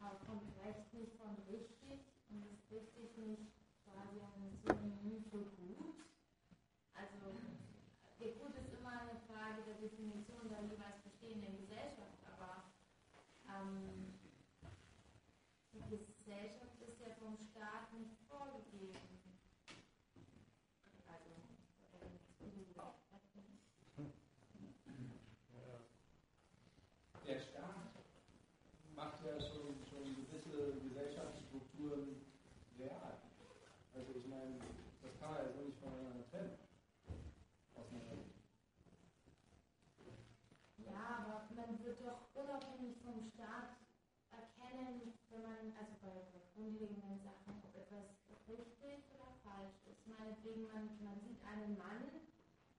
Aber von Recht nicht von richtig und ist richtig nicht quasi ein Synonym für gut. Also der Gut ist immer eine Frage der Definition der jeweils bestehenden Gesellschaft, aber ähm, die Gesellschaft ist ja vom Staat nicht vorgegeben. Also, Der Staat erkennen, wenn man, also bei grundlegenden Sachen, ob etwas richtig oder falsch ist. Meinetwegen, man, sieht einen Mann,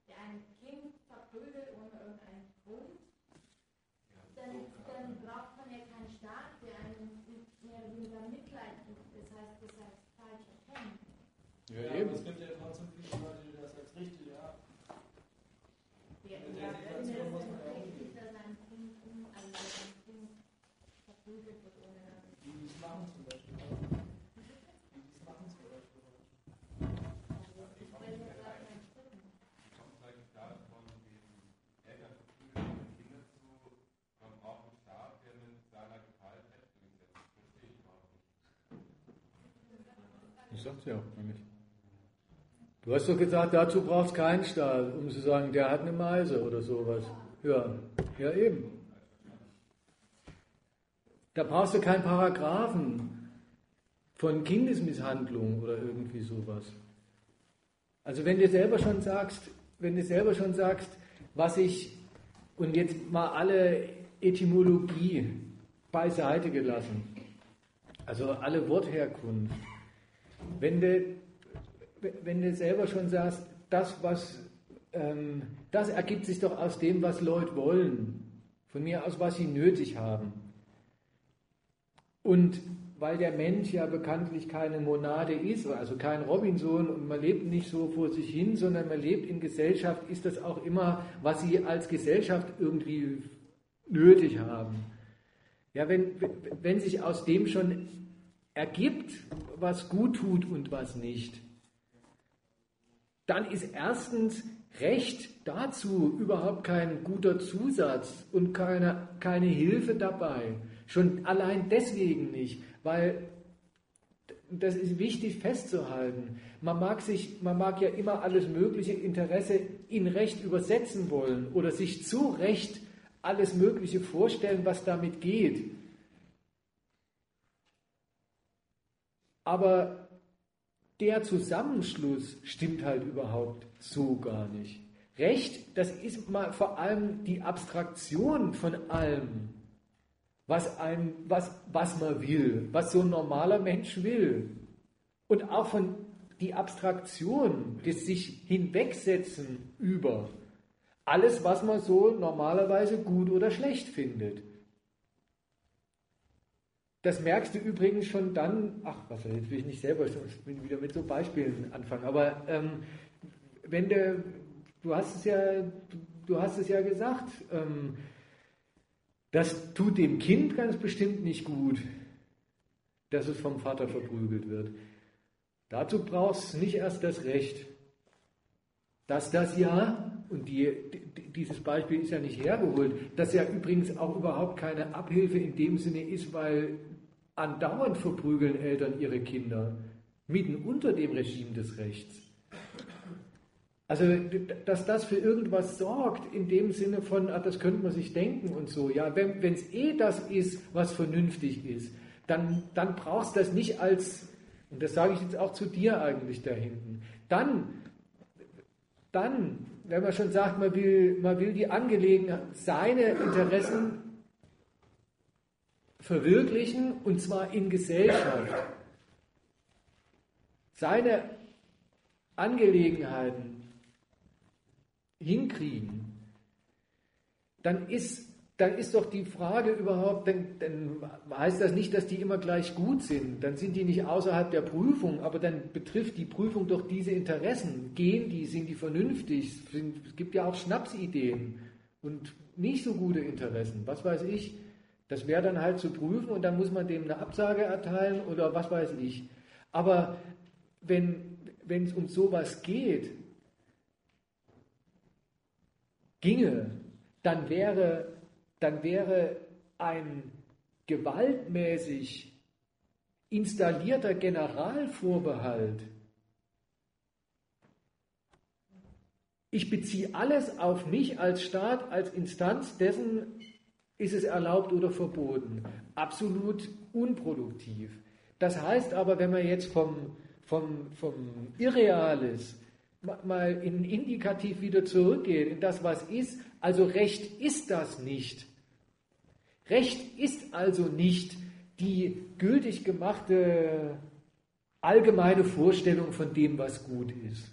der ein Kind verprügelt ohne irgendeinen Grund, dann, dann braucht man ja keinen Staat, der einen mehr oder weniger Mitleid gibt. Das heißt, das heißt falsch erkennen. Ja, eben. Es gibt ja trotzdem viele Leute, die das als richtig haben. Ja, in der Situation muss man ja umgehen. dass ein Kind, also ein Kind verprügelt wird ohne. Die es machen zum Beispiel. Die es machen zum Beispiel. kommt halt klar von den Eltern verprügelten Kinder zu, man braucht einen Staat, der mit seiner Gewalt Recht durchsetzt. Das verstehe ich überhaupt nicht. Auch nämlich. Du hast doch gesagt, dazu braucht es keinen Staat, um zu sagen, der hat eine Meise oder sowas. Ja, ja eben. Da brauchst du keinen Paragraphen von Kindesmisshandlung oder irgendwie sowas. Also wenn du selber schon sagst, wenn du selber schon sagst, was ich, und jetzt mal alle Etymologie beiseite gelassen, also alle Wortherkunft, wenn du wenn du selber schon sagst, das, was, ähm, das ergibt sich doch aus dem, was Leute wollen, von mir aus, was sie nötig haben. Und weil der Mensch ja bekanntlich keine Monade ist, also kein Robinson und man lebt nicht so vor sich hin, sondern man lebt in Gesellschaft, ist das auch immer, was sie als Gesellschaft irgendwie nötig haben. Ja, wenn, wenn sich aus dem schon ergibt, was gut tut und was nicht, dann ist erstens Recht dazu überhaupt kein guter Zusatz und keine, keine Hilfe dabei. Schon allein deswegen nicht, weil das ist wichtig festzuhalten. Man mag, sich, man mag ja immer alles mögliche Interesse in Recht übersetzen wollen oder sich zu Recht alles Mögliche vorstellen, was damit geht. Aber der Zusammenschluss stimmt halt überhaupt so gar nicht. Recht, das ist mal vor allem die Abstraktion von allem, was, ein, was, was man will, was so ein normaler Mensch will. Und auch von die Abstraktion, das sich hinwegsetzen über alles, was man so normalerweise gut oder schlecht findet. Das merkst du übrigens schon dann, ach, was jetzt will ich nicht selber ich wieder mit so Beispielen anfangen, aber ähm, wenn du, du hast es ja, du hast es ja gesagt, ähm, das tut dem Kind ganz bestimmt nicht gut, dass es vom Vater verprügelt wird. Dazu brauchst du nicht erst das Recht. Dass das ja, und die, dieses Beispiel ist ja nicht hergeholt, dass ja übrigens auch überhaupt keine Abhilfe in dem Sinne ist, weil Andauernd verprügeln Eltern ihre Kinder, mitten unter dem Regime des Rechts. Also, dass das für irgendwas sorgt, in dem Sinne von, ah, das könnte man sich denken und so. Ja, wenn es eh das ist, was vernünftig ist, dann, dann brauchst du das nicht als, und das sage ich jetzt auch zu dir eigentlich da hinten, dann, dann, wenn man schon sagt, man will, man will die Angelegenheit, seine Interessen verwirklichen und zwar in Gesellschaft. Seine Angelegenheiten hinkriegen, dann ist, dann ist doch die Frage überhaupt, dann, dann heißt das nicht, dass die immer gleich gut sind, dann sind die nicht außerhalb der Prüfung, aber dann betrifft die Prüfung doch diese Interessen. Gehen die, sind die vernünftig? Es gibt ja auch Schnapsideen und nicht so gute Interessen, was weiß ich. Das wäre dann halt zu prüfen und dann muss man dem eine Absage erteilen oder was weiß ich. Aber wenn es um sowas geht, ginge, dann wäre, dann wäre ein gewaltmäßig installierter Generalvorbehalt. Ich beziehe alles auf mich als Staat, als Instanz dessen ist es erlaubt oder verboten? Absolut unproduktiv. Das heißt aber, wenn man jetzt vom, vom, vom Irreales mal in Indikativ wieder zurückgeht, in das, was ist, also Recht ist das nicht. Recht ist also nicht die gültig gemachte allgemeine Vorstellung von dem, was gut ist.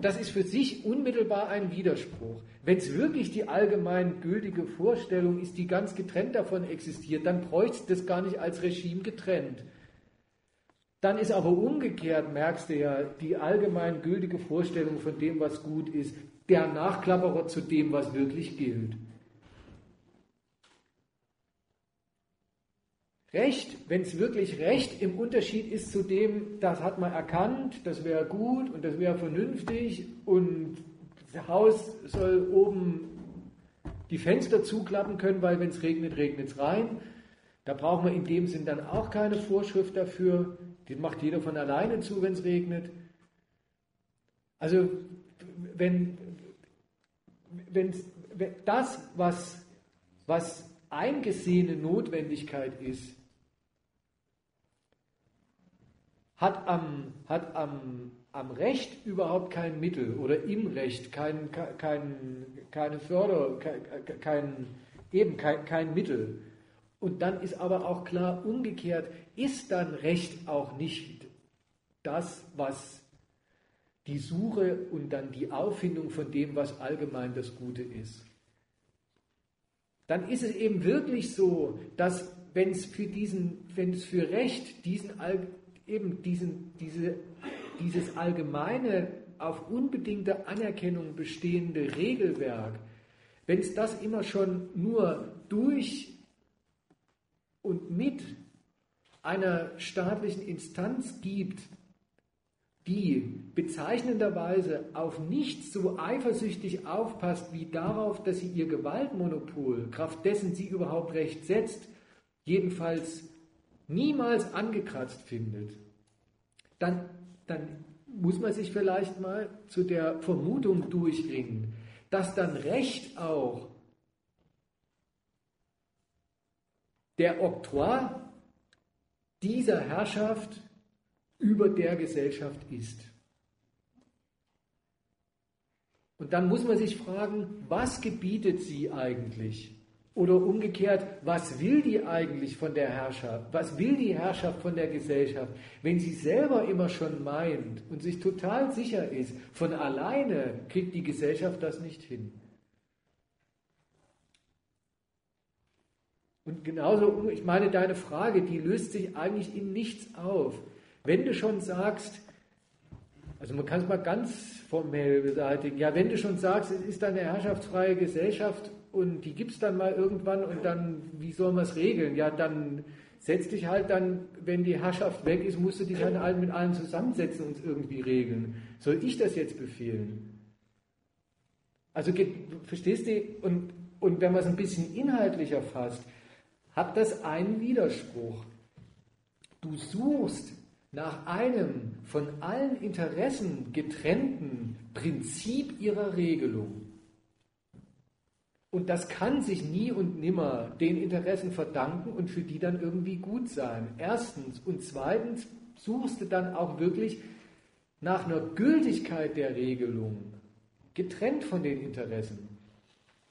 Das ist für sich unmittelbar ein Widerspruch. Wenn es wirklich die allgemein gültige Vorstellung ist, die ganz getrennt davon existiert, dann bräuchte es das gar nicht als Regime getrennt. Dann ist aber umgekehrt, merkst du ja, die allgemein gültige Vorstellung von dem, was gut ist, der Nachklapperer zu dem, was wirklich gilt. Recht, wenn es wirklich Recht im Unterschied ist zu dem, das hat man erkannt, das wäre gut und das wäre vernünftig und das Haus soll oben die Fenster zuklappen können, weil wenn es regnet, regnet es rein. Da braucht man in dem Sinn dann auch keine Vorschrift dafür. Die macht jeder von alleine zu, wenn es regnet. Also wenn, wenn, das, was, was eingesehene Notwendigkeit ist, hat am, hat am, am Recht überhaupt kein Mittel oder im Recht kein, kein, keine Förder, kein, eben kein, kein Mittel. Und dann ist aber auch klar, umgekehrt ist dann Recht auch nicht das, was die Suche und dann die Auffindung von dem, was allgemein das Gute ist. Dann ist es eben wirklich so, dass wenn es für für Recht diesen eben diesen, diese, dieses allgemeine, auf unbedingte Anerkennung bestehende Regelwerk, wenn es das immer schon nur durch und mit einer staatlichen Instanz gibt, die bezeichnenderweise auf nichts so eifersüchtig aufpasst wie darauf, dass sie ihr Gewaltmonopol, Kraft dessen sie überhaupt Recht setzt, jedenfalls niemals angekratzt findet, dann, dann muss man sich vielleicht mal zu der Vermutung durchringen, dass dann Recht auch der Oktroi dieser Herrschaft über der Gesellschaft ist. Und dann muss man sich fragen, was gebietet sie eigentlich? Oder umgekehrt, was will die eigentlich von der Herrschaft? Was will die Herrschaft von der Gesellschaft? Wenn sie selber immer schon meint und sich total sicher ist, von alleine kriegt die Gesellschaft das nicht hin. Und genauso, ich meine, deine Frage, die löst sich eigentlich in nichts auf. Wenn du schon sagst, also man kann es mal ganz formell beseitigen, ja, wenn du schon sagst, es ist eine herrschaftsfreie Gesellschaft und die gibt es dann mal irgendwann und dann, wie soll man es regeln? Ja, dann setz dich halt dann, wenn die Herrschaft weg ist, musst du dich halt mit allen zusammensetzen und irgendwie regeln. Soll ich das jetzt befehlen? Also verstehst du? Und, und wenn man es ein bisschen inhaltlicher fasst, hat das einen Widerspruch. Du suchst nach einem von allen Interessen getrennten Prinzip ihrer Regelung. Und das kann sich nie und nimmer den Interessen verdanken und für die dann irgendwie gut sein. Erstens. Und zweitens suchst du dann auch wirklich nach einer Gültigkeit der Regelung, getrennt von den Interessen.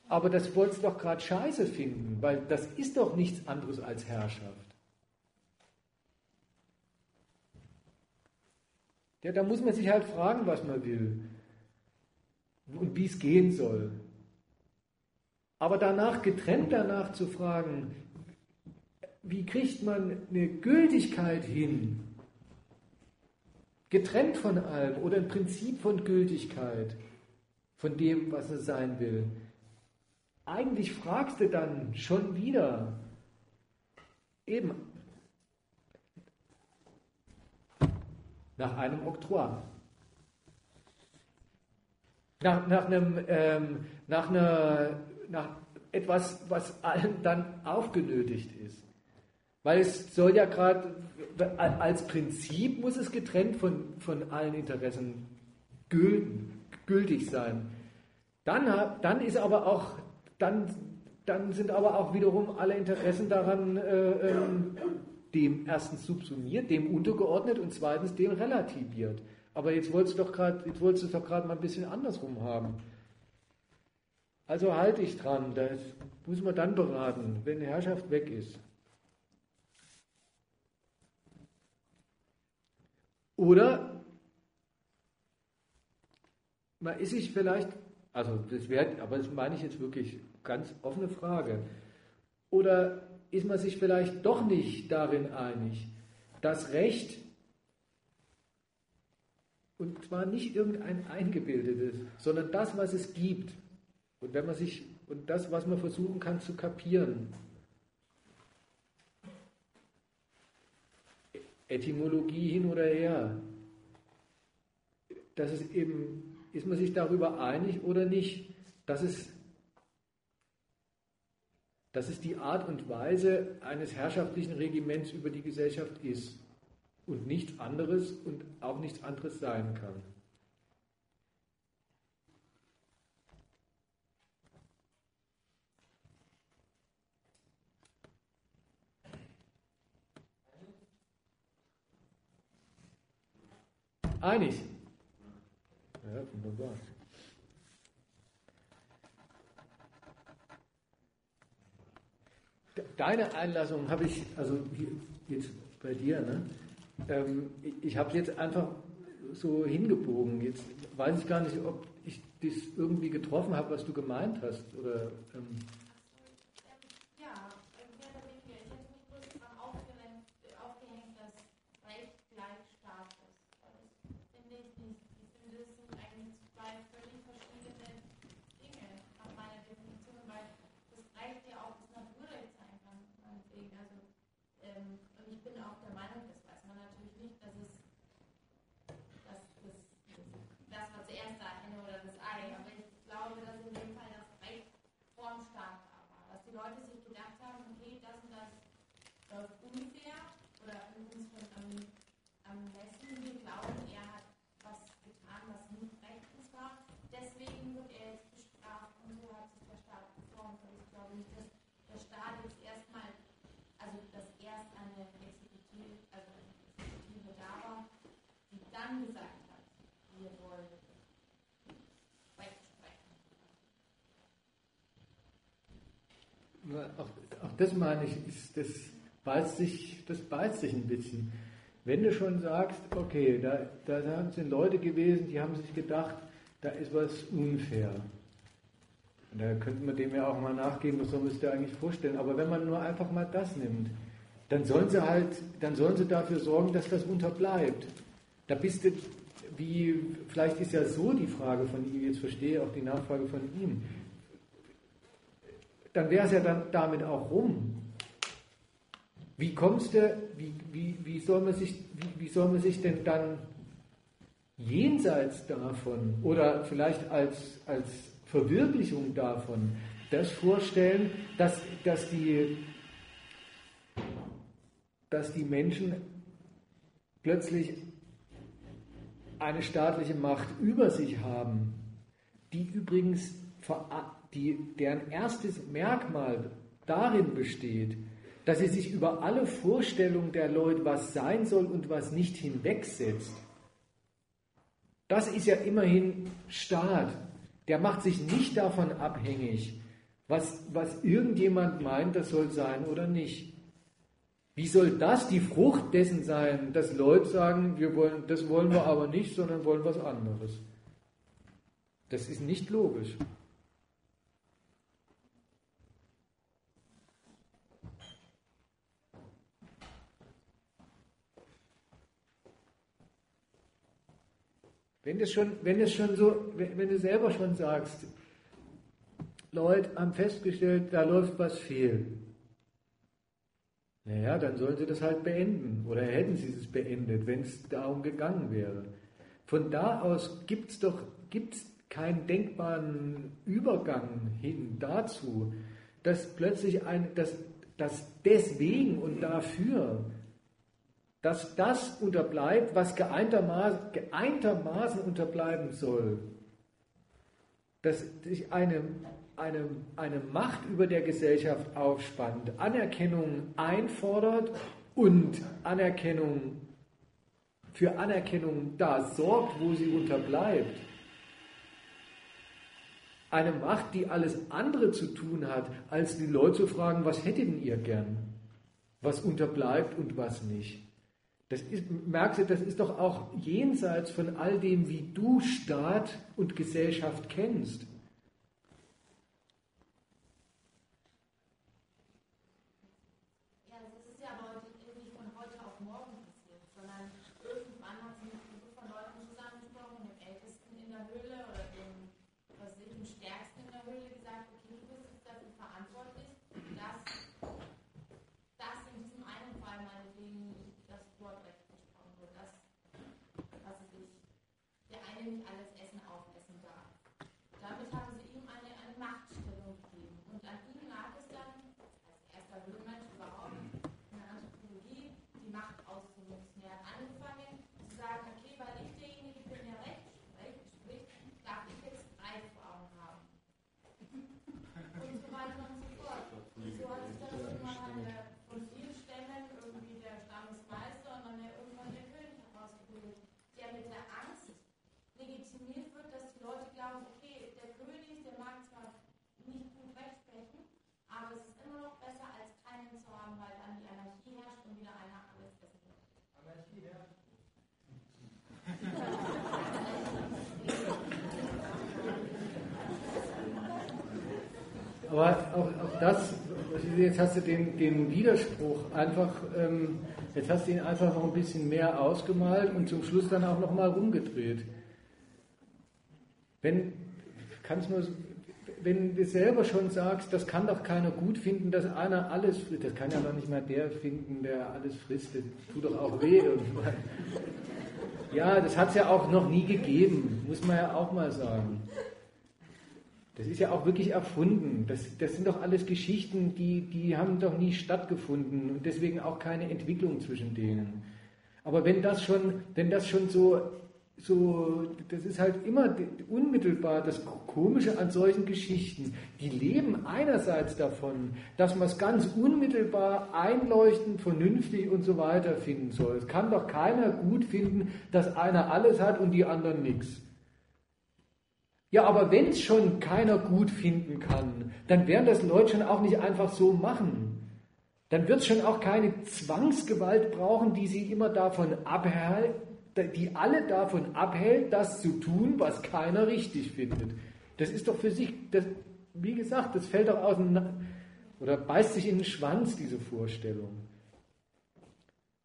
Aber das wolltest du doch gerade scheiße finden, weil das ist doch nichts anderes als Herrschaft. Ja, da muss man sich halt fragen, was man will und wie es gehen soll. Aber danach, getrennt danach zu fragen, wie kriegt man eine Gültigkeit hin, getrennt von allem oder ein Prinzip von Gültigkeit, von dem, was es sein will. Eigentlich fragst du dann schon wieder, eben nach einem Oktroi. Nach, nach, einem, ähm, nach einer nach etwas, was allen dann aufgenötigt ist. Weil es soll ja gerade, als Prinzip muss es getrennt von, von allen Interessen gültig sein. Dann, dann ist aber auch, dann, dann sind aber auch wiederum alle Interessen daran äh, ähm, dem erstens subsumiert, dem untergeordnet und zweitens dem relativiert. Aber jetzt wolltest du doch gerade, doch gerade mal ein bisschen andersrum haben. Also halte ich dran, das muss man dann beraten, wenn die Herrschaft weg ist. Oder man ist sich vielleicht, also das wäre, aber das meine ich jetzt wirklich ganz offene Frage. Oder ist man sich vielleicht doch nicht darin einig, dass Recht, und zwar nicht irgendein eingebildetes, sondern das, was es gibt, und wenn man sich, und das, was man versuchen kann zu kapieren, Etymologie hin oder her, dass es eben, ist man sich darüber einig oder nicht, dass es dass es die Art und Weise eines herrschaftlichen Regiments über die Gesellschaft ist und nichts anderes und auch nichts anderes sein kann. Einig? Ja, wunderbar. deine Einlassung habe ich, also jetzt bei dir, ne? Ähm, ich habe jetzt einfach so hingebogen. Jetzt weiß ich gar nicht, ob ich das irgendwie getroffen habe, was du gemeint hast. Oder, ähm, Auch, auch das meine ich, ist, das, beißt sich, das beißt sich ein bisschen. Wenn du schon sagst, okay, da, da sind Leute gewesen, die haben sich gedacht, da ist was unfair. Und da könnte man dem ja auch mal nachgehen, was soll man sich da eigentlich vorstellen. Aber wenn man nur einfach mal das nimmt, dann sollen sie halt, dann sollen sie dafür sorgen, dass das unterbleibt. Da bist du, wie, vielleicht ist ja so die Frage von ihm, jetzt verstehe auch die Nachfrage von ihm, dann wäre es ja dann damit auch rum. Wie kommst du, wie, wie, wie, soll man sich, wie, wie soll man sich denn dann jenseits davon oder vielleicht als, als Verwirklichung davon das vorstellen, dass, dass, die, dass die Menschen plötzlich eine staatliche Macht über sich haben, die übrigens, die, deren erstes Merkmal darin besteht, dass sie sich über alle Vorstellungen der Leute, was sein soll und was nicht hinwegsetzt. Das ist ja immerhin Staat. Der macht sich nicht davon abhängig, was, was irgendjemand meint, das soll sein oder nicht. Wie soll das die Frucht dessen sein, dass Leute sagen, wir wollen, das wollen wir aber nicht, sondern wollen was anderes? Das ist nicht logisch. Wenn das schon, wenn das schon so, wenn du selber schon sagst, Leute haben festgestellt, da läuft was fehl. Naja, dann sollen sie das halt beenden. Oder hätten sie es beendet, wenn es darum gegangen wäre. Von da aus gibt es doch gibt's keinen denkbaren Übergang hin dazu, dass plötzlich ein, dass, dass deswegen und dafür, dass das unterbleibt, was geeintermaßen, geeintermaßen unterbleiben soll, dass sich eine eine, eine Macht über der Gesellschaft aufspannt, Anerkennung einfordert und Anerkennung für Anerkennung da sorgt, wo sie unterbleibt. Eine Macht, die alles andere zu tun hat, als die Leute zu fragen, was hättet ihr gern? Was unterbleibt und was nicht. Das ist, merkst du, das ist doch auch jenseits von all dem, wie du Staat und Gesellschaft kennst. allen, alle Aber auch, auch das, jetzt hast du den, den Widerspruch einfach, ähm, jetzt hast du ihn einfach noch ein bisschen mehr ausgemalt und zum Schluss dann auch nochmal rumgedreht. Wenn, kannst nur, wenn du selber schon sagst, das kann doch keiner gut finden, dass einer alles frisst, das kann ja noch nicht mal der finden, der alles frisst, das tut doch auch weh. Ja, das hat es ja auch noch nie gegeben, muss man ja auch mal sagen. Das ist ja auch wirklich erfunden. Das, das sind doch alles Geschichten, die, die haben doch nie stattgefunden und deswegen auch keine Entwicklung zwischen denen. Aber wenn das schon, wenn das schon so, so, das ist halt immer unmittelbar das Komische an solchen Geschichten. Die leben einerseits davon, dass man es ganz unmittelbar einleuchtend, vernünftig und so weiter finden soll. Es kann doch keiner gut finden, dass einer alles hat und die anderen nichts. Ja, aber wenn es schon keiner gut finden kann, dann werden das Leute schon auch nicht einfach so machen. Dann wird es schon auch keine Zwangsgewalt brauchen, die sie immer davon abhält, die alle davon abhält, das zu tun, was keiner richtig findet. Das ist doch für sich, das, wie gesagt, das fällt doch auseinander oder beißt sich in den Schwanz, diese Vorstellung.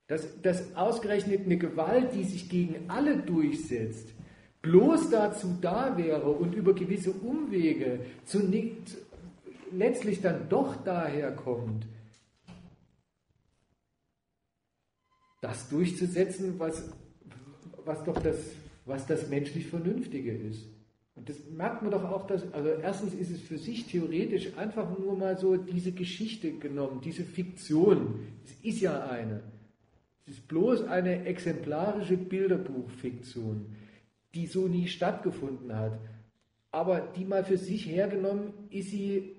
Dass, dass ausgerechnet eine Gewalt, die sich gegen alle durchsetzt, bloß dazu da wäre und über gewisse Umwege zu nicht, letztlich dann doch daher kommt, das durchzusetzen, was, was doch das, was das menschlich Vernünftige ist. Und das merkt man doch auch, dass, also erstens ist es für sich theoretisch einfach nur mal so diese Geschichte genommen, diese Fiktion. Es ist ja eine. Es ist bloß eine exemplarische Bilderbuchfiktion die so nie stattgefunden hat. Aber die mal für sich hergenommen, ist sie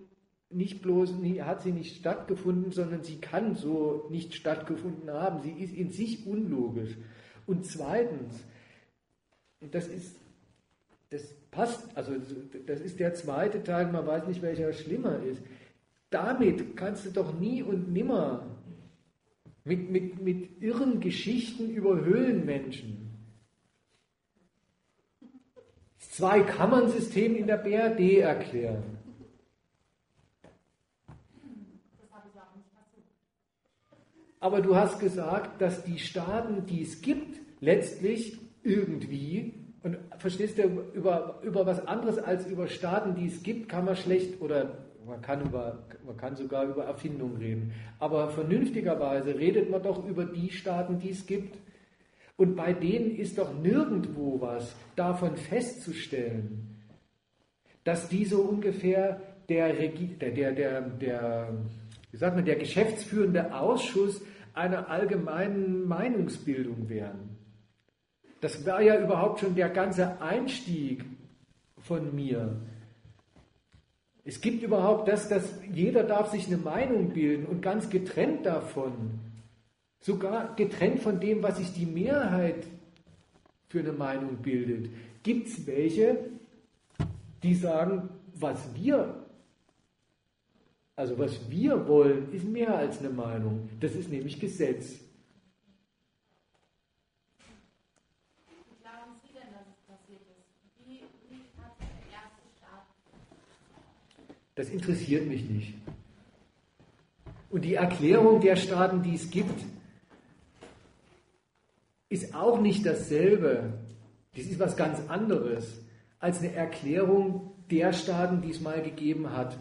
nicht bloß, hat sie nicht stattgefunden, sondern sie kann so nicht stattgefunden haben. Sie ist in sich unlogisch. Und zweitens, das ist, das passt, also das ist der zweite Teil, man weiß nicht, welcher schlimmer ist. Damit kannst du doch nie und nimmer mit, mit, mit irren Geschichten über Höhlenmenschen Zwei-Kammern-System in der BRD erklären. Aber du hast gesagt, dass die Staaten, die es gibt, letztlich irgendwie, und verstehst du, über, über was anderes als über Staaten, die es gibt, kann man schlecht oder man kann, über, man kann sogar über Erfindung reden. Aber vernünftigerweise redet man doch über die Staaten, die es gibt. Und bei denen ist doch nirgendwo was davon festzustellen, dass die so ungefähr der, der, der, der, der, wie sagt man, der geschäftsführende Ausschuss einer allgemeinen Meinungsbildung wären. Das war ja überhaupt schon der ganze Einstieg von mir. Es gibt überhaupt das, dass jeder darf sich eine Meinung bilden und ganz getrennt davon sogar getrennt von dem, was sich die Mehrheit für eine Meinung bildet, gibt es welche, die sagen, was wir, also was wir wollen, ist mehr als eine Meinung. Das ist nämlich Gesetz. Das interessiert mich nicht. Und die Erklärung der Staaten, die es gibt, ist auch nicht dasselbe. Das ist was ganz anderes als eine Erklärung der Staaten, die es mal gegeben hat.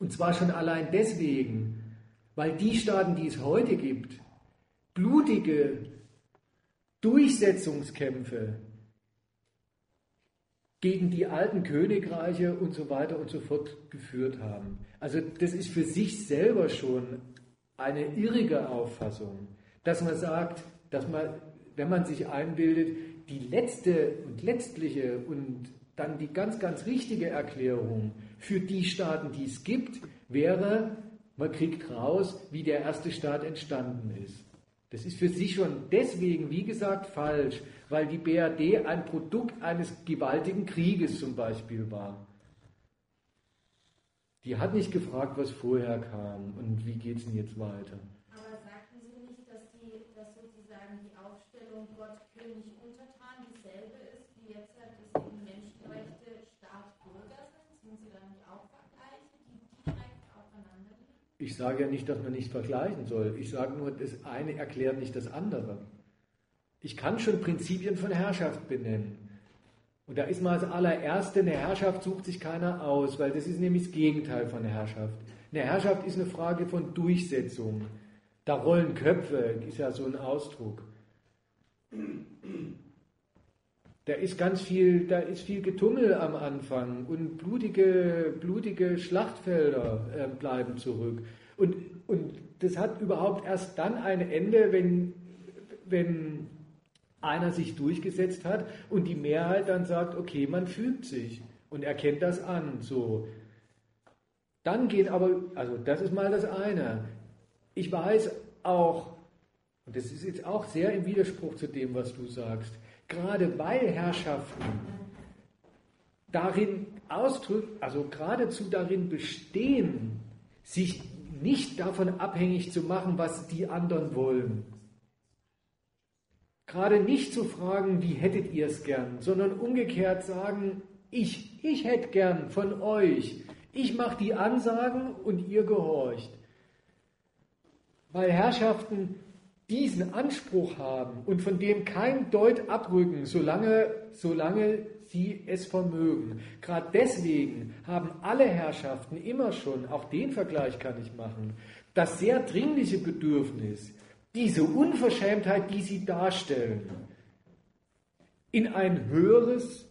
Und zwar schon allein deswegen, weil die Staaten, die es heute gibt, blutige Durchsetzungskämpfe gegen die alten Königreiche und so weiter und so fort geführt haben. Also das ist für sich selber schon eine irrige Auffassung, dass man sagt, dass man, wenn man sich einbildet, die letzte und letztliche und dann die ganz, ganz richtige Erklärung für die Staaten, die es gibt, wäre, man kriegt raus, wie der erste Staat entstanden ist. Das ist für sich schon deswegen, wie gesagt, falsch, weil die BRD ein Produkt eines gewaltigen Krieges zum Beispiel war. Die hat nicht gefragt, was vorher kam und wie geht es denn jetzt weiter. Aber sagten Sie nicht, dass, die, dass sozusagen die Aufstellung Gott, König, Untertan dieselbe ist, wie jetzt halt das eben Menschenrechte, Staat, Bürger sind? Sind Sie da nicht auch Vergleiche, die direkt aufeinander liegen? Ich sage ja nicht, dass man nicht vergleichen soll. Ich sage nur, das eine erklärt nicht das andere. Ich kann schon Prinzipien von Herrschaft benennen. Und da ist mal das allererste, eine Herrschaft sucht sich keiner aus, weil das ist nämlich das Gegenteil von Herrschaft. Eine Herrschaft ist eine Frage von Durchsetzung. Da rollen Köpfe, ist ja so ein Ausdruck. Da ist ganz viel, da ist viel Getummel am Anfang und blutige, blutige Schlachtfelder äh, bleiben zurück. Und, und das hat überhaupt erst dann ein Ende, wenn, wenn einer sich durchgesetzt hat und die Mehrheit dann sagt, okay, man fügt sich und erkennt das an. So. Dann gehen aber, also das ist mal das eine. Ich weiß auch, und das ist jetzt auch sehr im Widerspruch zu dem, was du sagst, gerade weil Herrschaften darin ausdrücken, also geradezu darin bestehen, sich nicht davon abhängig zu machen, was die anderen wollen. Gerade nicht zu fragen, wie hättet ihr es gern, sondern umgekehrt sagen, ich, ich hätte gern von euch. Ich mache die Ansagen und ihr gehorcht. Weil Herrschaften diesen Anspruch haben und von dem kein Deut abrücken, solange, solange sie es vermögen. Gerade deswegen haben alle Herrschaften immer schon, auch den Vergleich kann ich machen, das sehr dringliche Bedürfnis, diese Unverschämtheit, die sie darstellen, in ein höheres,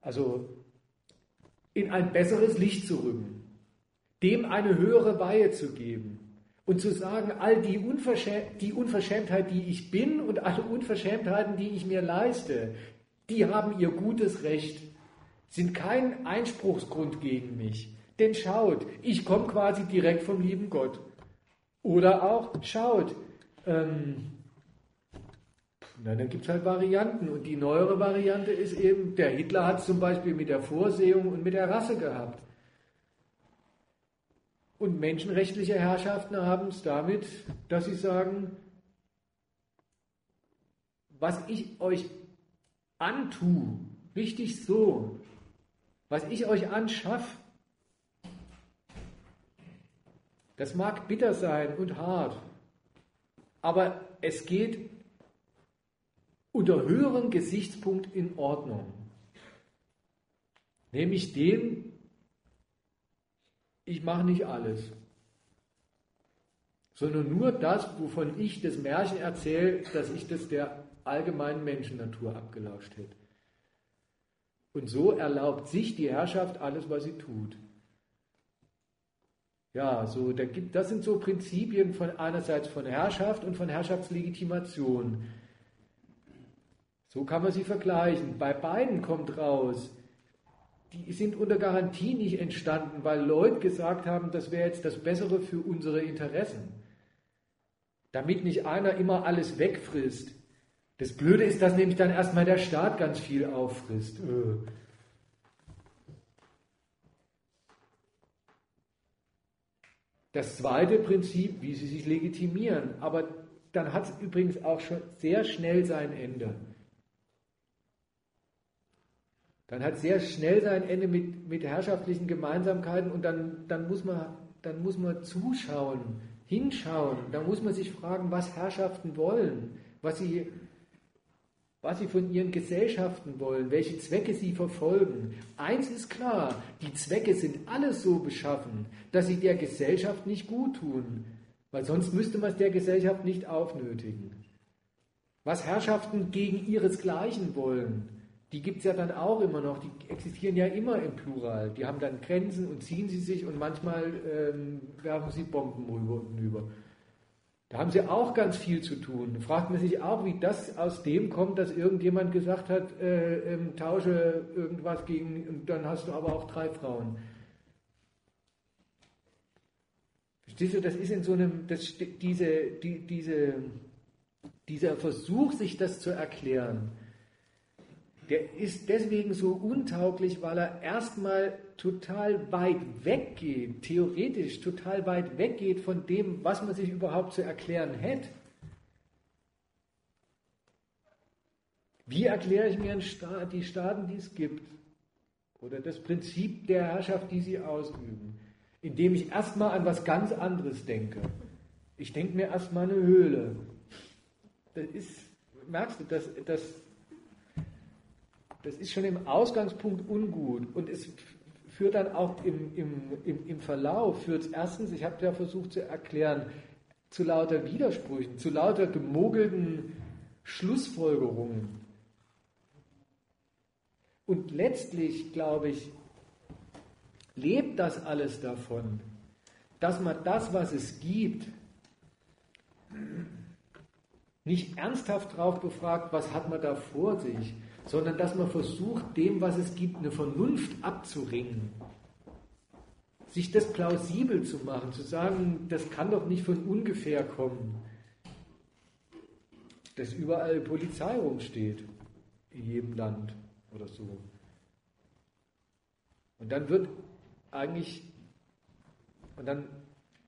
also in ein besseres Licht zu rücken, dem eine höhere Weihe zu geben und zu sagen, all die, Unverschäm die Unverschämtheit, die ich bin und alle Unverschämtheiten, die ich mir leiste, die haben ihr gutes Recht, sind kein Einspruchsgrund gegen mich. Denn schaut, ich komme quasi direkt vom lieben Gott. Oder auch, schaut, ähm, na, dann gibt es halt Varianten. Und die neuere Variante ist eben, der Hitler hat es zum Beispiel mit der Vorsehung und mit der Rasse gehabt. Und menschenrechtliche Herrschaften haben es damit, dass sie sagen, was ich euch antue, richtig so, was ich euch anschaffe, Das mag bitter sein und hart, aber es geht unter höherem Gesichtspunkt in Ordnung. Nämlich dem, ich mache nicht alles, sondern nur das, wovon ich das Märchen erzähle, dass ich das der allgemeinen Menschennatur abgelauscht hätte. Und so erlaubt sich die Herrschaft alles, was sie tut. Ja, so, das sind so Prinzipien von einerseits von Herrschaft und von Herrschaftslegitimation. So kann man sie vergleichen. Bei beiden kommt raus, die sind unter Garantie nicht entstanden, weil Leute gesagt haben, das wäre jetzt das Bessere für unsere Interessen. Damit nicht einer immer alles wegfrisst. Das Blöde ist, dass nämlich dann erstmal der Staat ganz viel auffrisst. Äh. Das zweite Prinzip, wie sie sich legitimieren. Aber dann hat es übrigens auch schon sehr schnell sein Ende. Dann hat sehr schnell sein Ende mit, mit herrschaftlichen Gemeinsamkeiten und dann, dann, muss man, dann muss man zuschauen, hinschauen. Da muss man sich fragen, was Herrschaften wollen, was sie, was sie von ihren Gesellschaften wollen, welche Zwecke sie verfolgen. Eins ist klar, die Zwecke sind alles so beschaffen, dass sie der Gesellschaft nicht gut tun, weil sonst müsste man es der Gesellschaft nicht aufnötigen. Was Herrschaften gegen ihresgleichen wollen, die gibt es ja dann auch immer noch, die existieren ja immer im Plural. Die haben dann Grenzen und ziehen sie sich und manchmal ähm, werfen sie Bomben rüber und über. Da haben sie auch ganz viel zu tun. Da fragt man sich auch, wie das aus dem kommt, dass irgendjemand gesagt hat, äh, ähm, tausche irgendwas gegen, und dann hast du aber auch drei Frauen. Verstehst du, das ist in so einem, das, diese, die, diese, dieser Versuch, sich das zu erklären, der ist deswegen so untauglich, weil er erstmal total weit weggeht, theoretisch total weit weggeht von dem, was man sich überhaupt zu erklären hätte. Wie erkläre ich mir Staat, die Staaten, die es gibt? Oder das Prinzip der Herrschaft, die sie ausüben? Indem ich erstmal an was ganz anderes denke. Ich denke mir erstmal eine Höhle. Das ist, merkst du, das, das das ist schon im Ausgangspunkt ungut und es führt dann auch im, im, im, im Verlauf, führt es erstens, ich habe ja versucht zu erklären, zu lauter Widersprüchen, zu lauter gemogelten Schlussfolgerungen. Und letztlich, glaube ich, lebt das alles davon, dass man das, was es gibt, nicht ernsthaft darauf befragt, was hat man da vor sich, sondern dass man versucht, dem, was es gibt, eine Vernunft abzuringen. Sich das plausibel zu machen, zu sagen, das kann doch nicht von ungefähr kommen, dass überall Polizei rumsteht, in jedem Land oder so. Und dann wird eigentlich, und dann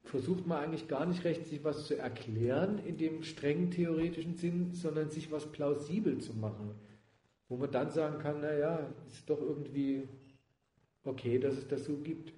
versucht man eigentlich gar nicht recht, sich was zu erklären in dem strengen theoretischen Sinn, sondern sich was plausibel zu machen wo man dann sagen kann, naja, ist doch irgendwie okay, dass es das so gibt.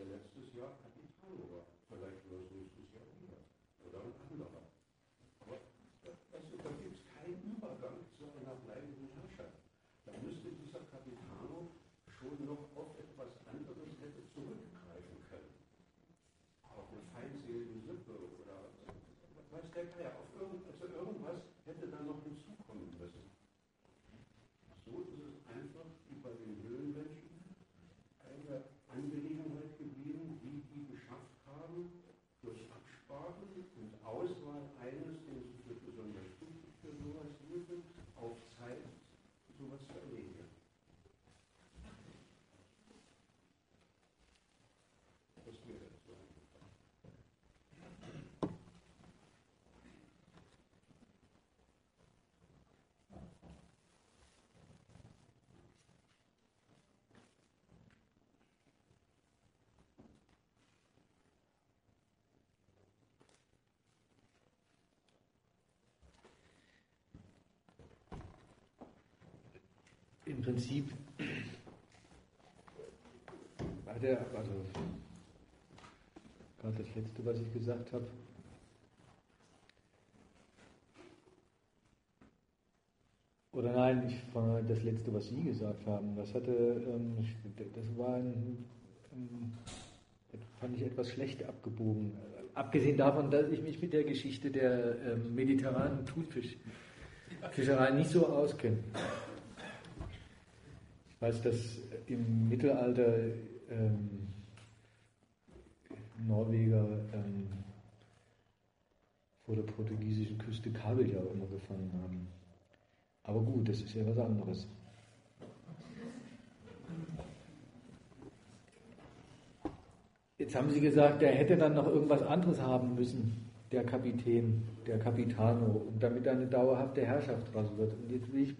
auf etwas Prinzip hat er, also gerade das letzte, was ich gesagt habe, Oder nein, ich, das letzte, was Sie gesagt haben, das hatte, ähm, das war ein, fand ich etwas schlecht abgebogen. Abgesehen davon, dass ich mich mit der Geschichte der ähm, mediterranen Thunfischfischerei nicht so auskenne. Weiß, dass im Mittelalter ähm, Norweger ähm, vor der portugiesischen Küste Kabeljau immer gefangen haben. Aber gut, das ist ja was anderes. Jetzt haben Sie gesagt, der hätte dann noch irgendwas anderes haben müssen, der Kapitän, der Capitano, und damit eine dauerhafte Herrschaft draus wird. Und jetzt will ich,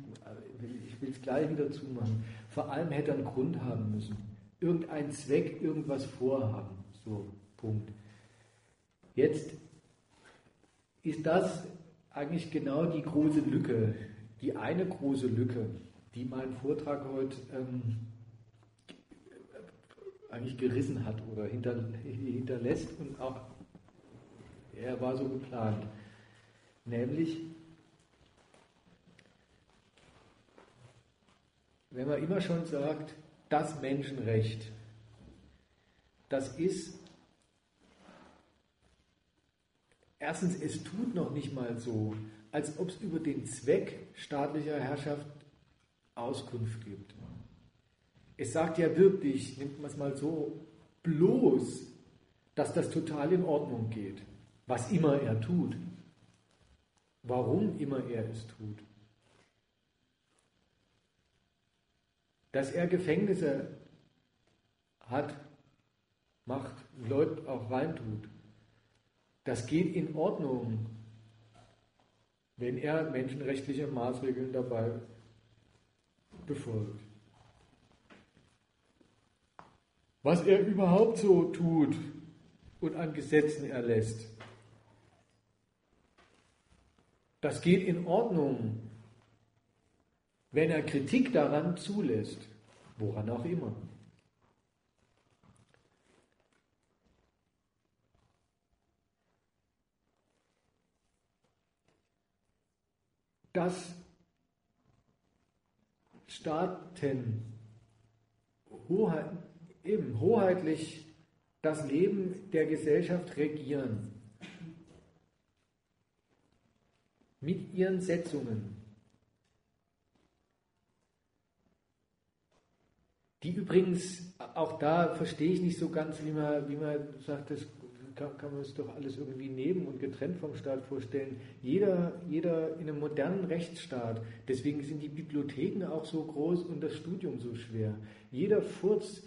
ich will es gleich wieder zumachen. Vor allem hätte er einen Grund haben müssen. Irgendein Zweck, irgendwas vorhaben. So, Punkt. Jetzt ist das eigentlich genau die große Lücke, die eine große Lücke, die mein Vortrag heute ähm, eigentlich gerissen hat oder hinter, hinterlässt und auch er war so geplant. Nämlich, wenn man immer schon sagt, das Menschenrecht, das ist erstens, es tut noch nicht mal so, als ob es über den Zweck staatlicher Herrschaft Auskunft gibt. Es sagt ja wirklich, nimmt man es mal so, bloß, dass das total in Ordnung geht, was immer er tut, warum immer er es tut. Dass er Gefängnisse hat, macht, Leute auch reintut, das geht in Ordnung, wenn er menschenrechtliche Maßregeln dabei befolgt. Was er überhaupt so tut und an Gesetzen erlässt, das geht in Ordnung, wenn er Kritik daran zulässt, woran auch immer. dass Staaten Hoheit, eben hoheitlich das Leben der Gesellschaft regieren. Mit ihren Setzungen. Die übrigens, auch da verstehe ich nicht so ganz, wie man, wie man sagt, das kann, kann man es doch alles irgendwie neben und getrennt vom Staat vorstellen. Jeder, jeder in einem modernen Rechtsstaat, deswegen sind die Bibliotheken auch so groß und das Studium so schwer. Jeder Furz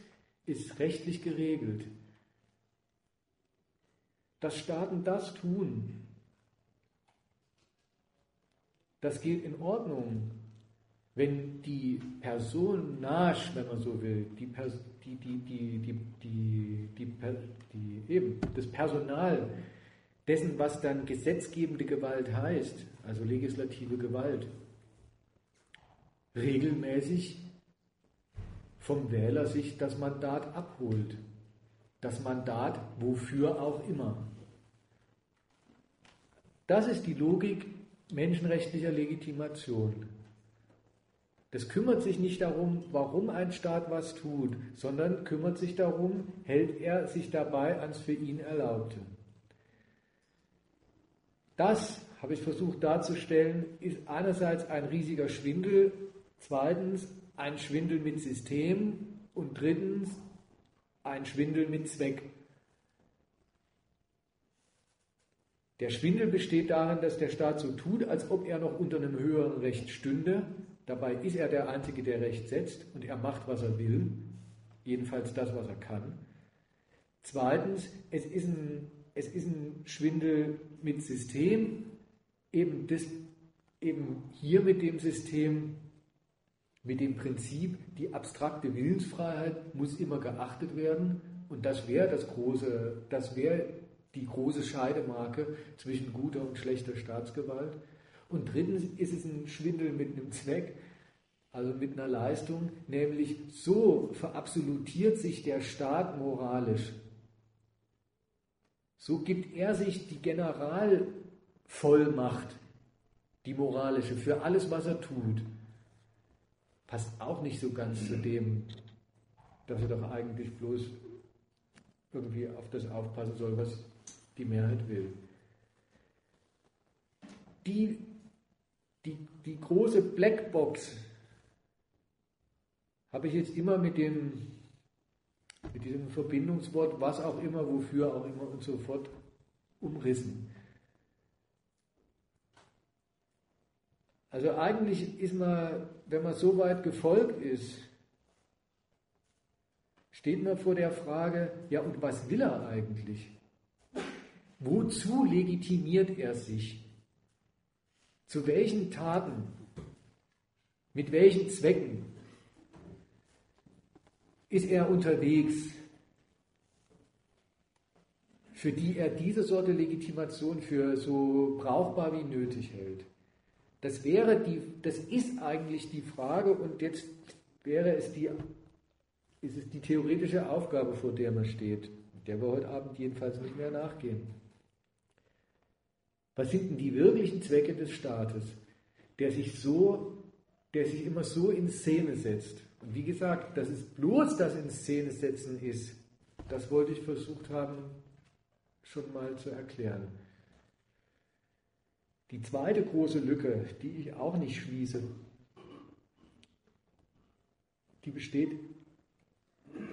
ist rechtlich geregelt. Dass Staaten das tun, das geht in Ordnung, wenn die Person nascht, wenn man so will, die, die, die, die, die, die, die, eben, das Personal dessen, was dann gesetzgebende Gewalt heißt, also legislative Gewalt, regelmäßig vom Wähler sich das Mandat abholt. Das Mandat wofür auch immer. Das ist die Logik menschenrechtlicher Legitimation. Das kümmert sich nicht darum, warum ein Staat was tut, sondern kümmert sich darum, hält er sich dabei ans für ihn Erlaubte. Das, habe ich versucht darzustellen, ist einerseits ein riesiger Schwindel, zweitens ein Schwindel mit System und drittens ein Schwindel mit Zweck. Der Schwindel besteht darin, dass der Staat so tut, als ob er noch unter einem höheren Recht stünde Dabei ist er der Einzige, der Recht setzt und er macht, was er will, jedenfalls das, was er kann. Zweitens, es ist ein, es ist ein Schwindel mit System, eben, das, eben hier mit dem System, mit dem Prinzip, die abstrakte Willensfreiheit muss immer geachtet werden und das wäre das große, das wäre die große Scheidemarke zwischen guter und schlechter Staatsgewalt. Und drittens ist es ein Schwindel mit einem Zweck. also mit einer Leistung, nämlich so verabsolutiert sich der Staat moralisch, so gibt er sich die Generalvollmacht, die moralische, für alles, was er tut. Passt auch nicht so ganz zu dem, dass er doch eigentlich bloß irgendwie auf das aufpassen soll, was die Mehrheit will. Die, die, die große Blackbox habe ich jetzt immer mit dem mit diesem Verbindungswort, was auch immer, wofür auch immer und so fort umrissen. Also eigentlich ist man, wenn man so weit gefolgt ist, steht man vor der Frage, ja und was will er eigentlich? Wozu legitimiert er sich? Zu welchen Taten? Mit welchen Zwecken? ist er unterwegs, für die er diese Sorte Legitimation für so brauchbar wie nötig hält. Das wäre die, das ist eigentlich die Frage und jetzt wäre es die, ist es die theoretische Aufgabe, vor der man steht, der wir heute Abend jedenfalls nicht mehr nachgehen. Was sind denn die wirklichen Zwecke des Staates, der sich so, der sich immer so in Szene setzt? Und wie gesagt, dass es bloß das in Szene setzen ist, das wollte ich versucht haben, schon mal zu erklären. Die zweite große Lücke, die ich auch nicht schließe, die besteht,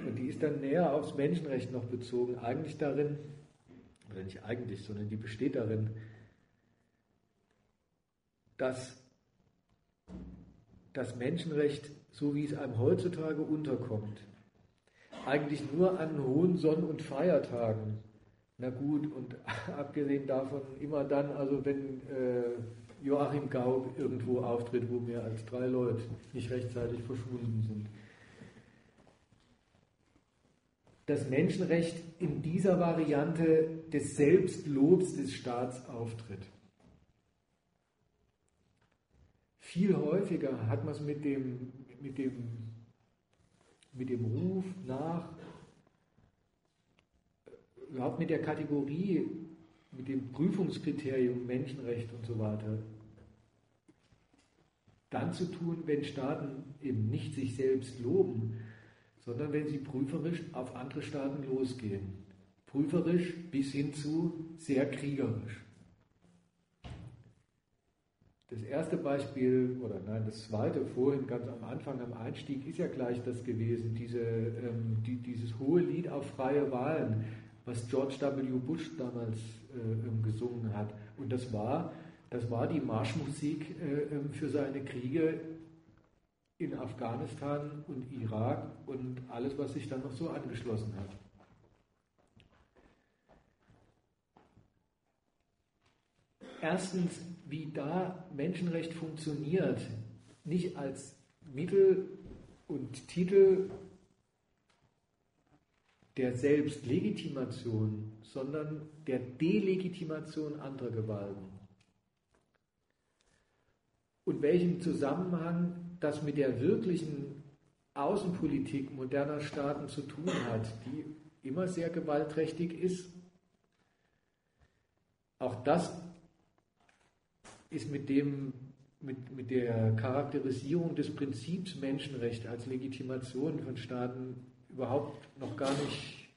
und die ist dann näher aufs Menschenrecht noch bezogen, eigentlich darin, oder nicht eigentlich, sondern die besteht darin, dass das Menschenrecht so wie es einem heutzutage unterkommt. Eigentlich nur an hohen Sonn- und Feiertagen. Na gut, und abgesehen davon immer dann, also wenn äh, Joachim Gaub irgendwo auftritt, wo mehr als drei Leute nicht rechtzeitig verschwunden sind. Das Menschenrecht in dieser Variante des Selbstlobs des Staats auftritt. Viel häufiger hat man es mit dem mit dem, mit dem Ruf nach, überhaupt mit der Kategorie, mit dem Prüfungskriterium Menschenrecht und so weiter, dann zu tun, wenn Staaten eben nicht sich selbst loben, sondern wenn sie prüferisch auf andere Staaten losgehen. Prüferisch bis hin zu sehr kriegerisch. Das erste Beispiel, oder nein, das zweite vorhin ganz am Anfang, am Einstieg, ist ja gleich das gewesen, diese, ähm, die, dieses hohe Lied auf freie Wahlen, was George W. Bush damals äh, gesungen hat. Und das war, das war die Marschmusik äh, ähm, für seine Kriege in Afghanistan und Irak und alles, was sich dann noch so angeschlossen hat. Erstens wie da Menschenrecht funktioniert, nicht als Mittel und Titel der Selbstlegitimation, sondern der Delegitimation anderer Gewalten. Und welchen Zusammenhang das mit der wirklichen Außenpolitik moderner Staaten zu tun hat, die immer sehr gewaltträchtig ist. Auch das ist mit dem mit, mit der Charakterisierung des Prinzips Menschenrecht als Legitimation von Staaten überhaupt noch gar nicht,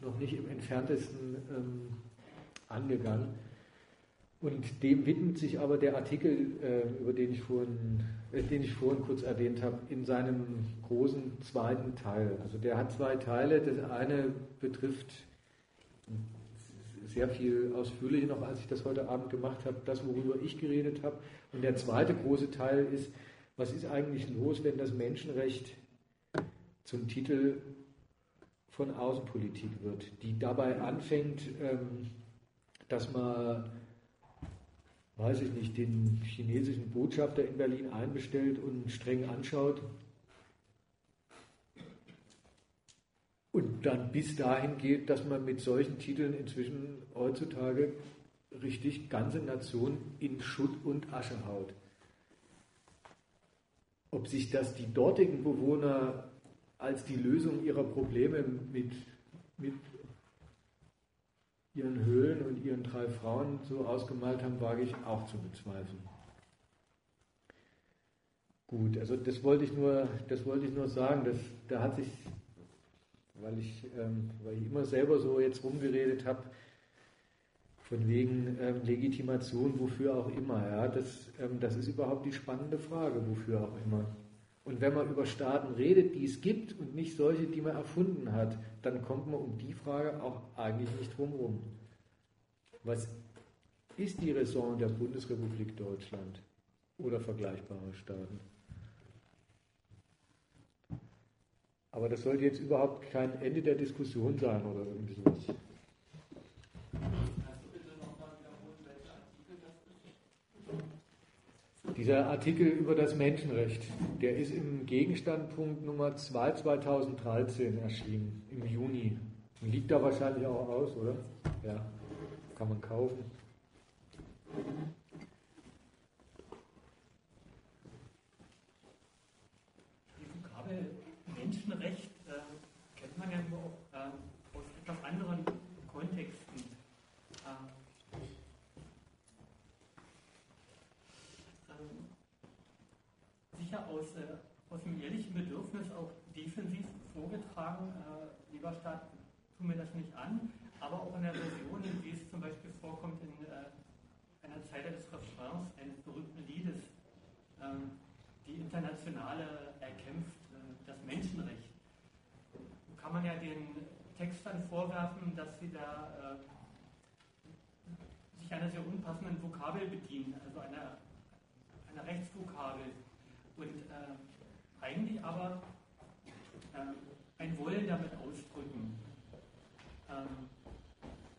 noch nicht im entferntesten ähm, angegangen. Und dem widmet sich aber der Artikel, äh, über den ich, vorhin, äh, den ich vorhin kurz erwähnt habe, in seinem großen zweiten Teil. Also der hat zwei Teile. Das eine betrifft sehr viel ausführlicher noch, als ich das heute Abend gemacht habe, das, worüber ich geredet habe. Und der zweite große Teil ist, was ist eigentlich los, wenn das Menschenrecht zum Titel von Außenpolitik wird, die dabei anfängt, ähm, dass man, weiß ich nicht, den chinesischen Botschafter in Berlin einbestellt und streng anschaut dann bis dahin geht, dass man mit solchen Titeln inzwischen heutzutage richtig ganze Nationen in Schutt und Asche haut. ob sich das die dortigen Bewohner als die Lösung ihrer Probleme mit, mit ihren Höhlen und ihren drei Frauen so ausgemalt haben, wage ich auch zu bezweifeln. Gut, also das wollte ich nur, das wollte ich nur sagen, dass, da hat sich, weil ich, ähm, weil ich immer selber so jetzt rumgeredet habe, von wegen ähm, Legitimation, wofür auch immer. Ja, das, ähm, das ist überhaupt die spannende Frage, wofür auch immer. Und wenn man über Staaten redet, die es gibt und nicht solche, die man erfunden hat, dann kommt man um die Frage auch eigentlich nicht drumherum. Was ist die Raison der Bundesrepublik Deutschland oder vergleichbare Staaten? Aber das sollte jetzt überhaupt kein Ende der Diskussion sein oder irgendwie sowas. Dieser Artikel über das Menschenrecht, der ist im Gegenstandpunkt Nummer 2 2013 erschienen, im Juni. Liegt da wahrscheinlich auch aus, oder? Ja, kann man kaufen. Menschenrecht äh, kennt man ja nur äh, aus etwas anderen Kontexten. Äh, ähm, sicher aus, äh, aus dem ehrlichen Bedürfnis auch defensiv vorgetragen, äh, lieber Staat, tu mir das nicht an, aber auch in der Version, wie es zum Beispiel vorkommt in äh, einer Zeile des Refrains eines berühmten Liedes, ähm, die internationale erkämpft das Menschenrecht. Kann man ja den Textern vorwerfen, dass sie da äh, sich einer sehr unpassenden Vokabel bedienen, also einer, einer Rechtsvokabel. Und äh, eigentlich aber äh, ein Wollen damit ausdrücken. Ähm,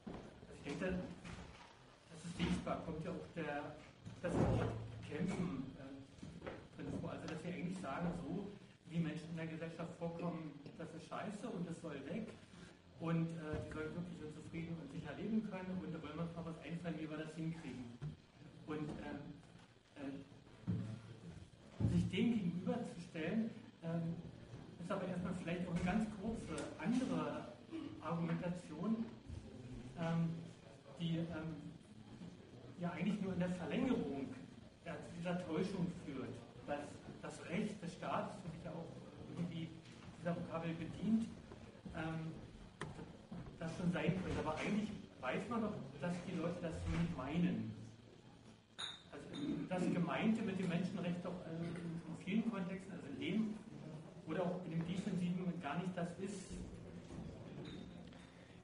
also ich denke, das ist lesbar, kommt ja auch der, das Kämpfen äh, drin vor. Also dass sie eigentlich sagen, so, wie Menschen in der Gesellschaft vorkommen, das ist scheiße und das soll weg. Und äh, die sollen wirklich so zufrieden und sicher leben können und da wollen wir uns noch was einfallen, wie wir das hinkriegen. Und ähm, äh, sich dem gegenüberzustellen, ähm, ist aber erstmal vielleicht auch eine ganz kurze andere Argumentation, ähm, die ähm, ja eigentlich nur in der Verlängerung dieser Täuschung führt, dass das Recht des Staates dieser Vokabel bedient, ähm, das schon sein könnte. Aber eigentlich weiß man doch, dass die Leute das so nicht meinen. Also das Gemeinte mit dem Menschenrecht doch äh, in vielen Kontexten, also in dem oder auch in dem Defensiven gar nicht das ist.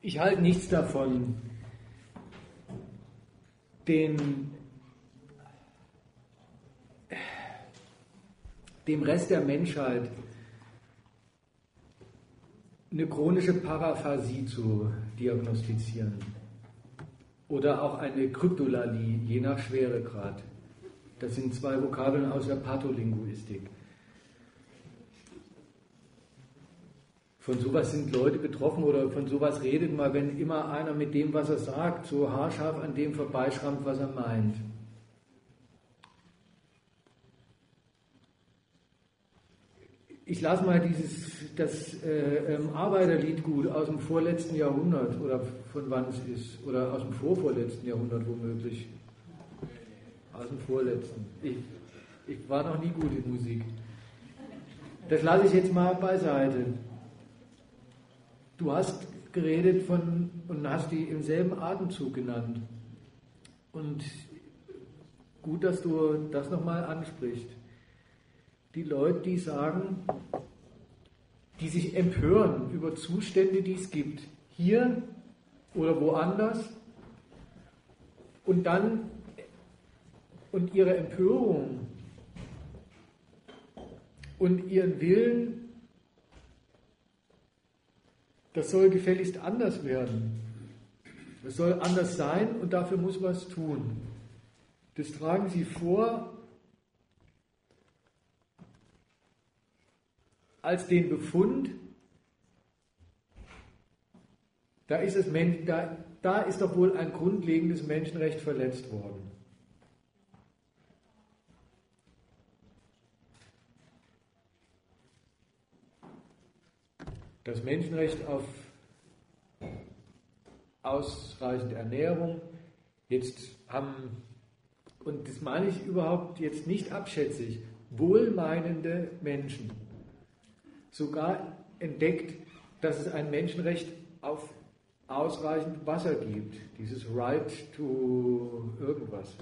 Ich halte nichts davon, den dem Rest der Menschheit eine chronische Paraphasie zu diagnostizieren oder auch eine Kryptolalie, je nach Schweregrad. Das sind zwei Vokabeln aus der Patholinguistik. Von sowas sind Leute betroffen oder von sowas redet man, wenn immer einer mit dem, was er sagt, so haarscharf an dem vorbeischrammt, was er meint. ich lasse mal dieses, das äh, ähm, Arbeiterliedgut aus dem vorletzten Jahrhundert oder von wann es ist, oder aus dem vorvorletzten Jahrhundert womöglich. Aus dem vorletzten. Ich, ich war noch nie gut in Musik. Das lasse ich jetzt mal beiseite. Du hast geredet von und hast die im selben Atemzug genannt. Und gut, dass du das nochmal ansprichst die Leute, die sagen, die sich empören über Zustände, die es gibt, hier oder woanders, und dann und ihre Empörung und ihren Willen, das soll gefälligst anders werden. Es soll anders sein und dafür muss was tun. Das tragen sie vor als den Befund, da ist, es, da, da ist doch wohl ein grundlegendes Menschenrecht verletzt worden. Das Menschenrecht auf ausreichende Ernährung. Jetzt haben, und das meine ich überhaupt jetzt nicht abschätzig, wohlmeinende Menschen sogar entdeckt, dass es ein Menschenrecht auf ausreichend Wasser gibt. Dieses Right to irgendwas.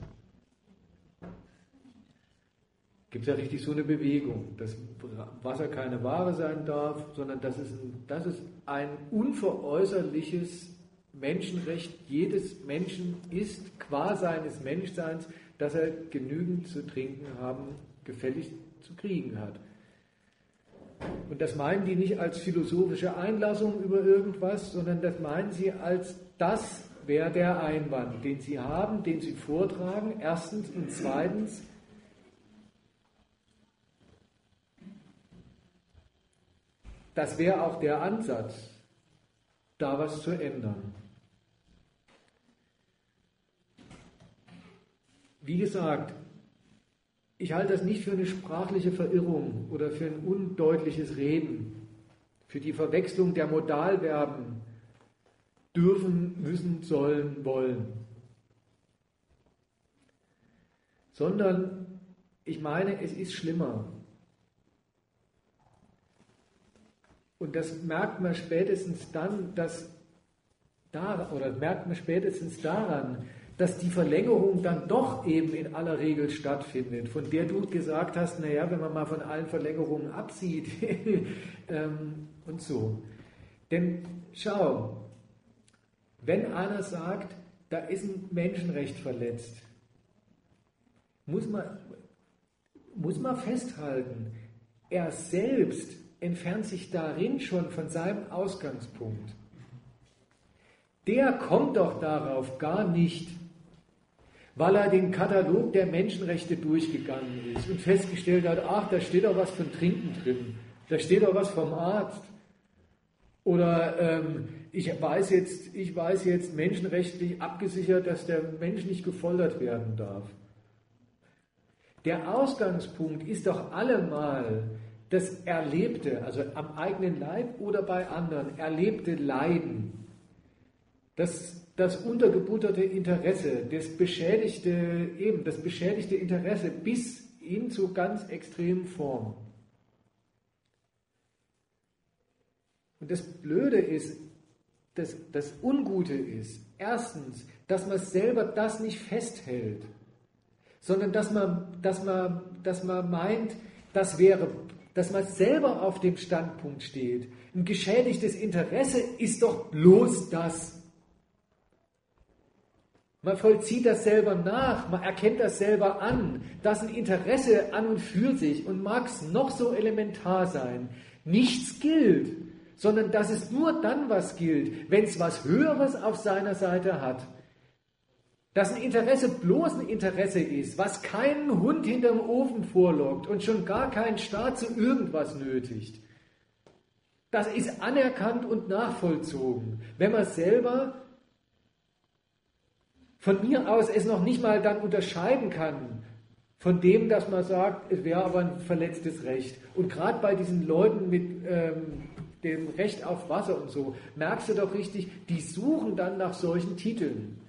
Gibt es ja richtig so eine Bewegung, dass Wasser keine Ware sein darf, sondern dass es ein, dass es ein unveräußerliches Menschenrecht jedes Menschen ist, qua seines Menschseins, dass er genügend zu trinken haben, gefällig zu kriegen hat. Und das meinen die nicht als philosophische Einlassung über irgendwas, sondern das meinen sie als das wäre der Einwand, den sie haben, den sie vortragen, erstens und zweitens. Das wäre auch der Ansatz, da was zu ändern. Wie gesagt, ich halte das nicht für eine sprachliche Verirrung oder für ein undeutliches Reden, für die Verwechslung der Modalverben dürfen, müssen, sollen, wollen, sondern ich meine, es ist schlimmer. Und das merkt man spätestens dann, dass da, oder merkt man spätestens daran, dass die Verlängerung dann doch eben in aller Regel stattfindet, von der du gesagt hast, naja, wenn man mal von allen Verlängerungen absieht ähm, und so. Denn schau, wenn einer sagt, da ist ein Menschenrecht verletzt, muss man, muss man festhalten, er selbst entfernt sich darin schon von seinem Ausgangspunkt. Der kommt doch darauf gar nicht, weil er den Katalog der Menschenrechte durchgegangen ist und festgestellt hat, ach, da steht doch was von Trinken drin, da steht doch was vom Arzt. Oder ähm, ich, weiß jetzt, ich weiß jetzt menschenrechtlich abgesichert, dass der Mensch nicht gefoltert werden darf. Der Ausgangspunkt ist doch allemal das erlebte, also am eigenen Leib oder bei anderen, erlebte Leiden. Das das untergebutterte Interesse, das beschädigte, eben das beschädigte Interesse bis hin zu ganz extremen Formen. Und das Blöde ist, das, das Ungute ist, erstens, dass man selber das nicht festhält, sondern dass man, dass man, dass man meint, das wäre, dass man selber auf dem Standpunkt steht. Ein geschädigtes Interesse ist doch bloß das. Man vollzieht das selber nach, man erkennt das selber an, dass ein Interesse an und für sich und mag es noch so elementar sein, nichts gilt, sondern dass es nur dann was gilt, wenn es was Höheres auf seiner Seite hat. Dass ein Interesse bloß ein Interesse ist, was keinen Hund hinterm Ofen vorlockt und schon gar keinen Staat zu irgendwas nötigt. Das ist anerkannt und nachvollzogen, wenn man selber von mir aus es noch nicht mal dann unterscheiden kann von dem, dass man sagt, es wäre aber ein verletztes Recht. Und gerade bei diesen Leuten mit ähm, dem Recht auf Wasser und so, merkst du doch richtig, die suchen dann nach solchen Titeln.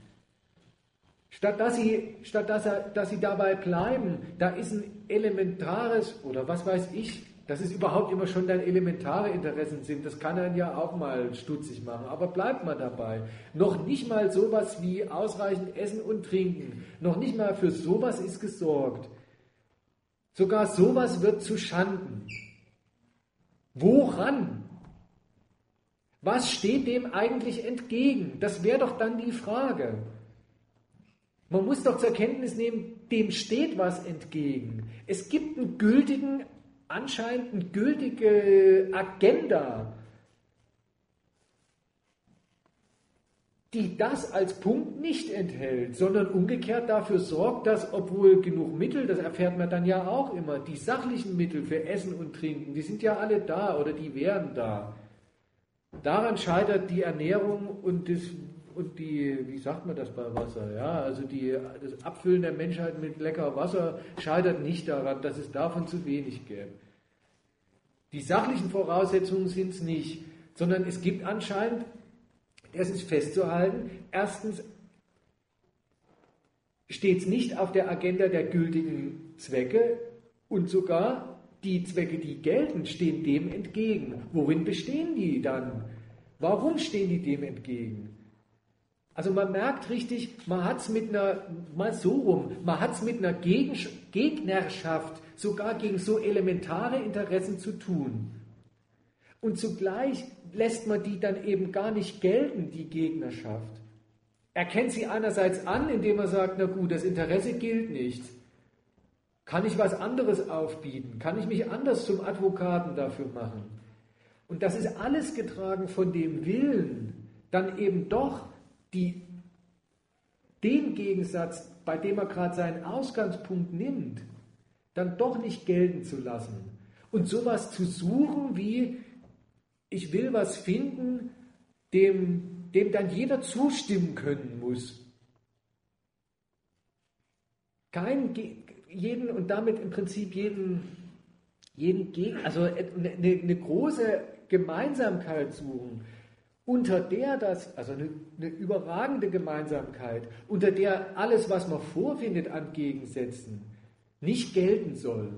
Statt dass sie, statt dass, er, dass sie dabei bleiben, da ist ein elementares oder was weiß ich, dass es überhaupt immer schon deine elementare Interessen sind, das kann einen ja auch mal stutzig machen. Aber bleibt mal dabei. Noch nicht mal sowas wie ausreichend Essen und Trinken. Noch nicht mal für sowas ist gesorgt. Sogar sowas wird zu Schanden. Woran? Was steht dem eigentlich entgegen? Das wäre doch dann die Frage. Man muss doch zur Kenntnis nehmen, dem steht was entgegen. Es gibt einen gültigen anscheinend eine gültige Agenda, die das als Punkt nicht enthält, sondern umgekehrt dafür sorgt, dass, obwohl genug Mittel, das erfährt man dann ja auch immer, die sachlichen Mittel für Essen und Trinken, die sind ja alle da oder die wären da. Daran scheitert die Ernährung und das und die, wie sagt man das bei Wasser? Ja, also die, das Abfüllen der Menschheit mit lecker Wasser scheitert nicht daran, dass es davon zu wenig gäbe. Die sachlichen Voraussetzungen sind es nicht, sondern es gibt anscheinend, das ist festzuhalten, erstens steht es nicht auf der Agenda der gültigen Zwecke und sogar die Zwecke, die gelten, stehen dem entgegen. Worin bestehen die dann? Warum stehen die dem entgegen? Also man merkt richtig, man hat es mit einer, mal so rum, man hat es mit einer Gegnerschaft sogar gegen so elementare Interessen zu tun. Und zugleich lässt man die dann eben gar nicht gelten, die Gegnerschaft. Er kennt sie einerseits an, indem er sagt, na gut, das Interesse gilt nicht. Kann ich was anderes aufbieten? Kann ich mich anders zum Advokaten dafür machen? Und das ist alles getragen von dem Willen, dann eben doch die, den Gegensatz, bei dem er gerade seinen Ausgangspunkt nimmt, dann doch nicht gelten zu lassen. Und sowas zu suchen wie, ich will was finden, dem, dem dann jeder zustimmen können muss. Kein, jeden und damit im Prinzip jeden, jeden also eine, eine große Gemeinsamkeit suchen, unter der das, also eine, eine, überragende Gemeinsamkeit, unter der alles, was man vorfindet an Gegensätzen, nicht gelten soll.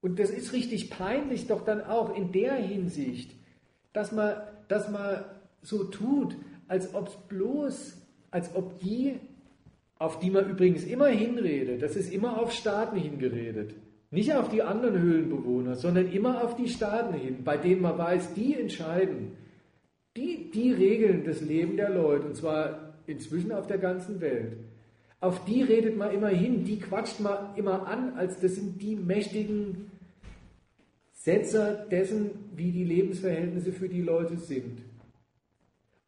Und das ist richtig peinlich doch dann auch in der Hinsicht, dass man, dass man so tut, als ob es bloß, als ob die, auf die man übrigens immer hinredet, das ist immer auf Staaten hingeredet, nicht auf die anderen Höhlenbewohner, sondern immer auf die Staaten hin, bei denen man weiß, die entscheiden, die, die regeln das Leben der Leute, und zwar inzwischen auf der ganzen Welt. Auf die redet man immer hin, die quatscht man immer an, als das sind die mächtigen Setzer dessen, wie die Lebensverhältnisse für die Leute sind.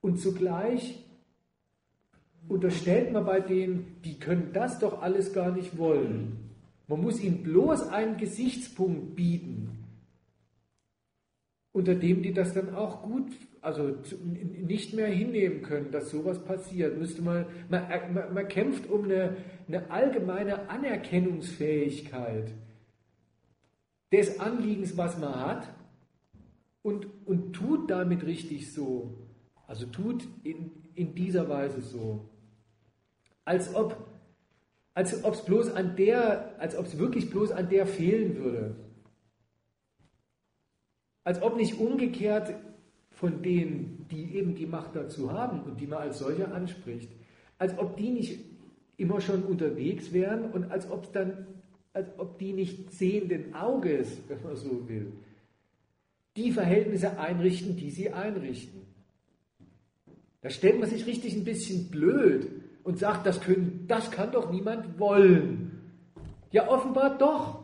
Und zugleich unterstellt man bei denen, die können das doch alles gar nicht wollen. Man muss ihnen bloß einen Gesichtspunkt bieten, unter dem die das dann auch gut, also nicht mehr hinnehmen können, dass sowas passiert. Müsste man, man, man, man kämpft um eine, eine allgemeine Anerkennungsfähigkeit des Anliegens, was man hat, und, und tut damit richtig so. Also tut in, in dieser Weise so. Als ob als ob es bloß an der, als ob es wirklich bloß an der fehlen würde. Als ob nicht umgekehrt von denen, die eben die Macht dazu haben und die man als solche anspricht, als ob die nicht immer schon unterwegs wären und als ob dann, als ob die nicht sehenden Auges, wenn man so will, die Verhältnisse einrichten, die sie einrichten. Da stellt man sich richtig ein bisschen blöd und sagt, das, können, das kann doch niemand wollen. Ja, offenbar doch.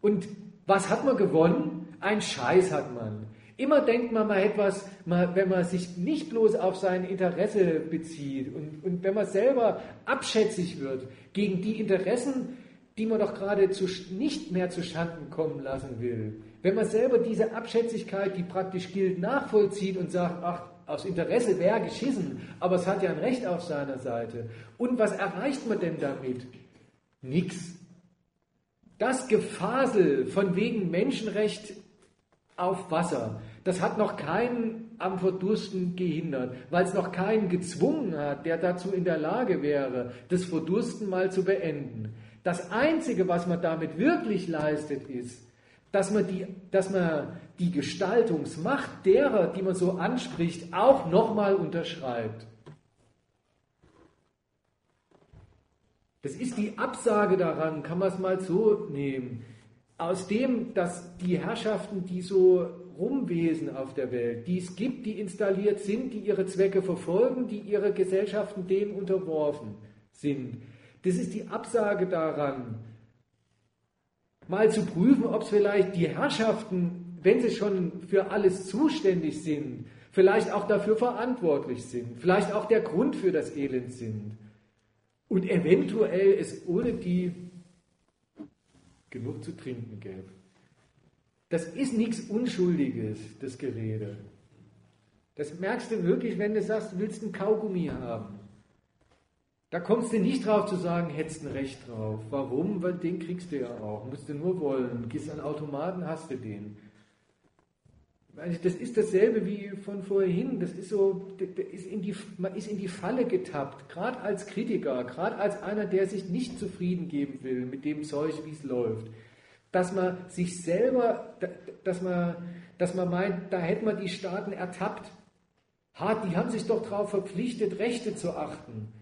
Und was hat man gewonnen? Ein Scheiß hat man. Immer denkt man, man etwas, wenn man sich nicht bloß auf sein Interesse bezieht und, und wenn man selber abschätzig wird gegen die Interessen, die man doch gerade zu, nicht mehr zu Schanden kommen lassen will, wenn man selber diese Abschätzigkeit, die praktisch gilt, nachvollzieht und sagt, ach, aus Interesse wäre geschissen, aber es hat ja ein Recht auf seiner Seite. Und was erreicht man denn damit? Nix. Das Gefasel von wegen Menschenrecht auf Wasser, das hat noch keinen am Verdursten gehindert, weil es noch keinen gezwungen hat, der dazu in der Lage wäre, das Verdursten mal zu beenden. Das Einzige, was man damit wirklich leistet, ist, dass man die, dass man die Gestaltungsmacht derer, die man so anspricht, auch nochmal unterschreibt. Das ist die Absage daran, kann man es mal so nehmen. Aus dem, dass die Herrschaften, die so rumwesen auf der Welt, die es gibt, die installiert sind, die ihre Zwecke verfolgen, die ihre Gesellschaften denen unterworfen sind. Das ist die Absage daran, mal zu prüfen, ob es vielleicht die Herrschaften, wenn sie schon für alles zuständig sind, vielleicht auch dafür verantwortlich sind, vielleicht auch der Grund für das Elend sind und eventuell es ohne die genug zu trinken gäbe. Das ist nichts Unschuldiges, das Gerede. Das merkst du wirklich, wenn du sagst, du willst einen Kaugummi haben. Da kommst du nicht drauf zu sagen, hättest ein Recht drauf. Warum? Weil den kriegst du ja auch. Musst du nur wollen. Gehst an Automaten, hast du den. Das ist dasselbe wie von vorhin. Das ist so, ist in die, man ist in die Falle getappt. Gerade als Kritiker, gerade als einer, der sich nicht zufrieden geben will mit dem Zeug, wie es läuft. Dass man sich selber, dass man, dass man meint, da hätte man die Staaten ertappt. Die haben sich doch darauf verpflichtet, Rechte zu achten.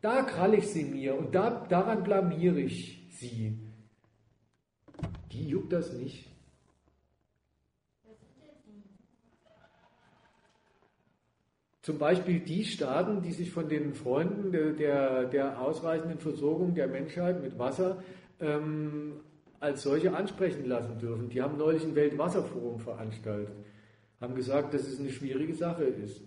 Da krall ich sie mir und da, daran blamiere ich sie. Die juckt das nicht. Zum Beispiel die Staaten, die sich von den Freunden der, der, der ausreichenden Versorgung der Menschheit mit Wasser ähm, als solche ansprechen lassen dürfen. Die haben neulich ein Weltwasserforum veranstaltet, haben gesagt, dass es eine schwierige Sache ist.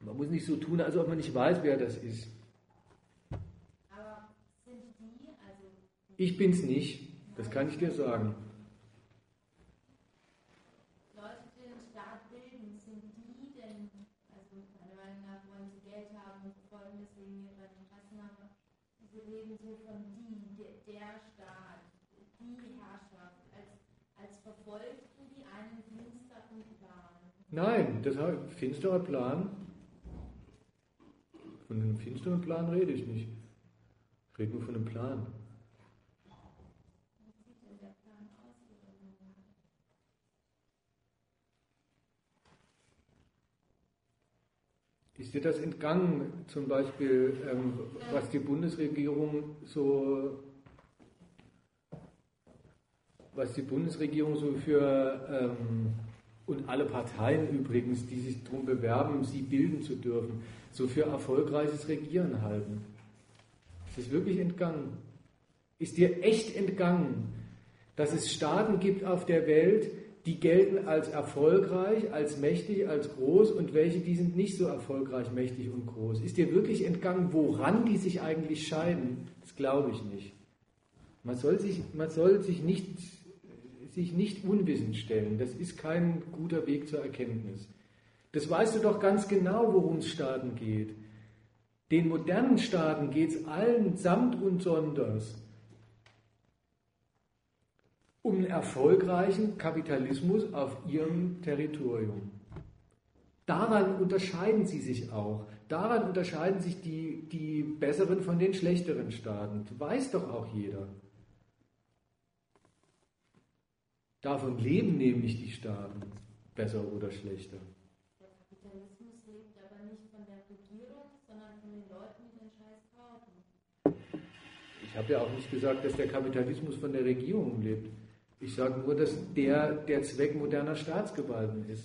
Man muss nicht so tun, als ob man nicht weiß, wer das ist. Aber sind die, also. Ich bin's nicht, das kann ich dir sagen. Nein, das ein finsterer Plan. Von einem finsteren Plan rede ich nicht. Ich rede nur von einem Plan. Ist dir das entgangen, zum Beispiel, ähm, was die Bundesregierung so, was die Bundesregierung so für ähm, und alle Parteien übrigens, die sich darum bewerben, sie bilden zu dürfen, so für erfolgreiches Regieren halten. Ist es wirklich entgangen? Ist dir echt entgangen, dass es Staaten gibt auf der Welt, die gelten als erfolgreich, als mächtig, als groß und welche, die sind nicht so erfolgreich, mächtig und groß. Ist dir wirklich entgangen, woran die sich eigentlich scheiden? Das glaube ich nicht. Man soll sich, man soll sich nicht sich nicht unwissend stellen. Das ist kein guter Weg zur Erkenntnis. Das weißt du doch ganz genau, worum es Staaten geht. Den modernen Staaten geht es allen samt und sonders um einen erfolgreichen Kapitalismus auf ihrem Territorium. Daran unterscheiden sie sich auch. Daran unterscheiden sich die, die besseren von den schlechteren Staaten. Das weiß doch auch jeder. Davon leben nämlich die Staaten, besser oder schlechter. Der Kapitalismus lebt aber nicht von der Regierung, sondern von den Leuten, die den Scheiß kaufen. Ich habe ja auch nicht gesagt, dass der Kapitalismus von der Regierung lebt. Ich sage nur, dass der der Zweck moderner Staatsgewalten ist.